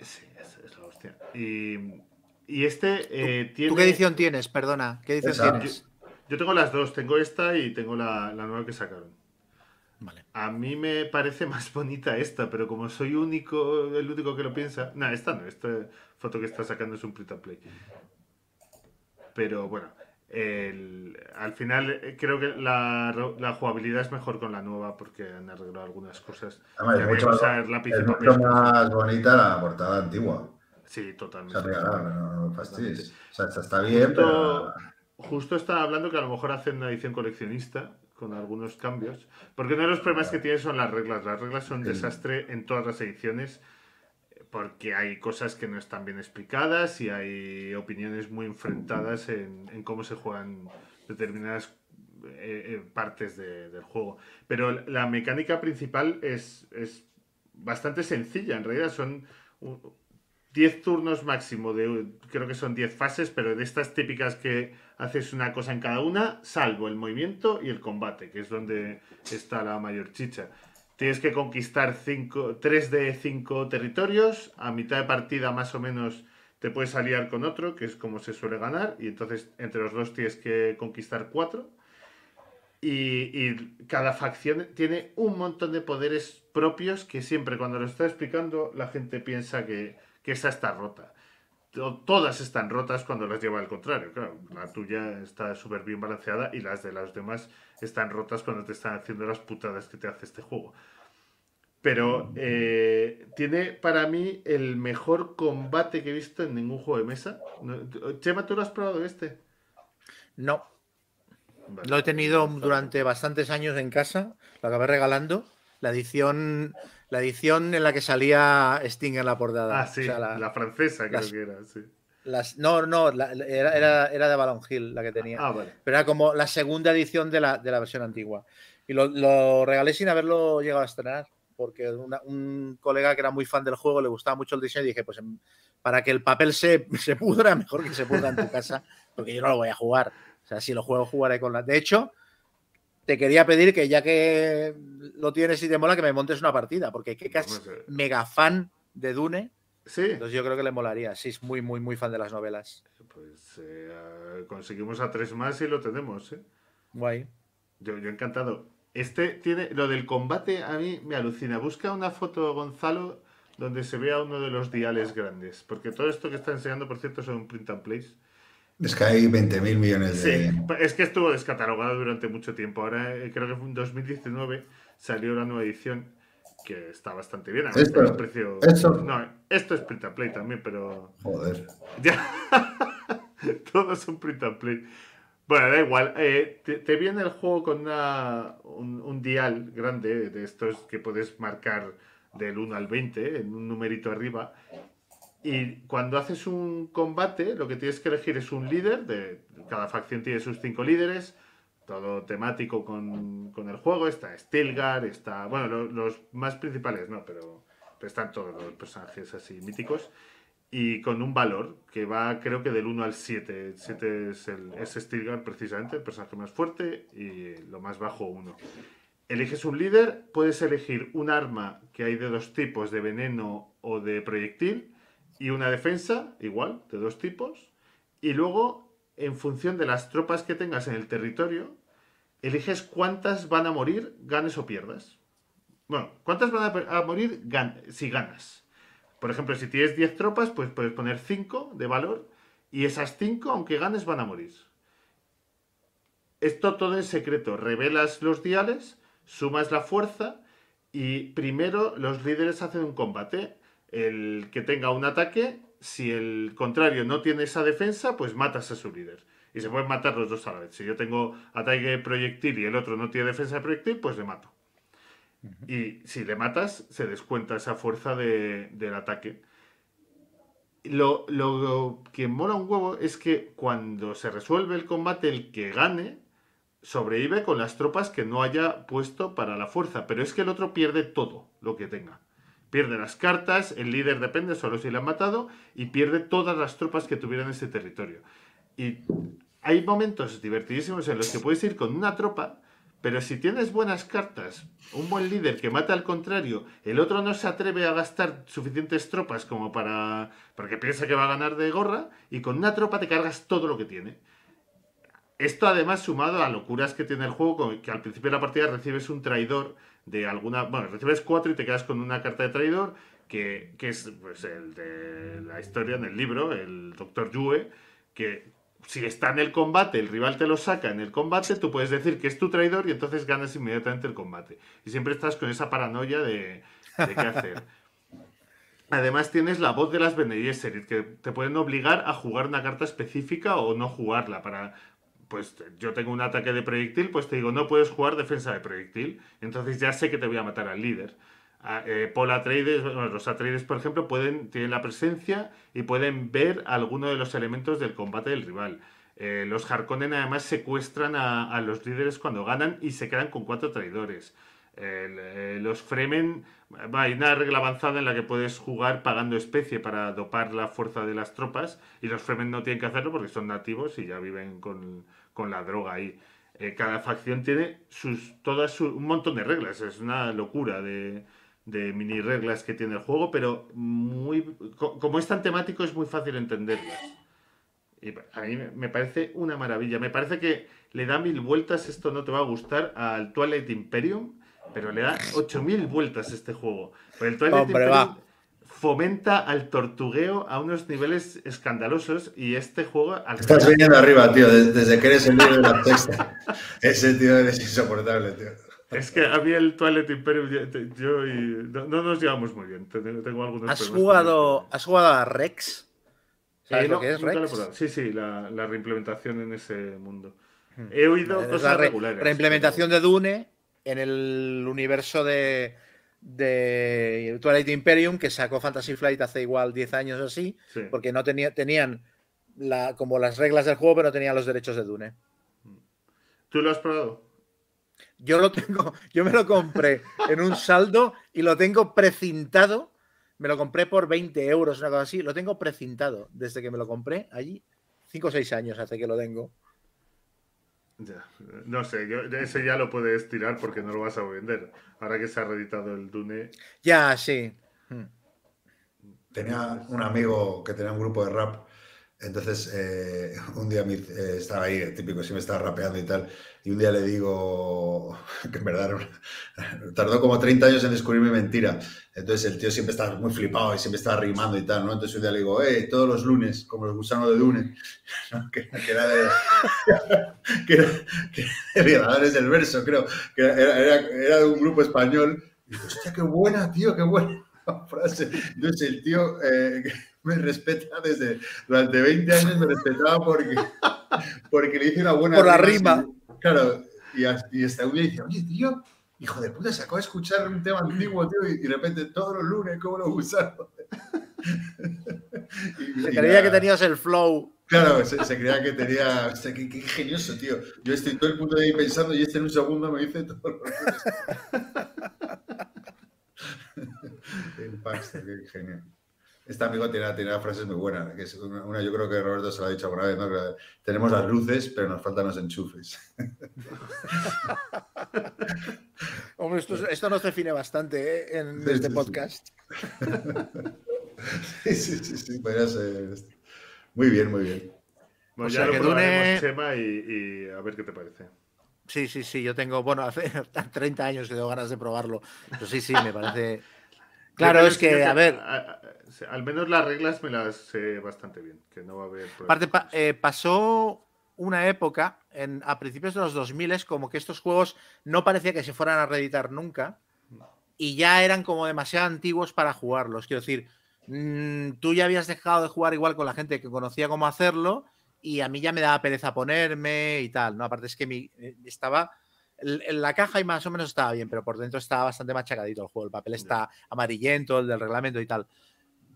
Sí, es, es la hostia. Y, y este eh, tiene. ¿Tú qué edición tienes? Perdona, ¿qué edición Esa. tienes? Yo tengo las dos, tengo esta y tengo la, la nueva que sacaron. Vale. A mí me parece más bonita esta, pero como soy único, el único que lo piensa. No, esta no, esta foto que está sacando es un print and play. Pero bueno, el- al final eh, creo que la, la jugabilidad es mejor con la nueva porque han arreglado algunas cosas. Además, es mucho más- lápiz Es mucho más bonita la portada antigua. Sí, O totalmente. sea, mira, no, no, fastidies. O sea, está bien, Justo, pero. justo estaba hablando que a lo mejor hacen una edición coleccionista con algunos cambios. Porque uno de los problemas que tiene son las reglas. Las reglas son un Sí. desastre en todas las ediciones porque hay cosas que no están bien explicadas y hay opiniones muy enfrentadas en, cómo se juegan determinadas eh, eh, partes de- del juego. Pero la mecánica principal es, es bastante sencilla. En realidad son u- 10 turnos máximo, de, creo que son 10 fases, pero de estas típicas que haces una cosa en cada una, salvo el movimiento y el combate, que es donde está la mayor chicha. Tienes que conquistar 3 de 5 territorios, a mitad de partida más o menos te puedes aliar con otro, que es como se suele ganar, y entonces entre los dos tienes que conquistar 4. Y, cada facción tiene un montón de poderes propios que siempre cuando lo está explicando la gente piensa que esa está rota. To- todas están rotas cuando las lleva al contrario. Claro, la tuya está súper bien balanceada y las de los demás están rotas cuando te están haciendo las putadas que te hace este juego. Pero eh, tiene para mí el mejor combate que he visto en ningún juego de mesa. Chema, ¿tú lo has probado este? No, Vale. lo he tenido durante bastantes años en casa, lo acabé regalando. La edición, la edición en la que salía Sting en la portada. Ah, sí, O sea, la, la- francesa creo las- que era, sí. las- no, no, la- era, era, era de Ballon Hill la que tenía. Ah, vale. Pero era como la segunda edición de la, de la versión antigua. Y lo, lo regalé sin haberlo llegado a estrenar, porque una- un colega que era muy fan del juego le gustaba mucho el diseño y dije, pues em, para que el papel se, se pudra, mejor que se pudra en tu casa, porque yo no lo voy a jugar. O sea, si lo juego, jugaré con la... De hecho, te quería pedir que ya que lo tienes y te mola, que me montes una partida, porque que es mega fan de Dune, Sí, entonces yo creo que le molaría. Sí, es muy, muy, muy fan de las novelas. pues eh, conseguimos a tres más y lo tenemos, ¿eh? Guay. Yo, yo encantado. Este tiene. Lo del combate a mí me alucina. Busca una foto, Gonzalo, donde se vea uno de los diales grandes. Porque todo esto que está enseñando, por cierto, son print and plays. Es que hay 20.000 millones de... Sí, es que estuvo descatalogado durante mucho tiempo. Ahora eh, creo que fue en 2019 salió la nueva edición que está bastante bien. Esto- precio... esto- No, esto es print and play también, pero... Joder. Ya. Todos son print and play. Bueno, da igual. eh, te, te viene el juego con una, un, un dial grande de estos que puedes marcar del 1 al 20 en un numerito arriba. Y cuando haces un combate, lo que tienes que elegir es un líder. De, cada facción tiene sus cinco líderes. Todo temático con, con el juego. Está Stilgar, está. Bueno, lo- los más principales no, pero, pero están todos los personajes así míticos y con un valor que va creo que del 1 al 7. El 7 es, el, es Stilgar precisamente, el personaje más fuerte y lo más bajo 1. Eliges un líder, puedes elegir un arma que hay de dos tipos, de veneno o de proyectil, y una defensa, igual, de dos tipos. Y luego, en función de las tropas que tengas en el territorio, eliges cuántas van a morir, ganes o pierdas. Bueno, cuántas van a, morir si ganas. Por ejemplo, si tienes 10 tropas, pues puedes poner 5 de valor y esas 5, aunque ganes, van a morir. Esto todo en secreto. Revelas los diales, sumas la fuerza y primero los líderes hacen un combate. El que tenga un ataque, si el contrario no tiene esa defensa, pues matas a su líder. Y se pueden matar los dos a la vez. Si yo tengo ataque de proyectil y el otro no tiene defensa de proyectil, pues le mato. Y si le matas, se descuenta esa fuerza de- del ataque. Lo, lo que mola un huevo es que cuando se resuelve el combate, el que gane sobrevive con las tropas que no haya puesto para la fuerza. Pero es que el otro pierde todo lo que tenga. Pierde las cartas, el líder depende solo si le han matado, y pierde todas las tropas que tuviera en ese territorio. Y hay momentos divertidísimos en los que puedes ir con una tropa, pero si tienes buenas cartas, un buen líder que mata al contrario, el otro no se atreve a gastar suficientes tropas como para. porque piensa que va a ganar de gorra, y con una tropa te cargas todo lo que tiene. Esto además sumado a locuras que tiene el juego, que al principio de la partida recibes un traidor de alguna... Bueno, recibes cuatro y te quedas con una carta de traidor, que, que es pues, el de la historia en el libro, el Doctor Yue, que si está en el combate, el rival te lo saca en el combate, tú puedes decir que es tu traidor y entonces ganas inmediatamente el combate. Y siempre estás con esa paranoia de, de qué hacer. Además tienes la voz de las Bene Gesserit, que te pueden obligar a jugar una carta específica o no jugarla para... Pues yo tengo un ataque de proyectil, pues te digo, no puedes jugar defensa de proyectil. Entonces ya sé que te voy a matar al líder. A- eh, Paul Atreides, bueno, los Atreides, por ejemplo, pueden, tienen la presencia y pueden ver alguno de los elementos del combate del rival. Eh, los Harkonnen además secuestran a, los líderes cuando ganan y se quedan con cuatro traidores. Eh, los Fremen, hay una regla avanzada en la que puedes jugar pagando especie para dopar la fuerza de las tropas y los Fremen no tienen que hacerlo porque son nativos y ya viven con, con la droga ahí. Eh, cada facción tiene sus, todas su- un montón de reglas, es una locura de, de mini reglas que tiene el juego, pero muy co- como es tan temático es muy fácil entenderlas. Y a mí me- parece una maravilla. Me parece que le da mil vueltas, esto no te va a gustar, al Twilight Imperium, pero le da 8000 vueltas este juego. Pero el Twilight Hombre, Imperium va. Fomenta al tortugueo a unos niveles escandalosos y este juego... Al Estás viniendo arriba, tío, des- desde que eres el líder de la texta. Ese tío es insoportable, tío. Es que a mí el Twilight Imperium, yo, y... No, no nos llevamos muy bien. Tengo, tengo algunos ¿Has jugado. ¿Has jugado a Rex? Eh, ¿Sabes no, lo que es Rex? Sí, sí, la, la reimplementación en ese mundo. He oído es cosas la re- regulares. reimplementación de Dune en el universo de, de Twilight Imperium que sacó Fantasy Flight hace igual 10 años o así, Sí. porque no tenía, tenían la, como las reglas del juego, pero no tenían los derechos de Dune. ¿Tú lo has probado? Yo lo tengo, yo me lo compré en un saldo y lo tengo precintado. Me lo compré por 20 euros, una cosa así. Lo tengo precintado desde que me lo compré allí. 5 o 6 años hace que lo tengo. Ya, no sé, yo, ese ya lo puedes tirar porque no lo vas a vender. Ahora que se ha reeditado el Dune. Ya, sí. Hmm. Tenía un amigo que tenía un grupo de rap. Entonces, eh, un día me- eh, estaba ahí, típico, sí me estaba rapeando y tal. Y un día le digo que en verdad tardó como 30 años en descubrir mi mentira. Entonces, el tío siempre estaba muy flipado y siempre estaba rimando y tal, ¿no? Entonces, un día le digo, eh, todos los lunes, como los gusanos de Dune, que, era de. que era, que verso, creo. Que era, era- era de un grupo español. Y digo, hostia, qué buena, tío, qué buena frase. Entonces, el tío. eh, me respeta desde durante 20 años me respetaba porque, porque le hice una buena Por la rima. Claro, y, y hasta un día dice, oye, tío, hijo de puta, se acaba de escuchar un tema antiguo, tío, y, de repente todos los lunes, ¿cómo lo usaron? Y- Se y creía nada. que tenías el flow. Claro, se, se creía que tenía. Qué, qué ingenioso, tío. Yo estoy todo el mundo ahí pensando y este en un segundo me dice todo lo que El qué genio. Este amigo tiene, tiene frases muy buenas. Que es una, una, yo creo que Roberto se lo ha dicho alguna vez, ¿no? Que tenemos las luces, pero nos faltan los enchufes. Hombre, esto, esto nos define bastante ¿eh? en Sí, este sí, podcast. Sí, sí, sí, sí, podría ser. esto. Muy bien, muy bien. Bueno, O ya sea, lo que probaremos, Dune- Chema, y, y a ver qué te parece. Sí, sí, sí, yo tengo, bueno, hace 30 años que tengo ganas de probarlo. Pero sí, sí, me parece. Claro, es que, a ver, a- a- al menos las reglas me las sé bastante bien, que no va a haber problemas. aparte pa- eh, pasó una época en, a principios de los 2000 como que estos juegos no parecía que se fueran a reeditar nunca y ya eran como demasiado antiguos para jugarlos. Quiero decir, mm, tú ya habías dejado de jugar igual con la gente que conocía cómo hacerlo y a mí ya me daba pereza ponerme y tal, ¿no? Aparte es que mi, eh, estaba la caja y más o menos estaba bien, pero por dentro estaba bastante machacadito el juego. El papel está amarillento, el del reglamento y tal.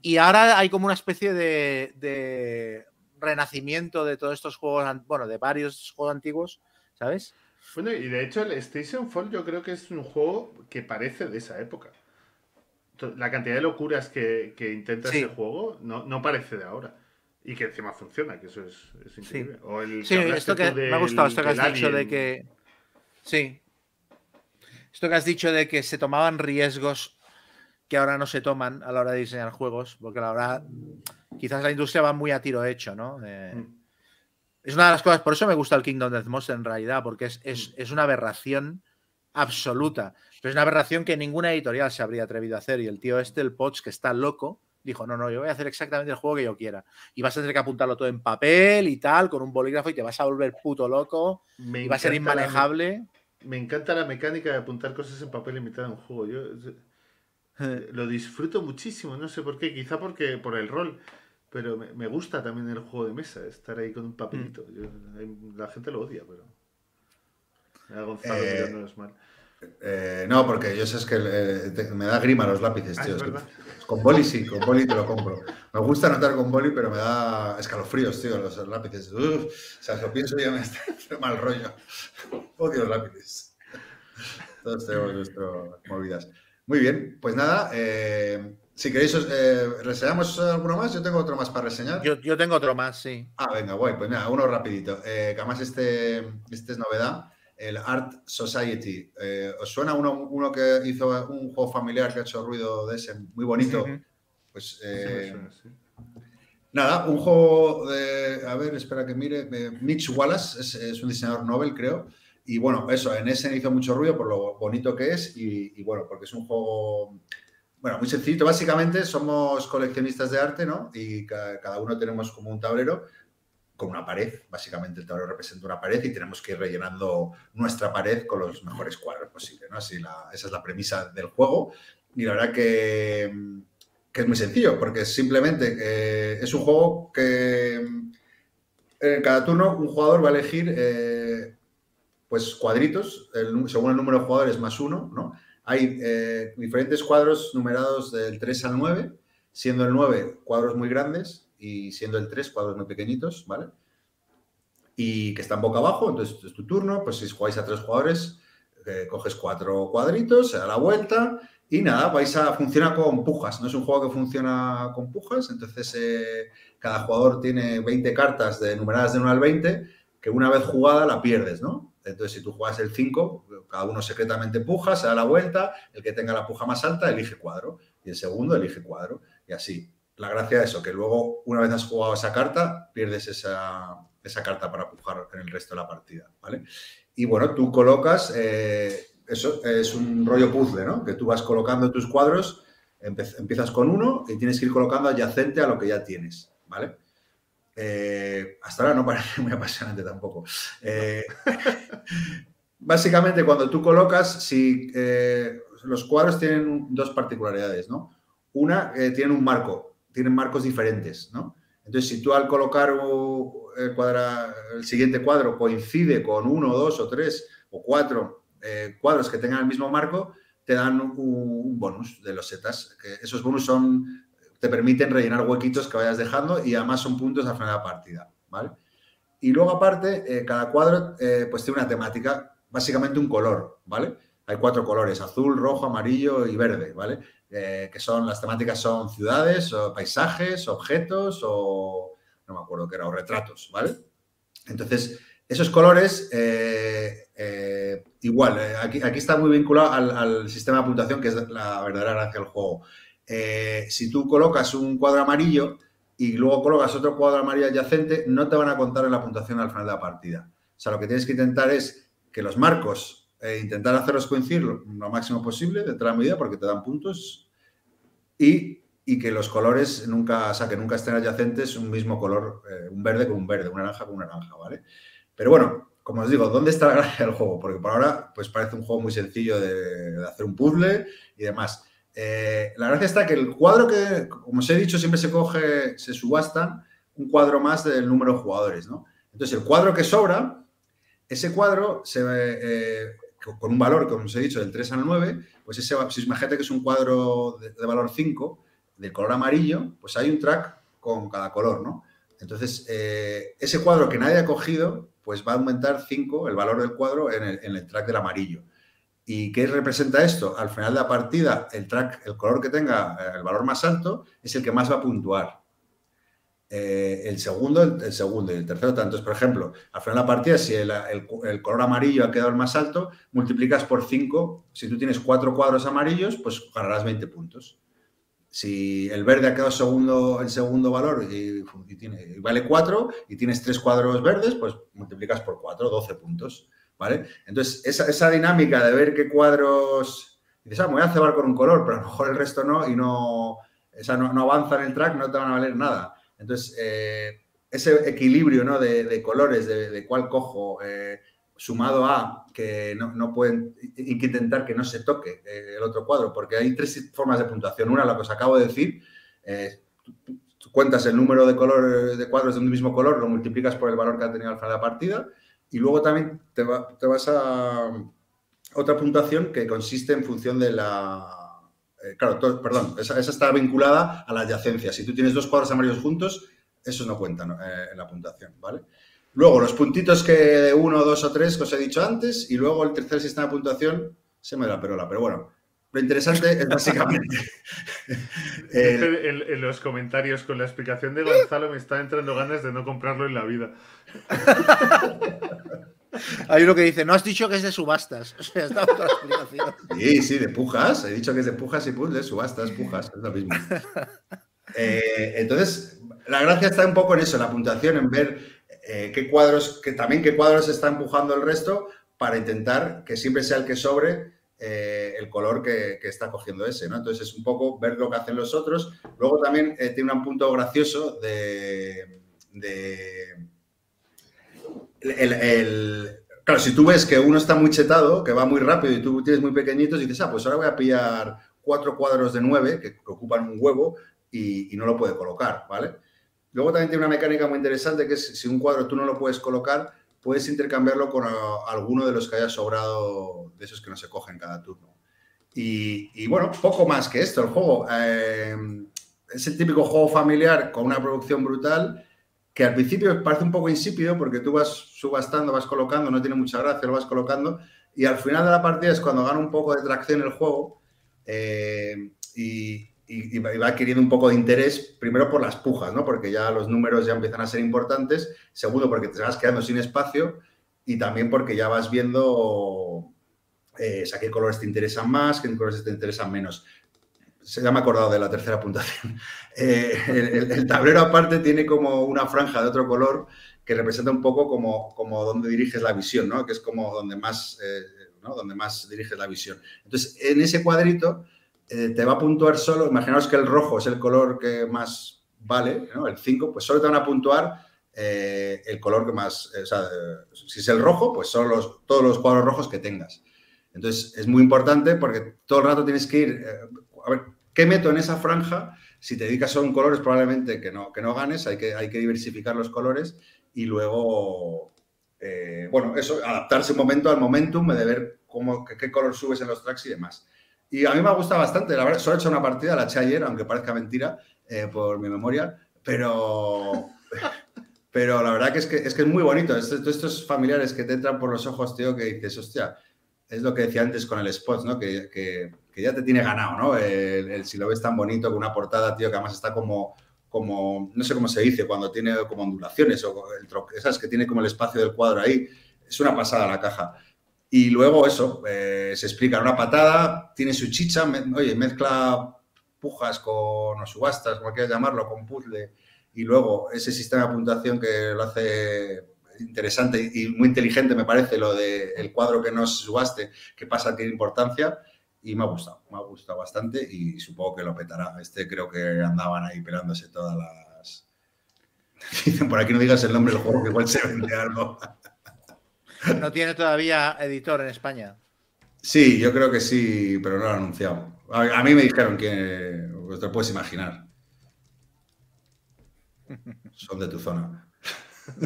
Y ahora hay como una especie de, de renacimiento de todos estos juegos, bueno, de varios juegos antiguos, ¿sabes? Bueno, y de hecho el Station Fall yo creo que es un juego que parece de esa época. La cantidad de locuras que, que intenta Sí. ese juego no, no parece de ahora. Y que encima funciona, que eso es, es increíble. O el Sí, esto que tú me ha gustado, del- esto que has del dicho de que. Sí. Esto que has dicho de que se tomaban riesgos que ahora no se toman a la hora de diseñar juegos, porque la verdad, quizás la industria va muy a tiro hecho, ¿no? Eh, Mm. Es una de las cosas, por eso me gusta el Kingdom Death Monster en realidad, porque es, Mm. es, es una aberración absoluta. Pero es una aberración que ninguna editorial se habría atrevido a hacer. Y el tío este, el Potts, que está loco, dijo: No, no, yo voy a hacer exactamente el juego que yo quiera. Y vas a tener que apuntarlo todo en papel y tal, con un bolígrafo, y te vas a volver puto loco. Me Y va a ser inmanejable. Me encanta la mecánica de apuntar cosas en papel y mitad de un juego. Yo eh, lo disfruto muchísimo, no sé por qué, quizá porque por el rol, pero me, me gusta también el juego de mesa, estar ahí con un papelito. Mm. Yo- la gente lo odia, pero. A Gonzalo Eh, mirándonos mal. Eh, no, porque yo sé es que eh, te- me da grima los lápices, Ah, tío. Es con boli sí, con boli te lo compro. Me gusta anotar con boli, pero me da escalofríos, tío, los lápices. Uf, o sea, si lo pienso ya me está mal rollo. Odio los lápices. Todos tenemos nuestras movidas. Muy bien, pues nada, eh, si queréis, os- eh, ¿reseñamos alguno más? Yo tengo otro más para reseñar. Yo, yo tengo otro más, sí. Ah, venga, guay, pues nada, uno rapidito. Eh, que además este, este es novedad, el Art Society. Eh, ¿Os suena uno, uno que hizo un juego familiar que ha hecho ruido de ese, muy bonito? Pues Sí eh, suena, sí. nada, un juego de, a ver, espera que mire, eh, Mitch Wallace es, es un diseñador Nobel, creo. Y bueno, eso, en ese hizo mucho ruido por lo bonito que es y, y bueno, porque es un juego bueno, muy sencillo. Básicamente somos coleccionistas de arte, ¿no? Y ca- cada uno tenemos como un tablero con una pared. Básicamente el tablero representa una pared y tenemos que ir rellenando nuestra pared con los mejores cuadros posibles, ¿no? Así la- esa es la premisa del juego. Y la verdad que, que es muy sencillo, porque simplemente eh, es un juego que en cada turno un jugador va a elegir eh, pues cuadritos, el según el número de jugadores más uno, ¿no? Hay eh, diferentes cuadros numerados del 3 al 9, siendo el 9 cuadros muy grandes y siendo el 3 cuadros muy pequeñitos, ¿vale? Y que están boca abajo, entonces es tu turno, pues si jugáis a tres jugadores, eh, coges cuatro cuadritos, se da la vuelta y nada, vais a funciona con pujas, no es un juego que funciona con pujas, entonces eh, cada jugador tiene 20 cartas de numeradas de 1 al 20, que una vez jugada la pierdes, ¿no? Entonces, si tú juegas el 5, cada uno secretamente puja, se da la vuelta, el que tenga la puja más alta elige cuadro y el segundo elige cuadro y así. La gracia de eso, que luego, una vez has jugado esa carta, pierdes esa, esa carta para pujar en el resto de la partida, ¿vale? Y bueno, tú colocas, eh, eso es un rollo puzzle, ¿no? Que tú vas colocando tus cuadros, empiezas con uno y tienes que ir colocando adyacente a lo que ya tienes, ¿vale? Eh, hasta ahora no parece muy apasionante tampoco. Eh, básicamente, cuando tú colocas, si los cuadros tienen dos particularidades, ¿no? Una, tienen un marco, tienen marcos diferentes, ¿no? Entonces, si tú al colocar el, siguiente cuadro coincide con uno, dos o tres o cuatro eh, cuadros que tengan el mismo marco, te dan un, un bonus de los setas. Esos bonus son, te permiten rellenar huequitos que vayas dejando y además son puntos al final de la partida, ¿vale? Y luego aparte, eh, cada cuadro eh, pues tiene una temática, básicamente un color, ¿vale? Hay cuatro colores, azul, rojo, amarillo y verde, ¿vale? Eh, que son, las temáticas son ciudades, paisajes, objetos o, no me acuerdo qué era, o retratos, ¿vale? Entonces, esos colores, eh, eh, igual, aquí, aquí está muy vinculado al, al sistema de puntuación, que es la verdadera gracia del juego. Si tú colocas un cuadro amarillo y luego colocas otro cuadro amarillo adyacente, no te van a contar en la puntuación al final de la partida. O sea, lo que tienes que intentar es que los marcos, eh, intentar hacerlos coincidir lo, lo máximo posible de la medida porque te dan puntos y, y que los colores nunca, o sea, que nunca estén adyacentes un mismo color, eh, un verde con un verde, un naranja con un naranja, ¿vale? Pero bueno, como os digo, ¿dónde está la gracia del juego? Porque por ahora, pues parece un juego muy sencillo de, de hacer un puzzle y demás. Eh, la gracia está que el cuadro que, como os he dicho, siempre se coge, se subastan un cuadro más del número de jugadores, ¿no? Entonces, el cuadro que sobra, ese cuadro se, eh, con un valor, como os he dicho, del 3 al 9, pues ese, si imagínate que es un cuadro de, valor 5, del color amarillo, pues hay un track con cada color, ¿no? Entonces, eh, ese cuadro que nadie ha cogido, pues va a aumentar 5 el valor del cuadro en el, en el track del amarillo. ¿Y qué representa esto? Al final de la partida, el track, el color que tenga eh, el valor más alto es el que más va a puntuar. Eh, el segundo, el, segundo y el tercero tanto. Entonces, por ejemplo, al final de la partida, si el, color amarillo ha quedado el más alto, multiplicas por 5. Si tú tienes cuatro cuadros amarillos, pues ganarás 20 puntos. Si el verde ha quedado segundo, el segundo valor y, vale 4 y tienes tres cuadros verdes, pues multiplicas por 4, 12 puntos. ¿Vale? Entonces, esa, dinámica de ver qué cuadros. Dices, ah, me voy a cebar con un color, pero a lo mejor el resto no, y no, esa no avanza en el track, no te van a valer nada. Entonces, eh, ese equilibrio ¿no? de, colores, de, cuál cojo, eh, sumado a que no, pueden, intentar que no se toque eh, el otro cuadro, porque hay tres formas de puntuación. Una, la que os acabo de decir, cuentas el número de, color, de cuadros de un mismo color, lo multiplicas por el valor que ha tenido al final de la partida, y luego también te, va, te vas a otra puntuación que consiste en función de la... Eh, claro, todo, perdón, esa, esa, está vinculada a la adyacencia. Si tú tienes dos cuadros amarillos juntos, esos no cuentan eh, en la puntuación, ¿vale? Luego, los puntitos que uno, dos o tres que os he dicho antes, y luego el tercer sistema de puntuación se me da la perola, pero bueno. Lo interesante es básicamente. el... En, en, los comentarios con la explicación de Gonzalo me está entrando ganas de no comprarlo en la vida. Hay uno que dice, no has dicho que es de subastas. O sea, está otra explicación. Sí, sí, de pujas. He dicho que es de pujas y puzzles, subastas, pujas, es lo mismo. Eh, entonces, la gracia está un poco en eso, en la puntuación, en ver eh, qué cuadros, que también qué cuadros está empujando el resto para intentar que siempre sea el que sobre eh, el color que, que está cogiendo ese, ¿no? Entonces es un poco ver lo que hacen los otros. Luego también tiene un punto gracioso de... de- el- claro, si tú ves que uno está muy chetado, que va muy rápido y tú tienes muy pequeñitos, dices, ah, pues ahora voy a pillar cuatro cuadros de nueve que, ocupan un huevo y, no lo puede colocar, ¿vale? Luego también tiene una mecánica muy interesante que es si un cuadro tú no lo puedes colocar, puedes intercambiarlo con a- alguno de los que haya sobrado de esos que no se cogen cada turno. Y, y bueno, poco más que esto. El juego eh, es el típico juego familiar con una producción brutal que al principio parece un poco insípido porque tú vas subastando, vas colocando, no tiene mucha gracia, lo vas colocando y al final de la partida es cuando gana un poco de tracción el juego eh, y, va adquiriendo un poco de interés, primero por las pujas, ¿no? porque ya los números ya empiezan a ser importantes, segundo porque te vas quedando sin espacio y también porque ya vas viendo eh, qué colores te interesan más, qué colores te interesan menos. Se ya me he acordado de la tercera puntuación. Eh, el, tablero aparte tiene como una franja de otro color que representa un poco como, como donde diriges la visión, ¿no? Que es como donde más, eh. Donde más diriges la visión. Entonces, en ese cuadrito eh, te va a puntuar solo, imaginaos que el rojo es el color que más vale, ¿no? El 5, pues solo te van a puntuar eh, el color que más, si es el rojo, pues son todos los cuadros rojos que tengas. Entonces, es muy importante porque todo el rato tienes que ir, a ver, ¿qué meto en esa franja? Si te dedicas a un color, es probablemente que no, que no ganes, hay que, hay que diversificar los colores y luego, eh, bueno, eso, adaptarse un momento al momentum de ver cómo, qué, color subes en los tracks y demás. Y a mí me ha gustado bastante, la verdad, solo he hecho una partida, la eché ayer, aunque parezca mentira, eh, por mi memoria, pero, pero la verdad que es que es, que es muy bonito. Estos, estos familiares que te entran por los ojos, tío, que dices, hostia, es lo que decía antes con el Spots, ¿no? Que- que ya te tiene ganado, ¿no? El, el si lo ves tan bonito, con una portada, tío, que además está como, como, no sé cómo se dice, cuando tiene como ondulaciones o el esas que tiene como el espacio del cuadro ahí. Es una pasada la caja. Y luego eso, eh, se explica en una patada, tiene su chicha, oye, mezcla pujas con o subastas, como quieras llamarlo, con puzzle. Y luego ese sistema de puntuación que lo hace interesante y muy inteligente, me parece, lo del el cuadro que no se subaste, que pasa a tener importancia. Y me ha gustado, me ha gustado bastante y supongo que lo petará. Este creo que andaban ahí pelándose todas las... Dicen, por aquí no digas el nombre del juego, que igual se vende algo. No tiene todavía editor en España. Sí, yo creo que sí, pero no lo han anunciado. A, a mí me dijeron que te lo puedes imaginar. Son de tu zona.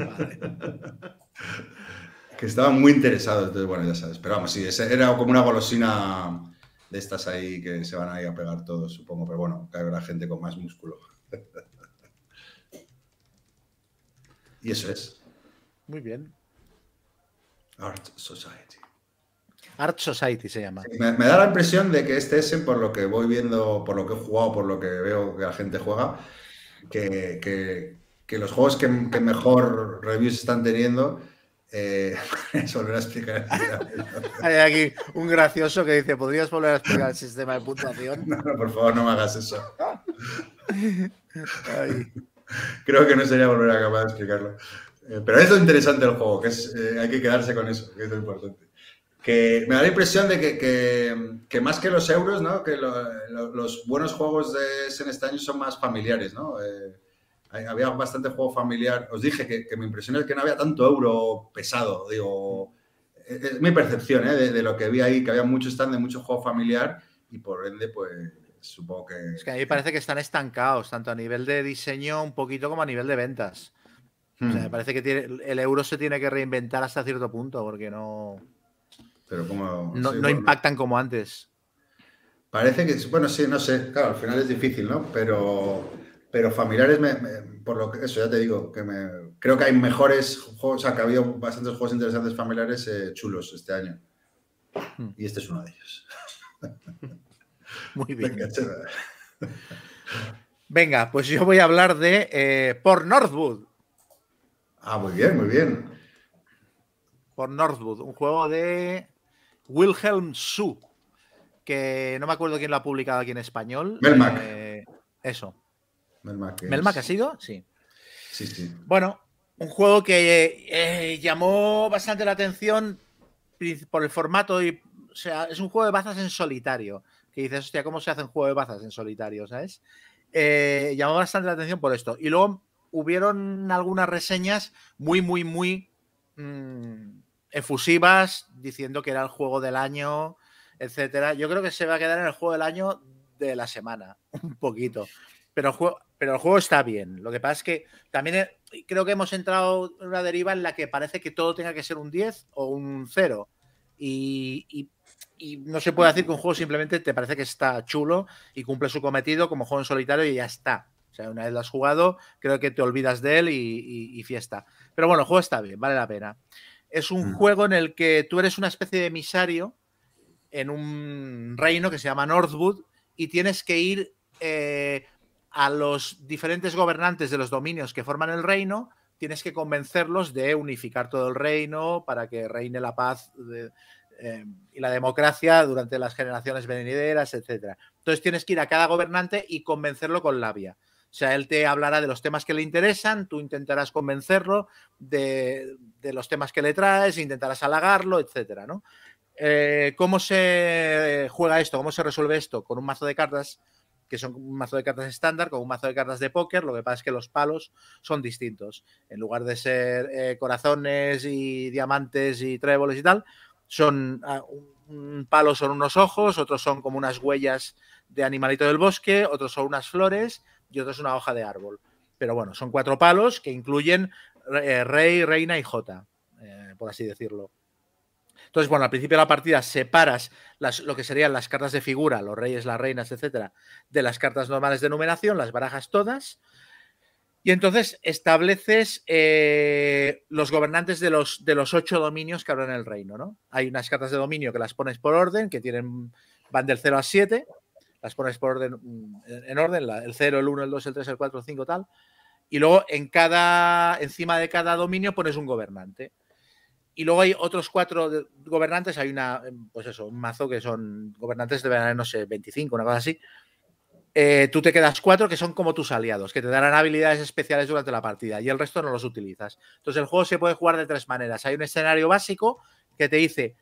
que estaban muy interesados, entonces bueno, ya sabes. Pero vamos, sí, era como una golosina de estas ahí que se van a ir a pegar todos, supongo. Pero bueno, que habrá gente con más músculo. y eso es Muy bien. Art Society. Art Society se llama. Me, me da la impresión de que este Essen, por lo que voy viendo, por lo que he jugado, por lo que veo que la gente juega, que, que- que los juegos que, que mejor reviews están teniendo, eh, volver a explicar. Hay aquí un gracioso que dice, ¿podrías volver a explicar el sistema de puntuación? No, no, por favor, no me hagas eso. Ay. Creo que no sería volver a capaz de explicarlo. Eh, pero es lo interesante del juego, que es, eh, hay que quedarse con eso, que es lo importante. Que me da la impresión de que, que- que más que los euros, ¿no? Que lo- lo- los buenos juegos de Essen este año son más familiares, ¿no? Eh, había bastante juego familiar. Os dije que, que me impresionó es que no había tanto euro pesado, digo. Es es mi percepción, ¿eh? De, de lo que vi ahí, que había mucho stand de mucho juego familiar y por ende, pues supongo que... Es que a mí parece que están estancados, tanto a nivel de diseño un poquito como a nivel de ventas. O sea, Hmm, me parece que tiene- el euro se tiene que reinventar hasta cierto punto, porque no, pero como... no, sí, no bueno. impactan como antes. Parece que, bueno, sí, no sé, claro, al final es difícil, ¿no? Pero, pero familiares, me- me- por lo que, eso ya te digo, que me, creo que hay mejores juegos, o sea, que ha habido bastantes juegos interesantes familiares eh, chulos este año. Hmm. Y este es uno de ellos. Muy bien. Venga, pues yo voy a hablar de eh, Por Northwood. Ah, muy bien, muy bien. Por Northwood, un juego de Wilhelm Su, que no me acuerdo quién lo ha publicado aquí en español. Melmac. Eh, eso. Melmac, es- ¿Melmac ha sido? Sí. Sí, sí. Bueno, un juego que eh, llamó bastante la atención por el formato y sea, es un juego de bazas en solitario. Que dices, hostia, ¿cómo se hace un juego de bazas en solitario? ¿Sabes? Eh, llamó bastante la atención por esto. Y luego hubieron algunas reseñas muy, muy, muy mm, efusivas diciendo que era el juego del año, etcétera. Yo creo que se va a quedar en el juego del año de la semana, un poquito. Pero el juego, pero el juego está bien. Lo que pasa es que también he- creo que hemos entrado en una deriva en la que parece que todo tenga que ser un 10 o un 0. Y, y- y no se puede decir que un juego simplemente te parece que está chulo y cumple su cometido como juego en solitario y ya está. O sea, una vez lo has jugado, creo que te olvidas de él y fiesta. Pero bueno, el juego está bien, vale la pena. Es un Mm. juego en el que tú eres una especie de emisario en un reino que se llama Northwood y tienes que ir eh, a los diferentes gobernantes de los dominios que forman el reino, tienes que convencerlos de unificar todo el reino para que reine la paz eh, y la democracia durante las generaciones venideras, etcétera. Entonces tienes que ir a cada gobernante y convencerlo con labia. O sea, él te hablará de los temas que le interesan, tú intentarás convencerlo de, los temas que le traes, intentarás halagarlo, etcétera, ¿no? Eh, ¿Cómo se juega esto? ¿Cómo se resuelve esto? Con un mazo de cartas que son un mazo de cartas estándar, con un mazo de cartas de póker, lo que pasa es que los palos son distintos. En lugar de ser eh, corazones y diamantes y tréboles y tal, son ah, un palo son unos ojos, otros son como unas huellas de animalito del bosque, otros son unas flores y otros una hoja de árbol. Pero bueno, son cuatro palos que incluyen eh, rey, reina y jota, eh, por así decirlo. Entonces, bueno, al principio de la partida separas lo que serían las cartas de figura, los reyes, las reinas, etcétera, de las cartas normales de numeración, las barajas todas. Y entonces estableces eh, los gobernantes de los, de los ocho dominios que habrá en el reino, ¿no? Hay unas cartas de dominio que las pones por orden, que tienen, van del 0 al 7, las pones por orden, mm, en orden, el 0, el 1, el 2, el 3, el 4, el 5, tal. Y luego en cada, encima de cada dominio pones un gobernante. Y luego hay otros cuatro gobernantes, hay una, pues eso, un mazo que son gobernantes de, no sé, 25, una cosa así. Eh, tú te quedas cuatro que son como tus aliados, que te darán habilidades especiales durante la partida y el resto no los utilizas. Entonces el juego se puede jugar de tres maneras. Hay un escenario básico que te dice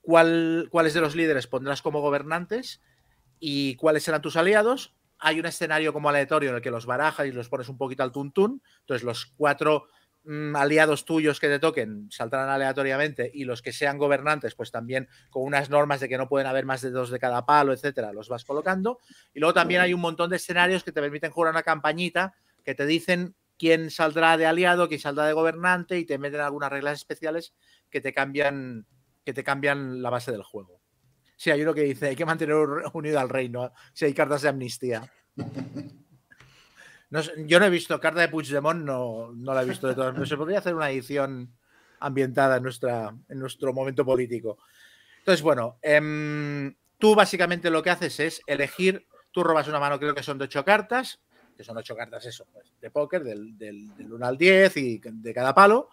cuál, cuáles de los líderes pondrás como gobernantes y cuáles serán tus aliados. Hay un escenario como aleatorio en el que los barajas y los pones un poquito al tuntún. Entonces los cuatro aliados tuyos que te toquen saldrán aleatoriamente y los que sean gobernantes, pues también con unas normas de que no pueden haber más de dos de cada palo, etcétera, los vas colocando. Y luego también hay un montón de escenarios que te permiten jugar una campañita que te dicen quién saldrá de aliado, quién saldrá de gobernante y te meten algunas reglas especiales que te cambian, que te cambian la base del juego. Sí, hay uno que dice, hay que mantener unido al reino, si hay cartas de amnistía. No yo no he visto carta de Puigdemont, no, no la he visto de todas, pero se podría hacer una edición ambientada en, nuestra, en nuestro momento político. Entonces, bueno, em, tú básicamente lo que haces es elegir, tú robas una mano, creo que son de ocho cartas, que son ocho cartas, eso, pues, de póker, del, del, del 1 al 10 y de cada palo,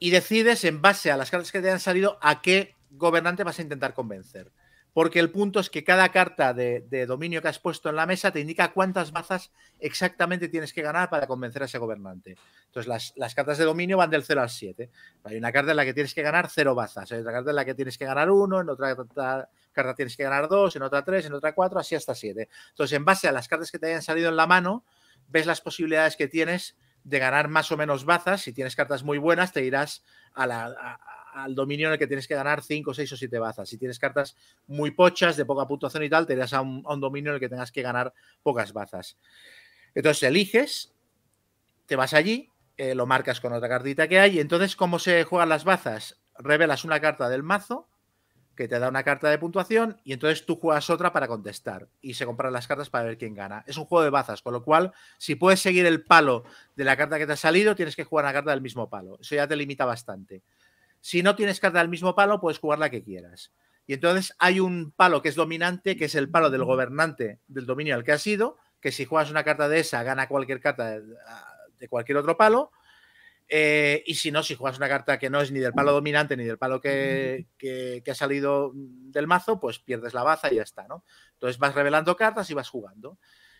y decides en base a las cartas que te han salido a qué gobernante vas a intentar convencer. Porque el punto es que cada carta de, dominio que has puesto en la mesa te indica cuántas bazas exactamente tienes que ganar para convencer a ese gobernante. Entonces, las, cartas de dominio van del 0 al 7. Hay una carta en la que tienes que ganar 0 bazas, hay otra carta en la que tienes que ganar 1, en otra carta, tienes que ganar 2, en otra 3, en otra 4, así hasta 7. Entonces, en base a las cartas que te hayan salido en la mano, ves las posibilidades que tienes de ganar más o menos bazas. Si tienes cartas muy buenas, te irás a la, al dominio en el que tienes que ganar 5, 6 o 7 bazas. Si tienes cartas muy pochas, de poca puntuación y tal, te irás a un, dominio en el que tengas que ganar pocas bazas. Entonces eliges, te vas allí, eh, lo marcas con otra cartita que hay, entonces, ¿cómo se juegan las bazas? Revelas una carta del mazo que te da una carta de puntuación y entonces tú juegas otra para contestar y se compran las cartas para ver quién gana. Es un juego de bazas, con lo cual si puedes seguir el palo de la carta que te ha salido, tienes que jugar una carta del mismo palo. Eso ya te limita bastante. Si no tienes carta del mismo palo, puedes jugar la que quieras. Y entonces hay un palo que es dominante, que es el palo del gobernante del dominio al que has ido, que si juegas una carta de esa, gana cualquier carta de, cualquier otro palo. Eh, y si no, si juegas una carta que no es ni del palo dominante ni del palo que, que, que, ha salido del mazo, pues pierdes la baza y ya está, ¿no? Entonces vas revelando cartas y vas jugando.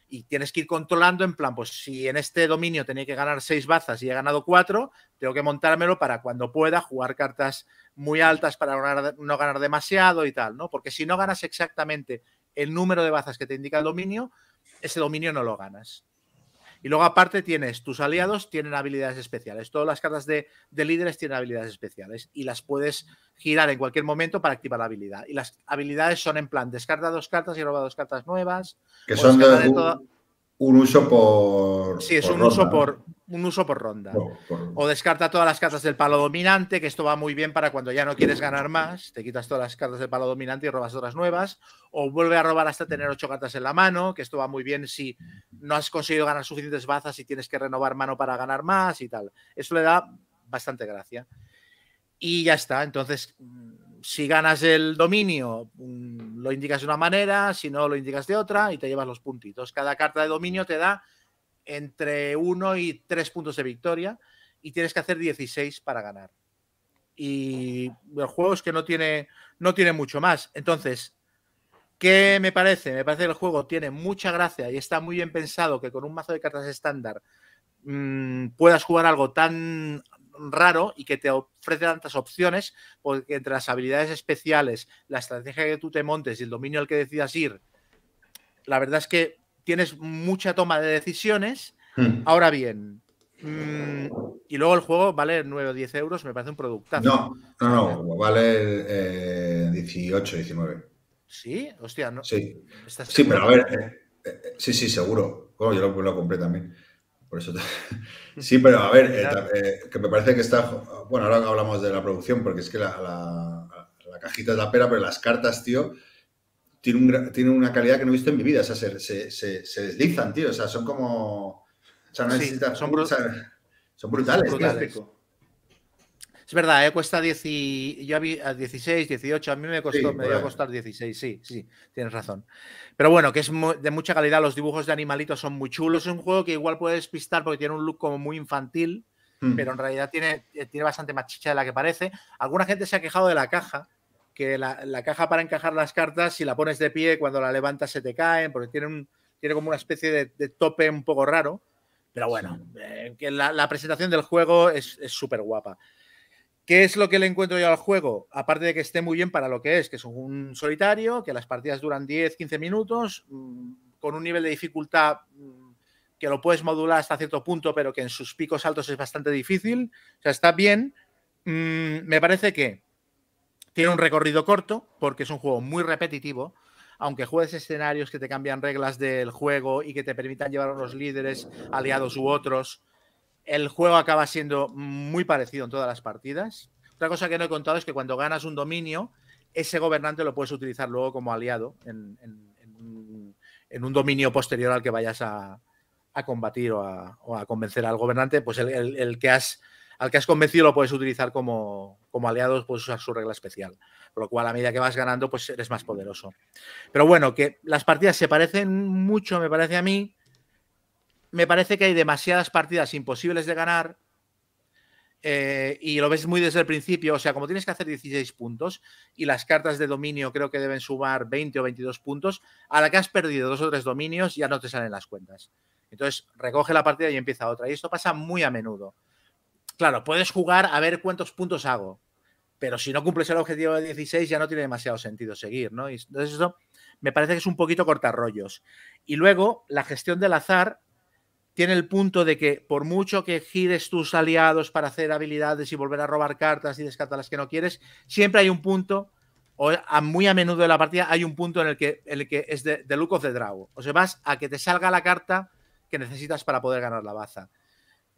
Y tienes que ir controlando en plan, pues si en este dominio tenía que ganar seis bazas y he ganado cuatro, tengo que montármelo para cuando pueda jugar cartas muy altas para no ganar, demasiado y tal, ¿no? Porque si no ganas exactamente el número de bazas que te indica el dominio, ese dominio no lo ganas. Y luego aparte tienes, tus aliados tienen habilidades especiales. Todas las cartas de, de, líderes tienen habilidades especiales y las puedes girar en cualquier momento para activar la habilidad. Y las habilidades son en plan, descarta dos cartas y roba dos cartas nuevas. Que son de, de toda... un, uso por... Sí, es por un, ronda, uso por, un uso por ronda. Por- por- O descarta todas las cartas del palo dominante, que esto va muy bien para cuando ya no quieres ganar más, te quitas todas las cartas del palo dominante y robas otras nuevas. O vuelve a robar hasta tener ocho cartas en la mano, que esto va muy bien si no has conseguido ganar suficientes bazas y tienes que renovar mano para ganar más y tal. Eso le da bastante gracia. Y ya está. Entonces, si ganas el dominio, mm, lo indicas de una manera, si no, lo indicas de otra y te llevas los puntitos. Cada carta de dominio te da entre 1 y 3 puntos de victoria y tienes que hacer 16 para ganar. Y el juego es que no tiene, no tiene mucho más. Entonces, ¿qué me parece? Me parece que el juego tiene mucha gracia y está muy bien pensado que con un mazo de cartas estándar mmm, puedas jugar algo tan raro y que te ofrece tantas opciones, porque entre las habilidades especiales, la estrategia que tú te montes y el dominio al que decidas ir, la verdad es que tienes mucha toma de decisiones. Hmm. Ahora bien, mmm, y luego el juego vale 9 o 10 euros, me parece un productazo. No, no, no, vale eh, 18, 19. ¿Sí? Hostia, no. Sí, ¿Estás sí, pero a ver, eh, eh, sí, sí, seguro. Bueno, yo lo, lo compré también. Por eso. te- Sí, pero a ver, eh, eh, que me parece que está. Bueno, ahora hablamos de la producción, porque es que la, la- la cajita es la pera, pero las cartas, tío, tienen, un tienen una calidad que no he visto en mi vida. O sea, se, se- se- se deslizan, tío. O sea, son como. O sea, no Sí, necesitas. son bru- o sea, son brutales. Son brutales. Es verdad, ¿eh? cuesta 10 y... yo vi a 16, 18, a mí me costó, Sí, me iba a costar 16, sí, sí, tienes razón. Pero bueno, que es de mucha calidad, los dibujos de animalitos son muy chulos, es un juego que igual puede despistar porque tiene un look como muy infantil, Hmm. pero en realidad tiene, eh, tiene bastante más chicha de la que parece. Alguna gente se ha quejado de la caja, que la, la caja para encajar las cartas, si la pones de pie, cuando la levantas se te caen, porque tiene, un, tiene como una especie de, de tope un poco raro. Pero bueno, eh, que la, la presentación del juego es súper guapa. ¿Qué es lo que le encuentro yo al juego? Aparte de que esté muy bien para lo que es, que es un solitario, que las partidas duran 10, 15 minutos, mmm, con un nivel de dificultad mmm, que lo puedes modular hasta cierto punto, pero que en sus picos altos es bastante difícil. O sea, está bien. Mmm, me parece que tiene un recorrido corto, porque es un juego muy repetitivo. Aunque juegues escenarios que te cambian reglas del juego y que te permitan llevar a los líderes, aliados u otros, el juego acaba siendo muy parecido en todas las partidas. Otra cosa que no he contado es que cuando ganas un dominio, ese gobernante lo puedes utilizar luego como aliado en, un dominio posterior al que vayas a, combatir o a, convencer al gobernante. Pues el, el, que has, al que has convencido lo puedes utilizar como, como aliado, puedes usar su regla especial. Por lo cual, a medida que vas ganando, pues eres más poderoso. Pero bueno, que las partidas se parecen mucho, me parece a mí me parece que hay demasiadas partidas imposibles de ganar eh, y lo ves muy desde el principio. O sea, como tienes que hacer 16 puntos y las cartas de dominio creo que deben sumar 20 o 22 puntos, a la que has perdido dos o tres dominios ya no te salen las cuentas. Entonces, recoge la partida y empieza otra. Y esto pasa muy a menudo. Claro, puedes jugar a ver cuántos puntos hago, pero si no cumples el objetivo de 16 ya no tiene demasiado sentido seguir, ¿no? Y entonces eso me parece que es un poquito cortarrollos. Y luego, la gestión del azar tiene el punto de que por mucho que gires tus aliados para hacer habilidades y volver a robar cartas y descartar las que no quieres, siempre hay un punto, o muy a menudo de la partida hay un punto en el que, el que es de, de look of the draw. O sea, vas a que te salga la carta que necesitas para poder ganar la baza.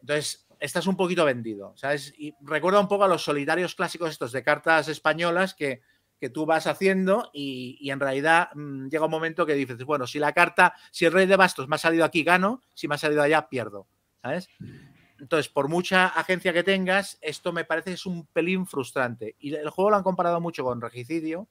Entonces, estás un poquito vendido. Y recuerda un poco a los solitarios clásicos estos de cartas españolas que, que tú vas haciendo y, y en realidad mmm, llega un momento que dices, bueno, si la carta, si el rey de bastos me ha salido aquí, gano, si me ha salido allá, pierdo, ¿sabes? Entonces, por mucha agencia que tengas, esto me parece que es un pelín frustrante. Y el juego lo han comparado mucho con Regicidio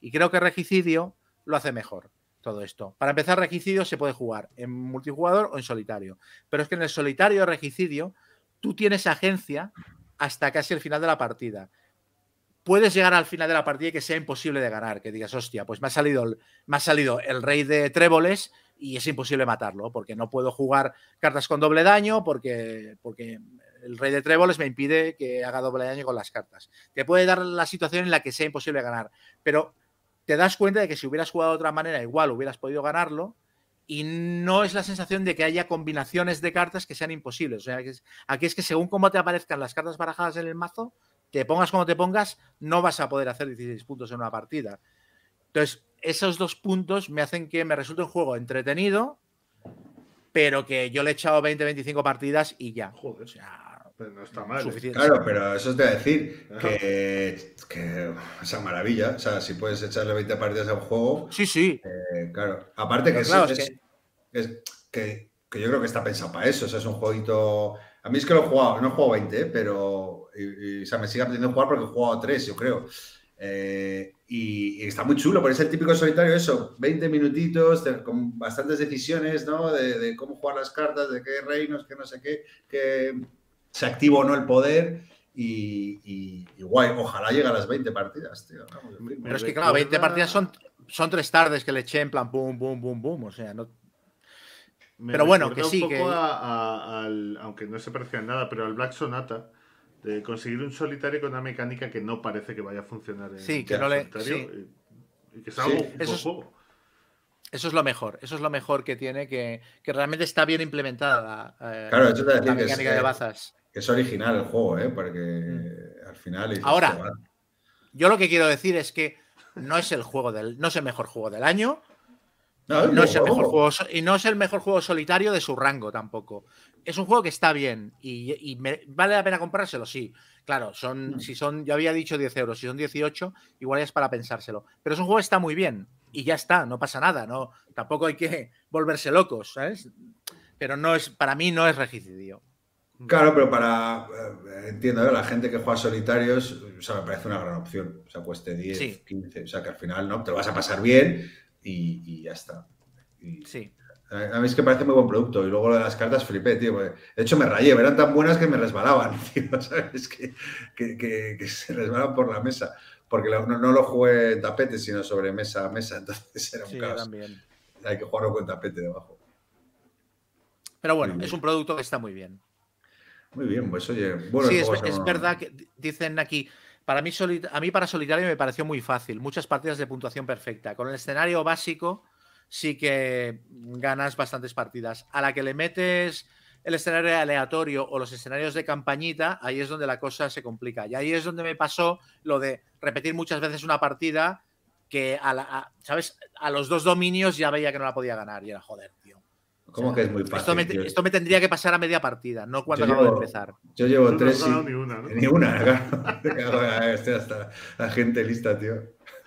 y creo que Regicidio lo hace mejor todo esto. Para empezar, Regicidio se puede jugar en multijugador o en solitario. Pero es que en el solitario Regicidio tú tienes agencia hasta casi el final de la partida puedes llegar al final de la partida y que sea imposible de ganar, que digas, hostia, pues me ha salido el, me ha salido el rey de tréboles, y es imposible matarlo, porque no puedo jugar cartas con doble daño, porque, porque el rey de tréboles me impide que haga doble daño con las cartas. Te puede dar la situación en la que sea imposible ganar, pero te das cuenta de que si hubieras jugado de otra manera, igual hubieras podido ganarlo, y no es la sensación de que haya combinaciones de cartas que sean imposibles. O sea, aquí es que según cómo te aparezcan las cartas barajadas en el mazo, te pongas como te pongas, no vas a poder hacer 16 puntos en una partida. Entonces, esos dos puntos me hacen que me resulte un juego entretenido, pero que yo le he echado 20, 25 partidas y ya. Joder. O sea, Pero no está mal. ¿eh? suficiente. Claro, pero eso te voy a decir que, que esa maravilla. O sea, si puedes echarle 20 partidas a un juego, Sí, sí. eh, claro. Aparte que, Pero es, claro, es es- que- es que, que yo creo que está pensado para eso. O sea, es un jueguito. A mí es que lo he jugado, no he jugado 20, ¿eh? pero. Y, y, o sea, me sigue aprendiendo a jugar porque he jugado 3, yo creo. Eh, y, y está muy chulo, porque es el típico solitario, eso, 20 minutitos de- con bastantes decisiones, ¿no? De, de cómo jugar las cartas, de qué reinos, que no sé qué, que se activa o no el poder. Y, y- y guay, ojalá llegue a las 20 partidas, tío. Pero es que, claro, 20 recuerda- partidas son, son tres tardes que le eché en plan boom, boom, boom, boom. O sea, no. Me Pero bueno, que sí, un poco que- a- a- al, aunque no se parezca en nada, pero al Black Sonata, de conseguir un solitario con una mecánica que no parece que vaya a funcionar en Sí, que no le- solitario, sí. y, y que sea Sí, algo un eso es- juego. Eso es lo mejor. Eso es lo mejor que tiene, que, que realmente está bien implementada la, eh, Claro, la decir que es, mecánica de bazas. que es original el juego, ¿eh? Porque al final. Ahora. Yo lo que quiero decir es que no es el juego del, no es el mejor juego del año, No, no es el mejor juego y no es el mejor juego solitario de su rango tampoco. Es un juego que está bien y, y me- vale la pena comprárselo, sí. Claro, Mm. son, si son, yo había dicho 10 euros, si son 18, igual es para pensárselo. Pero es un juego que está muy bien y ya está, no pasa nada, no, tampoco hay que volverse locos, ¿sabes? Pero no es, para mí no es regicidio. Claro, pero para. eh, entiendo, ¿eh? la gente que juega solitarios, o sea, me parece una gran opción. O sea, cueste 10, Sí. 15. O sea, que al final, ¿no? Te lo vas a pasar bien y, y ya está. Y- Sí. A mí es que parece muy buen producto. Y luego lo de las cartas flipé, tío. De hecho, me rayé. Eran tan buenas que me resbalaban, tío. ¿Sabes? Que, que, que- que se resbalaban por la mesa. Porque no, no lo jugué en tapete, sino sobre mesa a mesa. Entonces era un Sí, caos. también. Hay que jugarlo con tapete debajo. Pero bueno, Muy bien. es un producto que está muy bien. Muy bien, pues oye. Bueno, sí, es, verdad que di- dicen aquí, para mí, a mí para solitario me pareció muy fácil, muchas partidas de puntuación perfecta. Con el escenario básico sí que ganas bastantes partidas. A la que le metes el escenario aleatorio o los escenarios de campañita, ahí es donde la cosa se complica. Y ahí es donde me pasó lo de repetir muchas veces una partida que, a, la- a- ¿sabes? A los dos dominios ya veía que no la podía ganar y era joder, tío. ¿Cómo que es muy fácil? Esto me, tío? esto me tendría que pasar a media partida, no cuando Yo acabo llevo- de empezar. Yo llevo no tres. ganado y- ni una, ¿no? Ni una, claro. Hasta la gente lista, tío.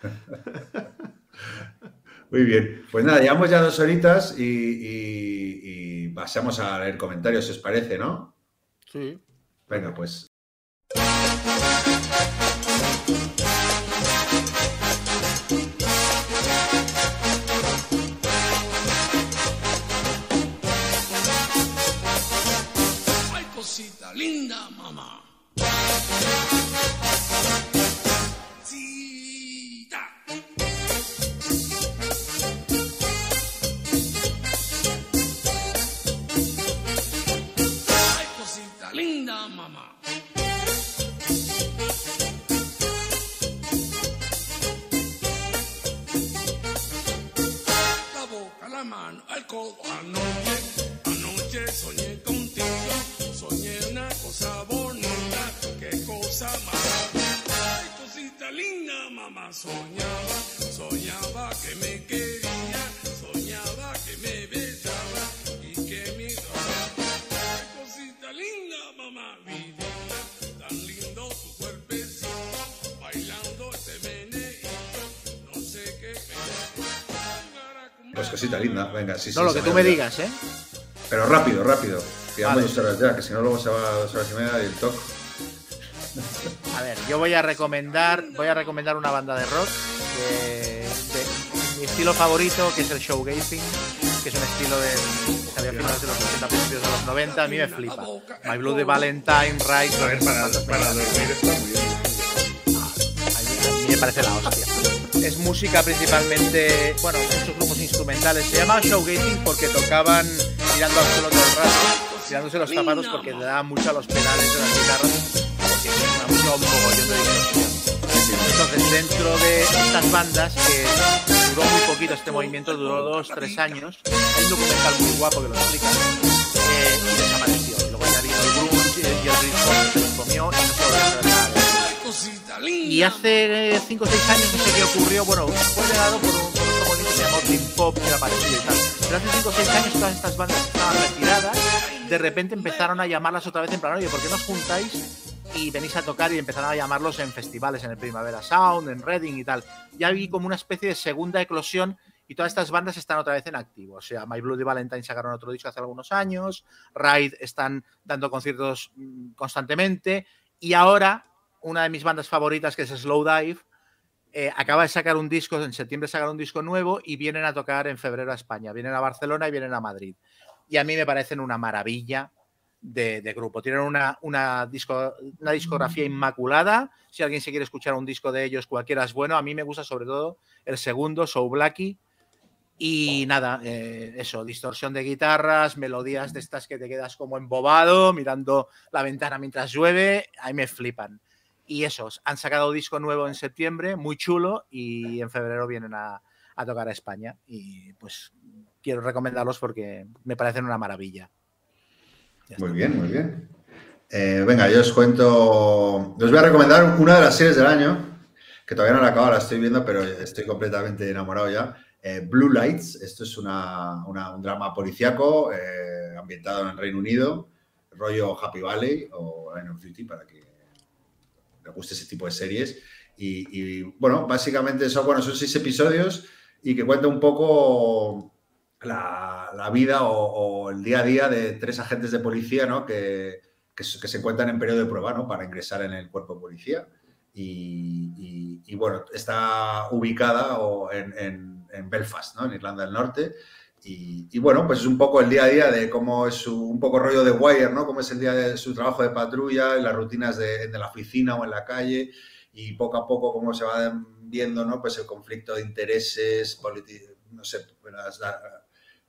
Muy bien. Pues nada, llevamos ya dos horitas y, y- y pasamos a leer comentarios, si os parece, ¿no? Sí. Venga, pues. Ay, cosita linda, mamá. Boca, la mano, el codo. Anoche, anoche soñé contigo. Soñé una cosa bonita. Qué cosa más. Ay, cosita linda, mamá. Soñaba, soñaba que me quería. Soñaba que me besaba y que me. Ay, cosita linda, mamá. Vivía Pues cosita linda, venga, sí, sí. No, lo que tú me olvida. digas, ¿eh? Pero rápido, rápido. Vale. dos horas ya, que si no luego se va a dos horas y media y el toque. A ver, yo voy a recomendar, voy a recomendar una banda de rock de, de mi estilo favorito, que es el showgazing, que es un estilo de que salió a finales de los 80, principios de los 90, a mí me flipa. My Bloody Valentine, Right, A ver, para, para dormir está muy bien. a mí me parece la hostia. Es música principalmente, bueno, muchos grupos instrumentales. Se llama showgating porque tocaban mirando al suelo todo el rato, tirándose los zapatos porque le daban mucho a los pedales de las guitarras, porque es una música un mogollón de distorsión. Entonces, dentro de estas bandas, que duró muy poquito este movimiento, duró dos, tres años, hay un documental muy guapo que lo explica, eh, y desapareció. Y luego ya vino el grunge y el ritmo se los comió y no se volvió Cosita linda. Y hace 5 o 6 años no sé qué ocurrió, bueno, fue legado por, un, por otro movimiento que se llamó Dream Pop, que era parecido y tal. Pero hace 5 o 6 años todas estas bandas estaban retiradas, de repente empezaron a llamarlas otra vez en plan, oye, ¿por qué no os juntáis y venís a tocar y empezaron a llamarlos en festivales, en el Primavera Sound, en Reading y tal? Ya vi como una especie de segunda eclosión y todas estas bandas están otra vez en activo. O sea, My Bloody Valentine sacaron otro disco hace algunos años, Ride están dando conciertos mm, constantemente y ahora una de mis bandas favoritas que es Slow Dive eh, acaba de sacar un disco, en septiembre sacaron un disco nuevo y vienen a tocar en febrero a España. Vienen a Barcelona y vienen a Madrid. Y a mí me parecen una maravilla de, de grupo. Tienen una, una, disco, una discografía inmaculada. Si alguien se quiere escuchar un disco de ellos, cualquiera es bueno. A mí me gusta sobre todo el segundo, So Blacky. Y nada, eh, eso, distorsión de guitarras, melodías de estas que te quedas como embobado, mirando la ventana mientras llueve, ahí me flipan. Y esos, han sacado disco nuevo en septiembre, muy chulo, y en febrero vienen a, a tocar a España. Y pues quiero recomendarlos porque me parecen una maravilla. Muy bien, muy bien. Eh, venga, yo os cuento. Os voy a recomendar una de las series del año, que todavía no la he acabado, la estoy viendo, pero estoy completamente enamorado ya. Eh, Blue Lights, esto es una, una- un drama policíaco eh, ambientado en el Reino Unido, rollo Happy Valley o Line of Duty, para que le guste ese tipo de series. Y, bueno, básicamente son, bueno, son seis episodios y que cuenta un poco la, la vida o, el día a día de tres agentes de policía ¿no? que, que, se que encuentran en periodo de prueba ¿no? para ingresar en el cuerpo de policía. Y, bueno, está ubicada o en, en- en Belfast, ¿no? en Irlanda del Norte. Y, bueno, pues es un poco el día a día de cómo es su, un poco rollo de Wire, ¿no? Cómo es el día de su trabajo de patrulla las rutinas de, de la oficina o en la calle y poco a poco cómo se va viendo, ¿no? Pues el conflicto de intereses, no sé, las, la-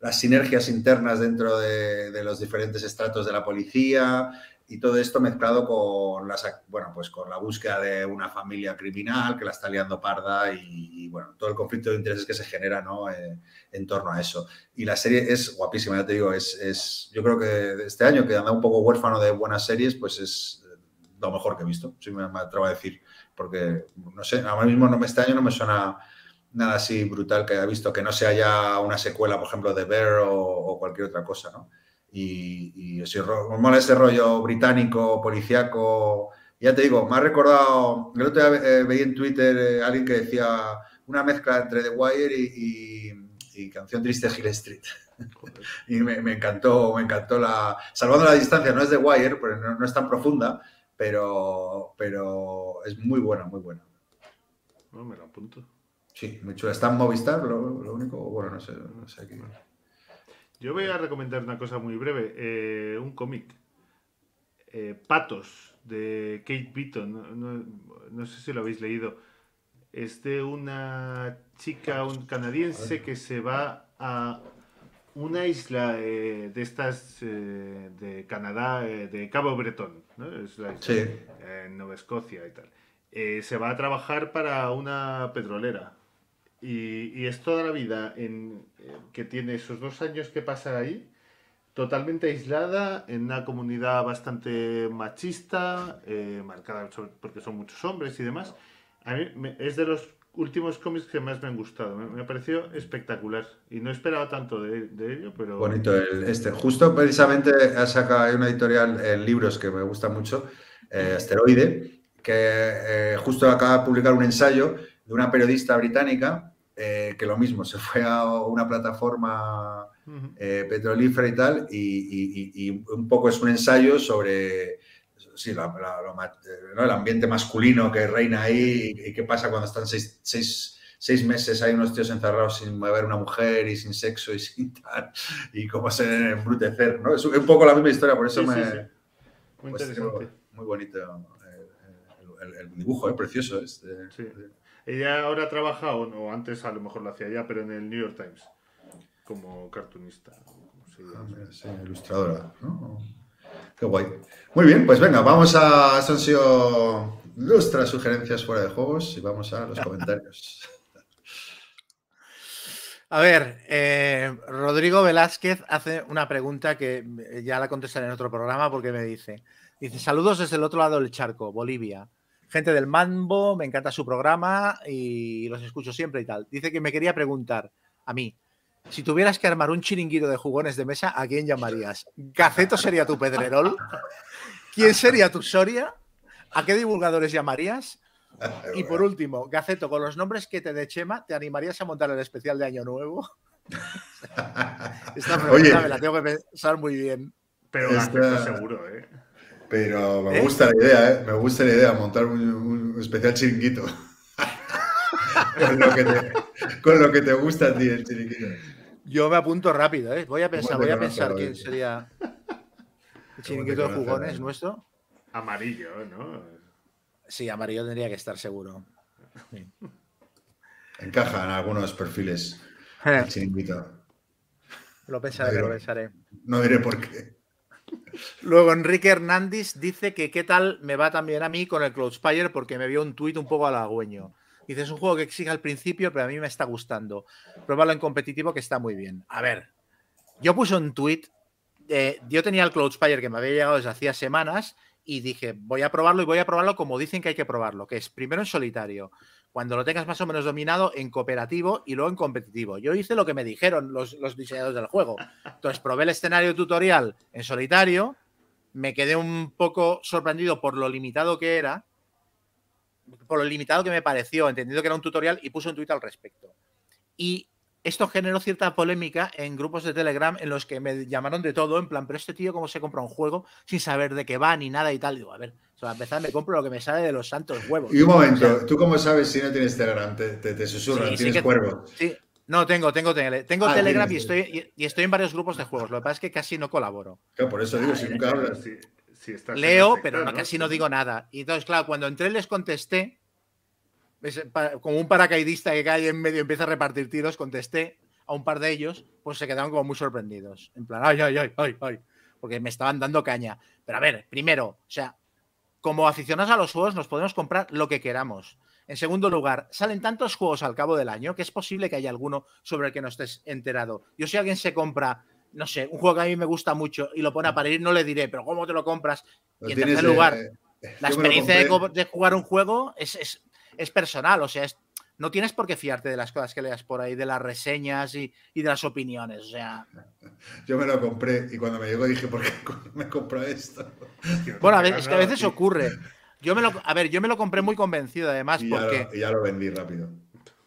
las sinergias internas dentro de, de los diferentes estratos de la policía y todo esto mezclado con las, bueno, pues con la búsqueda de una familia criminal que la está liando parda y, bueno, todo el conflicto de intereses que se genera, ¿no? Eh, en torno a eso. Y la serie es guapísima, ya te digo, es, es yo creo que este año que anda un poco huérfano de buenas series, pues es lo mejor que he visto, si me, atrevo a decir, porque no sé, ahora mismo no, este año no me suena nada así brutal que haya visto, que no sea ya una secuela, por ejemplo, de Bear o, o cualquier otra cosa, ¿no? Y, y ese mola ese rollo británico, policíaco. Ya te digo, me ha recordado, el otro día eh, veía en Twitter eh, alguien que decía una mezcla entre The Wire y, y- y Canción Triste Hill Street. y me, me encantó, me encantó la... Salvando la distancia, no es The Wire, pero no, no es tan profunda, pero, pero es muy buena, muy buena. No, me lo apunto. Sí, muy chula. Está en Movistar, lo, lo único, bueno, no sé, no sé qué. Yo voy a recomendar una cosa muy breve, eh, un cómic. Eh, Patos, de Kate Beaton. No, no- no sé si lo habéis leído. Es de una chica, un canadiense que se va a una isla eh, de estas eh, de Canadá, eh, de Cabo Bretón, ¿no? Es la isla, Sí. en Nueva Escocia y tal. Se va a trabajar para una petrolera. Y, y es toda la vida en, eh, que tiene esos dos años que pasa ahí, totalmente aislada, en una comunidad bastante machista, eh, marcada porque son muchos hombres y demás. A mí me- es de los últimos cómics que más me han gustado. Me, me ha parecido espectacular. Y no esperaba tanto de, de ello, pero... Bonito el, este. Justo precisamente ha sacado una editorial en libros que me gusta mucho, eh, Asteroide, que eh, justo acaba de publicar un ensayo de una periodista británica eh, que lo mismo, se fue a una plataforma eh, petrolífera y tal, y, y- y- y un poco es un ensayo sobre sí, la- la- lo ma- eh, ¿no? el ambiente masculino que reina ahí y, qué pasa cuando están seis, seis- seis meses hay unos tíos encerrados sin mover una mujer y sin sexo y sin tal, y cómo se embrutecer, ¿no? Es un poco la misma historia, por eso Sí, me... sí, sí. Muy pues, interesante. muy bonito el, el- el dibujo, ¿eh? precioso. Este, Sí. Ella ahora trabaja, o, no, antes a lo mejor lo hacía ya, pero en el New York Times. como cartunista. como se. Ah, sí, ilustradora. ¿no? Qué guay. Muy bien, pues venga, vamos a. Estas han sido nuestras sugerencias fuera de juegos y vamos a los comentarios. A ver, eh, Rodrigo Velázquez hace una pregunta que ya la contestaré en otro programa porque me dice, dice, saludos desde el otro lado del charco, Bolivia. Gente del Mambo, me encanta su programa y los escucho siempre y tal. Dice que me quería preguntar a mí, si tuvieras que armar un chiringuito de jugones de mesa, ¿a quién llamarías? ¿Gaceto sería tu Pedrerol? ¿Quién sería tu Soria? ¿A qué divulgadores llamarías? Y por último, Gaceto, con los nombres que te de Chema, ¿te animarías a montar el especial de Año Nuevo? Esta pregunta Oye. me la tengo que pensar muy bien. Pero Esta- Gaceto seguro, ¿eh? Pero me ¿Eh? gusta la idea, ¿eh? Me gusta la idea, montar un, un especial chiringuito. con, lo que te, con lo que te gusta a ti el chiringuito. Yo me apunto rápido, ¿eh? Voy a pensar, ¿Cómo te voy a pensar quién sería el chiringuito de jugones nuestro. Amarillo, ¿no? Sí, amarillo tendría que estar seguro. Encaja en algunos perfiles Eh, el chiringuito. Lo pensaré, lo pensaré. No diré por qué. Luego Enrique Hernández dice que qué tal me va también a mí con el Cloudspire porque me vio un tuit un poco halagüeño. Dice, es un juego que exige al principio, pero a mí me está gustando. Pruébalo en competitivo que está muy bien. A ver, yo puse un tuit, eh, yo tenía el Cloudspire que me había llegado desde hacía semanas y dije, voy a probarlo y voy a probarlo como dicen que hay que probarlo, que es primero en solitario, cuando lo tengas más o menos dominado en cooperativo y luego en competitivo. Yo hice lo que me dijeron los, diseñadores del juego. Entonces probé el escenario tutorial en solitario, me quedé un poco sorprendido por lo limitado que era, por lo limitado que me pareció, entendiendo que era un tutorial y puse un tuit al respecto. Y esto generó cierta polémica en grupos de Telegram en los que me llamaron de todo, en plan, pero este tío cómo se compra un juego sin saber de qué va ni nada y tal. Digo, a ver, o sea, a empezar me compro lo que me sale de los santos huevos. Y un momento, ¿tú cómo sabes si no tienes Telegram? Te, te, te susurran, Sí, sí tienes que- cuervo. Sí, no, tengo, tengo, tengo Ah, Telegram y estoy, y, y estoy en varios grupos de juegos. Lo que pasa es que casi no colaboro. Claro, por eso digo, si nunca hablas. si- si estás Leo, pero no, casi no digo nada. Y entonces, claro, cuando entré les contesté, como un paracaidista que cae en medio y empieza a repartir tiros, contesté a un par de ellos, pues se quedaron como muy sorprendidos. En plan, ay, ay, ay, ay, ay, porque me estaban dando caña. Pero a ver, primero, o sea, como aficionados a los juegos nos podemos comprar lo que queramos. En segundo lugar, salen tantos juegos al cabo del año que es posible que haya alguno sobre el que no estés enterado. Yo si alguien se compra, no sé, un juego que a mí me gusta mucho y lo pone a parir, no le diré, pero ¿cómo te lo compras? Y en tercer lugar, eh, La experiencia de jugar un juego es, es- es personal, o sea, es- no tienes por qué fiarte de las cosas que leas por ahí, de las reseñas y, y de las opiniones. O sea, Yo me lo compré y cuando me llegó dije, ¿por qué me compro esto? bueno, a ver, es que a veces ocurre. Yo me lo, a ver, yo me lo compré muy convencido además Y ya, porque lo, ya lo vendí rápido.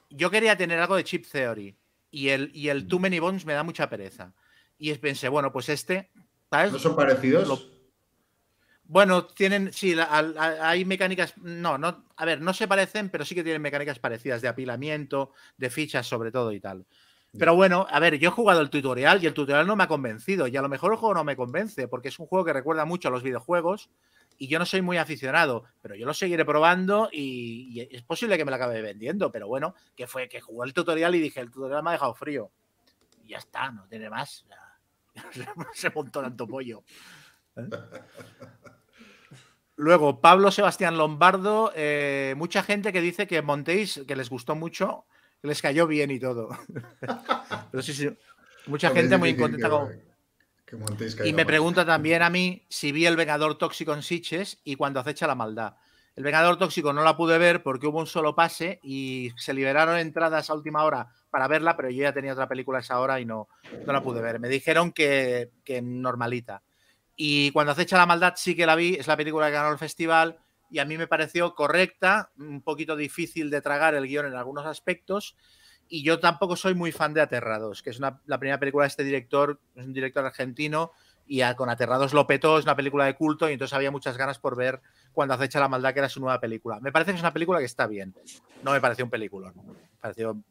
yo quería tener algo de Chip Theory y el, y Mm. el Too Many Bones me da mucha pereza. Y pensé, bueno, pues este, ¿sabes? ¿No son parecidos? Lo- Bueno, tienen, sí, la- hay mecánicas, no, no, a ver, no se parecen, pero sí que tienen mecánicas parecidas de apilamiento, de fichas sobre todo y tal. Pero bueno, a ver, yo he jugado el tutorial y el tutorial no me ha convencido y a lo mejor el juego no me convence porque es un juego que recuerda mucho a los videojuegos y yo no soy muy aficionado, pero yo lo seguiré probando y, y es posible que me lo acabe vendiendo, pero bueno, que fue que jugué el tutorial y dije, el tutorial me ha dejado frío. Y ya está, no tiene más. se montó tanto pollo. ¿eh? Luego, Pablo Sebastián Lombardo, eh, mucha gente que dice que montéis, que les gustó mucho, que les cayó bien y todo. Pero sí, sí, mucha gente muy contenta que- con... que montéis Y me mal. pregunta también a mí si vi el Vengador Tóxico en Sitges y cuando acecha la maldad. El Vengador Tóxico no la pude ver porque hubo un solo pase y se liberaron entradas a última hora para verla, pero yo ya tenía otra película a esa hora y no, no la pude ver. Me dijeron que, que normalita. Y cuando acecha la maldad sí que la vi, es la película que ganó el festival y a mí me pareció correcta, un poquito difícil de tragar el guion en algunos aspectos. Y yo tampoco soy muy fan de Aterrados, que es la primera película de este director, es un director argentino y con Aterrados lo petó, es una película de culto y entonces había muchas ganas por ver cuando acecha la maldad, que era su nueva película. Me parece que es una película que está bien. No me pareció un película. Me pareció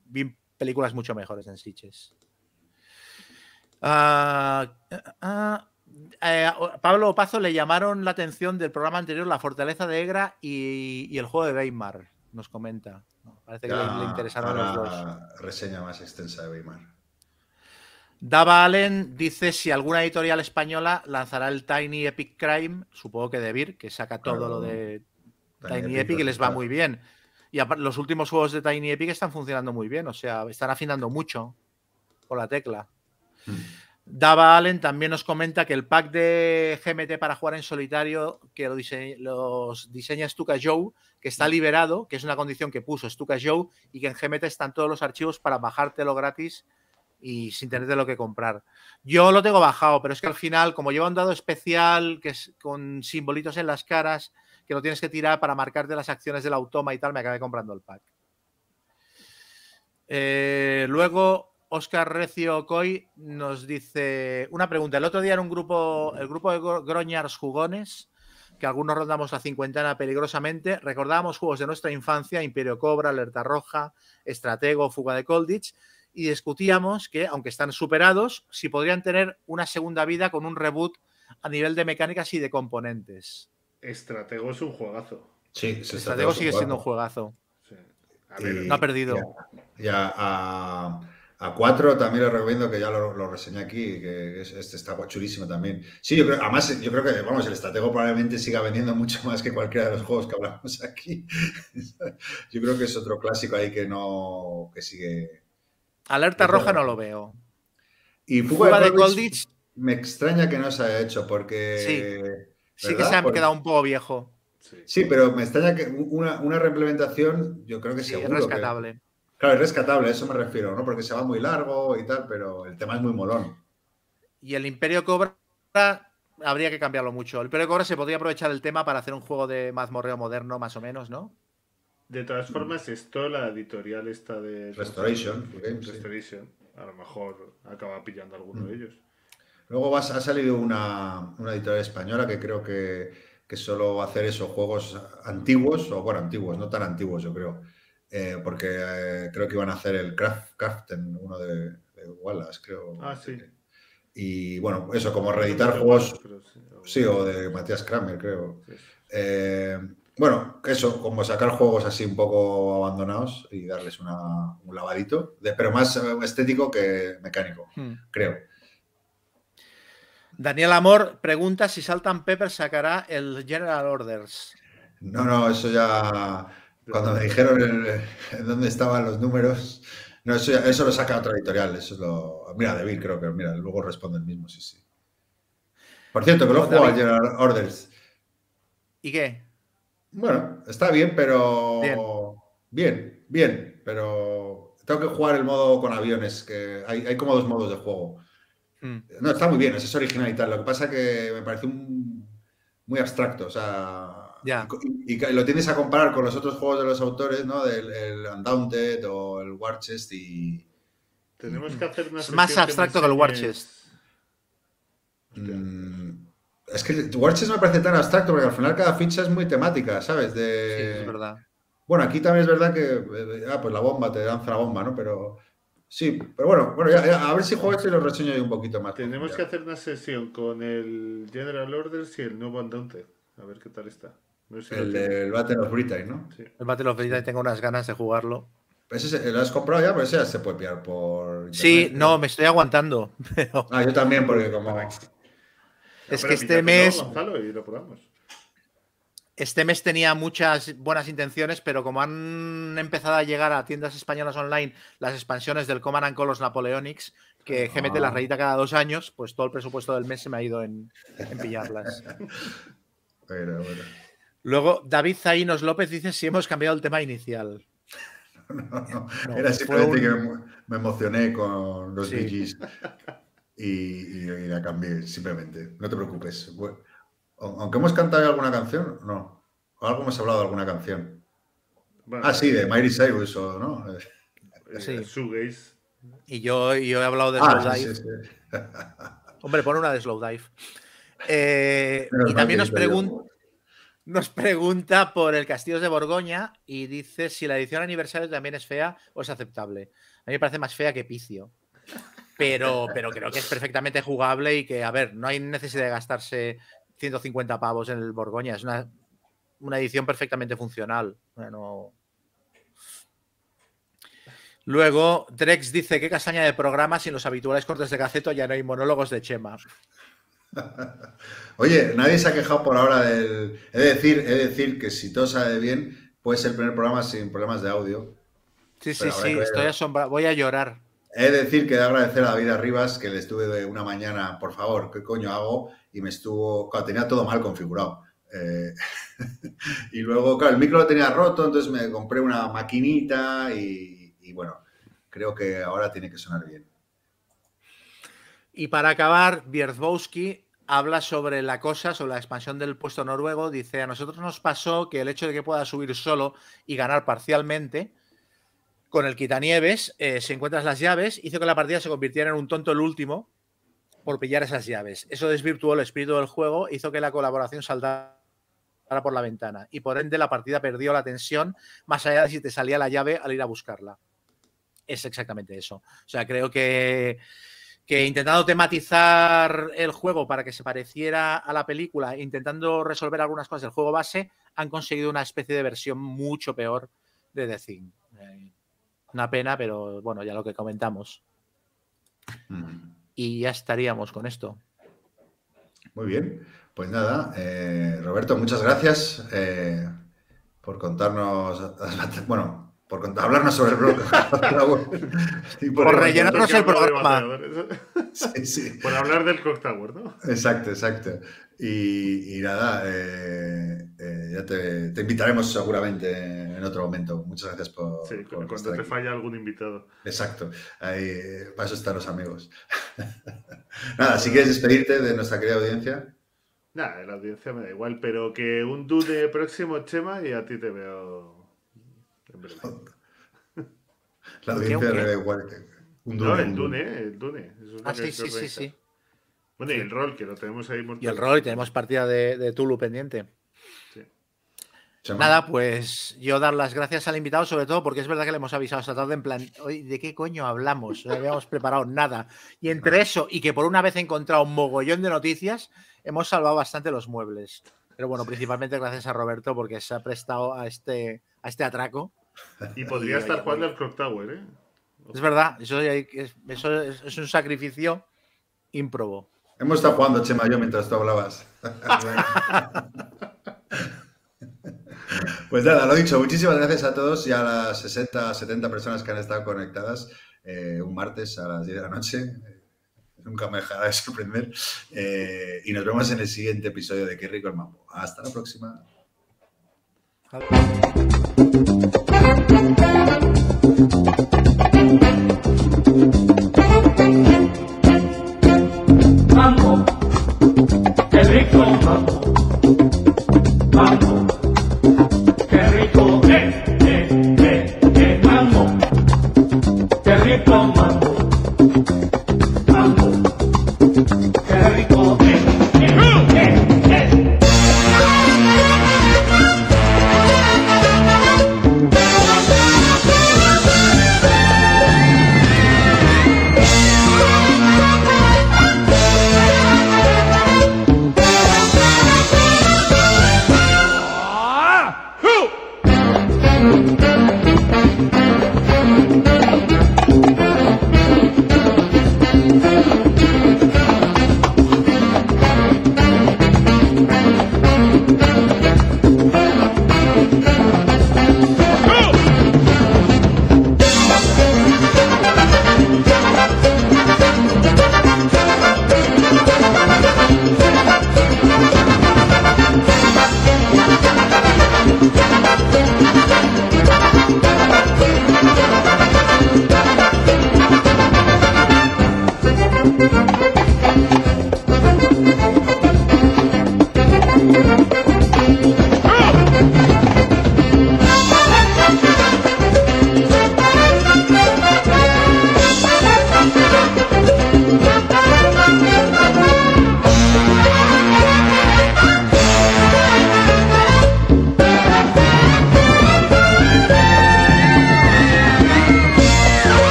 películas mucho mejores en Sitges. Ah, ah, eh, Pablo Pazo le llamaron la atención del programa anterior La Fortaleza de Egra y, y el juego de Weimar, nos comenta. Parece que le, le Ya interesaron los dos. hará reseña más extensa de Weimar. Dava Allen dice si alguna editorial española lanzará el Tiny Epic Crime, supongo que Debir, que saca todo Claro. lo de Tiny Tiny, Epic y les va muy bien. Y los últimos juegos de Tiny Epic están funcionando muy bien, o sea, están afinando mucho con la tecla. Mm. Dava Allen también nos comenta que el pack de GMT para jugar en solitario, que lo dise- los diseña Stuka Joe, que está liberado, que es una condición que puso Stuka Joe, y que en GMT están todos los archivos para bajártelo gratis y sin tener de lo que comprar. Yo lo tengo bajado, pero es que al final, como lleva un dado especial que es con simbolitos en las caras, que lo tienes que tirar para marcarte las acciones del automa y tal, me acabé comprando el pack. Eh, luego, Oscar Recio Coy nos dice una pregunta. El otro día en un grupo, el grupo de gro- groñars jugones, que algunos rondamos la cincuentena peligrosamente, recordábamos juegos de nuestra infancia, Imperio Cobra, Alerta Roja, Estratego, Fuga de Colditch, y discutíamos que, aunque están superados, si podrían tener una segunda vida con un reboot a nivel de mecánicas y de componentes. Estratego es un juegazo. Sí, se Estratego sigue siendo un juegazo. Sí. A ver, Y- No ha perdido. Ya, ya a, a 4 también les recomiendo que ya lo, lo reseñé aquí, que es- este está chulísimo también. Sí, yo creo, además yo creo que, vamos, el estratego probablemente siga vendiendo mucho más que cualquiera de los juegos que hablamos aquí. yo creo que es otro clásico ahí que no, que sigue. Alerta Es Roja verdad. no lo veo. Y Fuga de Colditch Me extraña que no se haya hecho porque... sí que ¿verdad? se ha Porque- quedado un poco viejo. sí. Sí, pero me extraña que una, una reimplementación, yo creo que Sí, es seguro que- rescatable. Claro, es rescatable, a eso me refiero, ¿no? Porque se va muy largo y tal, pero el tema es muy molón. Y el Imperio Cobra habría que cambiarlo mucho. El Imperio Cobra se podría aprovechar el tema para hacer un juego de mazmorreo moderno, más o menos, ¿no? De todas formas, esto, la editorial esta de... Restoration Games, sí. Restoration. A lo mejor acaba pillando alguno Mm. de ellos. Luego vas- ha salido una, una editorial española que creo que, que solo va a hacer esos juegos antiguos, o bueno, antiguos, no tan antiguos, yo creo. Eh, porque eh, creo que iban a hacer el Craft, Craften, uno de, de Wallace, creo. Ah, sí. Y bueno, eso, como reeditar juegos, sí, o- sí, o de Matías Kramer, creo. sí. Eh, bueno, eso, como sacar juegos así un poco abandonados y darles una- un lavadito, de, pero más estético que mecánico, Hmm. creo. Daniel Amor pregunta si Saltan Pepper sacará el General Orders. No, no, eso ya. Cuando me dijeron el- en dónde estaban los números. No, eso, eso lo saca otra editorial. Eso es lo. Mira, David, creo que. Mira, luego responde el mismo, sí, sí. Por cierto, que lo David. General Orders. ¿Y qué? Bueno, está bien, pero. Bien. Bien, bien, pero. Tengo que jugar el modo con aviones, que hay, hay como dos modos de juego. Hmm. No, está muy bien, es original y tal. Lo que pasa es que me parece un- muy abstracto. O sea, Ya. y, lo tienes a comparar con los otros juegos de los autores, ¿no? Del el Undaunted o el War Chest y. Tenemos que hacer una Es más abstracto que el War Chest. Mm, es que el War Chest me parece tan abstracto porque al final cada ficha es muy temática, ¿sabes? Sí, es verdad. Bueno, aquí también es verdad que. eh, Ah, pues la bomba, te lanza la bomba, ¿no? Pero. Sí, pero bueno, bueno ya- ya, a ver si juego esto y lo reseño yo un poquito más. Tenemos que hacer una sesión con el General Orders y el nuevo Undaunted. A ver qué tal está. El del Battle of Britain, ¿no? Sí. El Battle of Britain tengo unas ganas de jugarlo. Ese se- ¿Lo has comprado ya? Pero ese ya se puede pillar por. Sí, no, me estoy aguantando. Pero Ah, yo también, porque como. es que este mes, Gonzalo, y lo probamos. este mes tenía muchas buenas intenciones, pero como han empezado a llegar a tiendas españolas online las expansiones del Command and Colors Napoleonics, que GMT Ah. las reedita cada dos años, pues todo el presupuesto del mes se me ha ido en, en pillarlas. Bueno, bueno. Luego, David Zainos López dice si hemos cambiado el tema inicial. No, no, No, Era simplemente un- que me, emocioné con los Sí. Y, y- y la cambié, simplemente. No te preocupes. Aunque hemos cantado alguna canción, no. O algo hemos hablado de alguna canción. Bueno, Ah, sí, de Miley Cyrus, o ¿no? eh, Sí. Shoegaze. Y yo, he hablado de Ah, Slow sí, Dive. sí, sí. Hombre, pon una de Slow Dive. Eh, y también nos, pregun- nos pregunta por el Castillos de Borgoña y dice si la edición aniversario también es fea o es aceptable. A mí me parece más fea que Picio. Pero, creo que es perfectamente jugable y que, a ver, no hay necesidad de gastarse 150 pavos en el Borgoña. Es una, una edición perfectamente funcional. Bueno, Luego, Drex dice que castaña de programa sin los habituales cortes de caceto ya no hay monólogos de Chema. Oye, nadie se ha quejado por ahora del. He de decir, he de decir que si todo sale bien, puede ser el primer programa sin problemas de audio. Sí, sí, Pero sí, que- estoy asombrado. Voy a llorar. He de decir que he de agradecer a David Arribas que le estuve de una mañana, por favor, ¿qué coño hago? Y me estuvo, claro, tenía todo mal configurado. Eh, y luego, claro, el micro lo tenía roto, entonces me compré una maquinita y, y bueno, creo que ahora tiene que sonar bien. Y para acabar, Bierzbowski habla sobre la cosa, sobre la expansión del puesto noruego. Dice, a nosotros nos pasó que el hecho de que pueda subir solo y ganar parcialmente con el quitanieves, eh, si encuentras las llaves, hizo que la partida se convirtiera en un tonto el último por pillar esas llaves. Eso desvirtuó el espíritu del juego, hizo que la colaboración saltara por la ventana y por ende la partida perdió la tensión más allá de si te salía la llave al ir a buscarla. Es exactamente eso. O sea, creo que que intentando tematizar el juego para que se pareciera a la película, intentando resolver algunas cosas del juego base, han conseguido una especie de versión mucho peor de The Thing. Eh, Una pena, pero bueno, ya lo que comentamos. Mm. Y ya estaríamos con esto. Muy bien, pues nada, eh, Roberto, muchas gracias eh, por contarnos, bueno, por hablarnos sobre el blog. Por rellenarnos el programa. Sí, sí. Por hablar del Clock Tower, ¿no? Exacto, exacto. Y, y nada, eh, eh, ya te, te invitaremos seguramente en otro momento. Muchas gracias por, Sí, por cuando estar te aquí. falla algún invitado. Exacto, ahí, eh, para eso están los amigos. nada, si quieres despedirte de nuestra querida audiencia. Nada, la audiencia me da igual, pero que un Dune próximo, Chema, y a ti te veo La ¿Un qué, audiencia un da igual. Un No, el un Dune, el Dune. Es Ah, sí, sí, sí, sí. Bueno, y el rol, que lo tenemos ahí Y el rol, y tenemos partida de, de Tulu pendiente. Nada, pues yo dar las gracias al invitado, sobre todo porque es verdad que le hemos avisado esta tarde en plan, "Oye, ¿de qué coño hablamos? No habíamos preparado nada. Y entre eso y que por una vez he encontrado un mogollón de noticias, hemos salvado bastante los muebles. Pero bueno, principalmente gracias a Roberto porque se ha prestado a este, a este atraco. Y podría Y, estar jugando al Clock Tower, ¿eh? Es verdad, eso, ya hay que- eso es, es un sacrificio ímprobo. Hemos estado jugando, Chema, yo mientras tú hablabas. pues nada, lo dicho, muchísimas gracias a todos y a las 60, 70 personas que han estado conectadas eh, un martes a las 10 de la noche. Eh, nunca me dejará de sorprender. Eh, y nos vemos en el siguiente episodio de Qué rico el mambo. Hasta la próxima. Mambo, qué rico. Mambo,